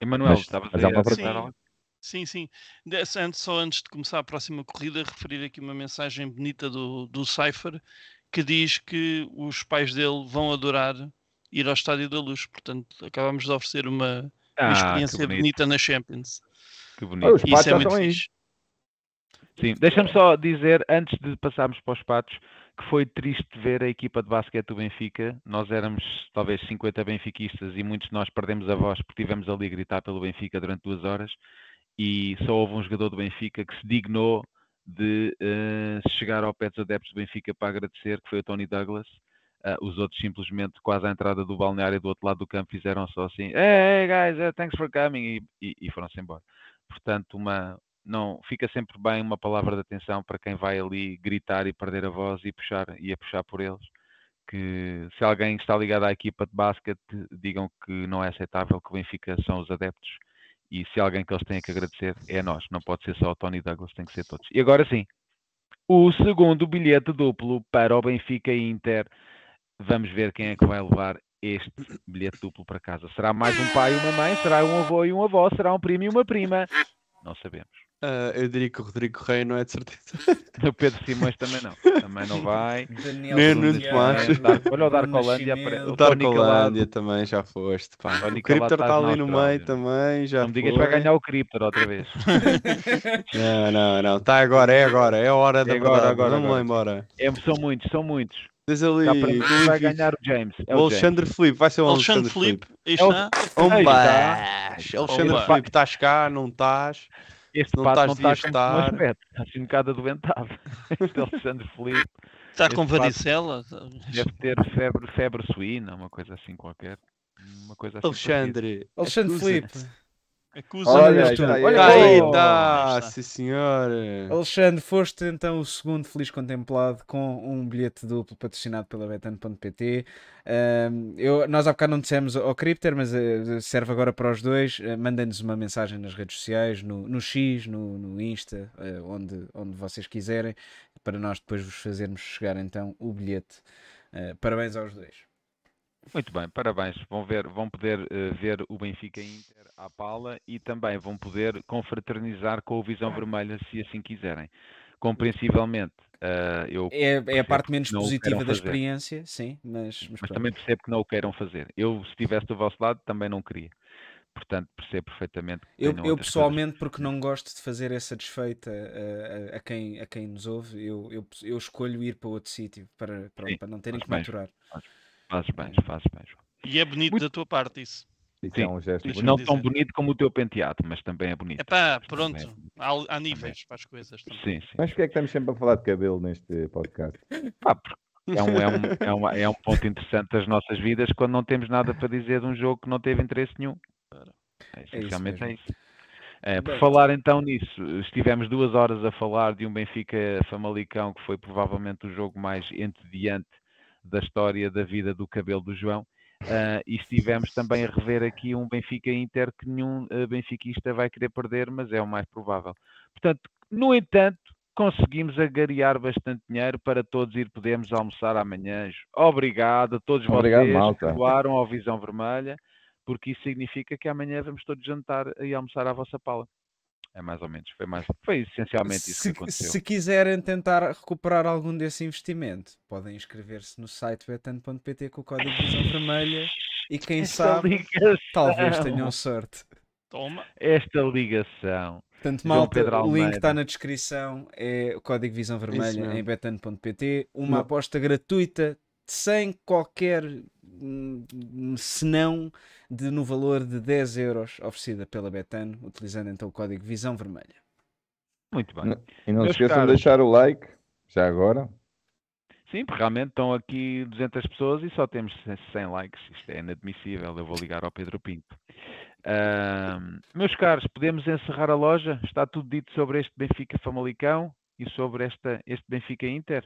S2: Emanuel, aí
S4: há uma
S2: a algo?
S3: Sim, sim. Antes, só antes de começar a próxima corrida, referir aqui uma mensagem bonita do, do Cypher que diz que os pais dele vão adorar ir ao Estádio da Luz. Portanto, acabamos de oferecer uma, uma
S2: Ah,
S3: experiência bonita na Champions.
S2: que
S4: Ah,
S2: bonito.
S4: os
S3: E
S4: patos
S3: isso é muito fixe.
S2: Sim, deixa-me só dizer, antes de passarmos para os patos, que foi triste ver a equipa de basquete do Benfica. Nós éramos talvez 50 benfiquistas e muitos de nós perdemos a voz porque estivemos ali a gritar pelo Benfica durante duas horas e só houve um jogador do Benfica que se dignou de eh, chegar ao pé dos adeptos do Benfica para agradecer, que foi o Tony Douglas. Ah, os outros simplesmente, quase à entrada do balneário do outro lado do campo, fizeram só assim: Hey, hey guys, eh, thanks for coming, e, e- e foram-se embora. Portanto, uma, não fica sempre bem uma palavra de atenção para quem vai ali gritar e perder a voz e puxar e a puxar por eles. Que se alguém está ligado à equipa de basquete, digam que não é aceitável que o Benfica são os adeptos e se alguém que eles têm que agradecer é nós, não pode ser só o Tony Douglas, tem que ser todos. E agora sim, o segundo bilhete duplo para o Benfica e Inter. Vamos ver quem é que vai levar este bilhete duplo para casa. Será mais um pai e uma mãe? Será um avô e um avó? Será um primo e uma prima? Não sabemos.
S7: Ah, eu diria que o Rodrigo Correia não é de certeza. (laughs)
S2: O Pedro Simões também não. Também não vai.
S5: Daniel
S7: Nem
S5: Santiago,
S7: Tomás.
S2: Dar- Olha o Darko
S5: Bruno
S2: Holândia.
S5: Nascimento.
S2: O
S7: O. Darkolândia também já foste. Pá. O Cryptor
S2: Calado
S7: está
S2: estás
S7: ali no meio também. Já
S2: Não me digas que vai ganhar o Cryptor outra vez. (laughs)
S7: Não, não, não. Está agora, é agora. É a hora da
S2: É agora,
S7: verdade.
S2: agora,
S7: Vamos lá
S2: agora.
S7: embora.
S2: É, são muitos, são muitos.
S7: Diz ali.
S2: Para mim,
S7: o
S2: vai ganhar o James. É
S7: O
S2: o
S7: Alexandre Felipe. Vai ser o
S3: Alexandre
S7: Alexandre Felipe.
S3: Felipe, aí
S2: É o-
S3: está.
S7: Baixo. Alexandre. Felipe, estás cá? Não estás?
S2: Este
S7: Não
S2: pato não está com um aspecto. Está assim um bocado adoentado. (laughs) Este Alexandre Felipe
S3: Está com
S2: pato-
S3: varicela.
S2: deve ter febre, febre suína, uma coisa assim qualquer. Uma coisa assim.
S7: Alexandre.
S5: Alexandre
S7: acusa-te.
S5: Felipe.
S3: Acusa
S4: Olha,
S5: Olha, para
S7: Aí
S5: Oh,
S7: sim senhor.
S5: Alexandre, foste então o segundo feliz contemplado com um bilhete duplo patrocinado pela Betano.pt. Eu, nós há bocado não dissemos ao Crypter, mas eh, serve agora para os dois. Uh, Mandem-nos uma mensagem nas redes sociais, no, no X, no, no Insta, eh, onde, onde vocês quiserem, para nós depois vos fazermos chegar então o bilhete. Eh, parabéns aos dois.
S2: Muito bem, parabéns. Vão, ver, vão poder eh, ver o Benfica Inter à pala e também vão poder confraternizar com o Visão Vermelha se assim quiserem. Compreensivelmente, eh, eu
S5: É, é a parte menos positiva da experiência, sim, mas, mas
S2: mas também percebo que não o queiram fazer. Eu, se estivesse do vosso lado, também não queria. Portanto, percebo perfeitamente que
S5: Eu, eu pessoalmente,
S2: coisas.
S5: porque não gosto de fazer essa desfeita a, a- a quem, a quem nos ouve, eu, eu, eu escolho ir para outro sítio para,
S2: Sim,
S5: para não terem que
S2: bem,
S5: maturar.
S2: Fazes bem, fazes bem, João.
S3: E é bonito
S2: Muito-
S3: da tua parte isso.
S4: Isso
S2: Sim.
S4: é um gesto.
S2: Não tão bonito como o teu penteado, mas também é bonito.
S3: Epá,
S2: é
S3: pronto.
S2: bonito.
S3: Há, há níveis para as coisas. também.
S2: Sim, sim.
S4: Mas porquê é que estamos sempre a falar de cabelo neste podcast?
S2: Pá, (laughs) porque é um, é, um, é, um, é um ponto interessante das nossas vidas quando não temos nada para dizer de um jogo que não teve interesse nenhum. É, essencialmente é
S5: mesmo.
S2: isso. É, por
S5: Bem,
S2: falar então nisso, estivemos duas horas a falar de um Benfica Famalicão que foi provavelmente o jogo mais entediante da história da vida do cabelo do João. ah, e estivemos também a rever aqui um Benfica Inter que nenhum ah, benfiquista vai querer perder, mas é o mais provável. Portanto, no entanto, conseguimos agariar bastante dinheiro para todos ir podermos almoçar amanhã. Obrigado a todos
S4: Obrigado,
S2: vocês
S4: malta.
S2: que doaram ao Visão Vermelha, porque isso significa que amanhã vamos todos jantar e almoçar à vossa pala. É mais ou menos, foi, mais, foi essencialmente isso
S5: Se,
S2: que aconteceu.
S5: se quiserem tentar recuperar algum desse investimento, podem inscrever-se no site betano.pt com o código Visão Vermelha e quem
S2: Esta
S5: sabe,
S2: ligação,
S5: talvez tenham sorte.
S3: Toma.
S2: esta ligação.
S5: Portanto,
S2: João
S5: malta, o link está na descrição, é o código Visão Vermelha em betano.pt, uma
S7: Não.
S5: aposta gratuita, sem qualquer hum, senão de, no valor de 10 euros oferecida pela Betano, utilizando então o código Visão Vermelha.
S2: Muito bem.
S4: Não- E não se esqueçam
S2: caros.
S4: de deixar o like, já agora.
S2: Sim, porque realmente estão aqui 200 pessoas e só temos 100 likes. Isto é inadmissível. Eu vou ligar ao Pedro Pinto. Ahm, meus caros, podemos encerrar a loja? Está tudo dito sobre este Benfica Famalicão e sobre esta, este Benfica Inter?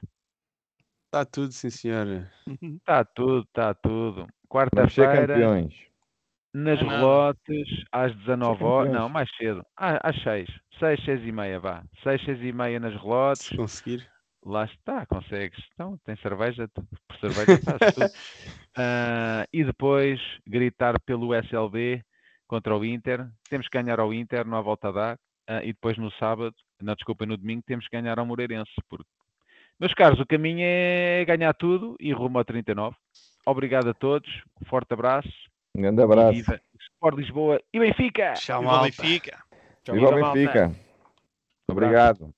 S7: Está tudo, sim senhora.
S2: Está tudo, está tudo. Quarta-feira,
S4: campeões.
S2: nas
S3: Não nada.
S2: relotes, às 19 horas. Não, mais cedo. Ah, às 6. 6, 6 e meia, vá. 6, 6 e meia nas relotes.
S7: Se conseguir.
S2: Lá está, consegues. Então, tem cerveja, tu- por cerveja fazes tudo. (laughs) Ah, e depois gritar pelo SLB contra o Inter. Temos que ganhar ao Inter, não há volta a dar. Ah, e depois no sábado, não desculpa, no domingo, temos que ganhar ao Moreirense. Porque... Meus caros, o caminho é ganhar tudo e rumo ao 39. Obrigado a todos, um forte abraço.
S4: Um grande
S2: E
S4: abraço.
S2: viva Sport Lisboa e Benfica!
S7: Tchau,
S3: Viva. Benfica.
S4: Viva o
S2: malta.
S4: Benfica. Obrigado.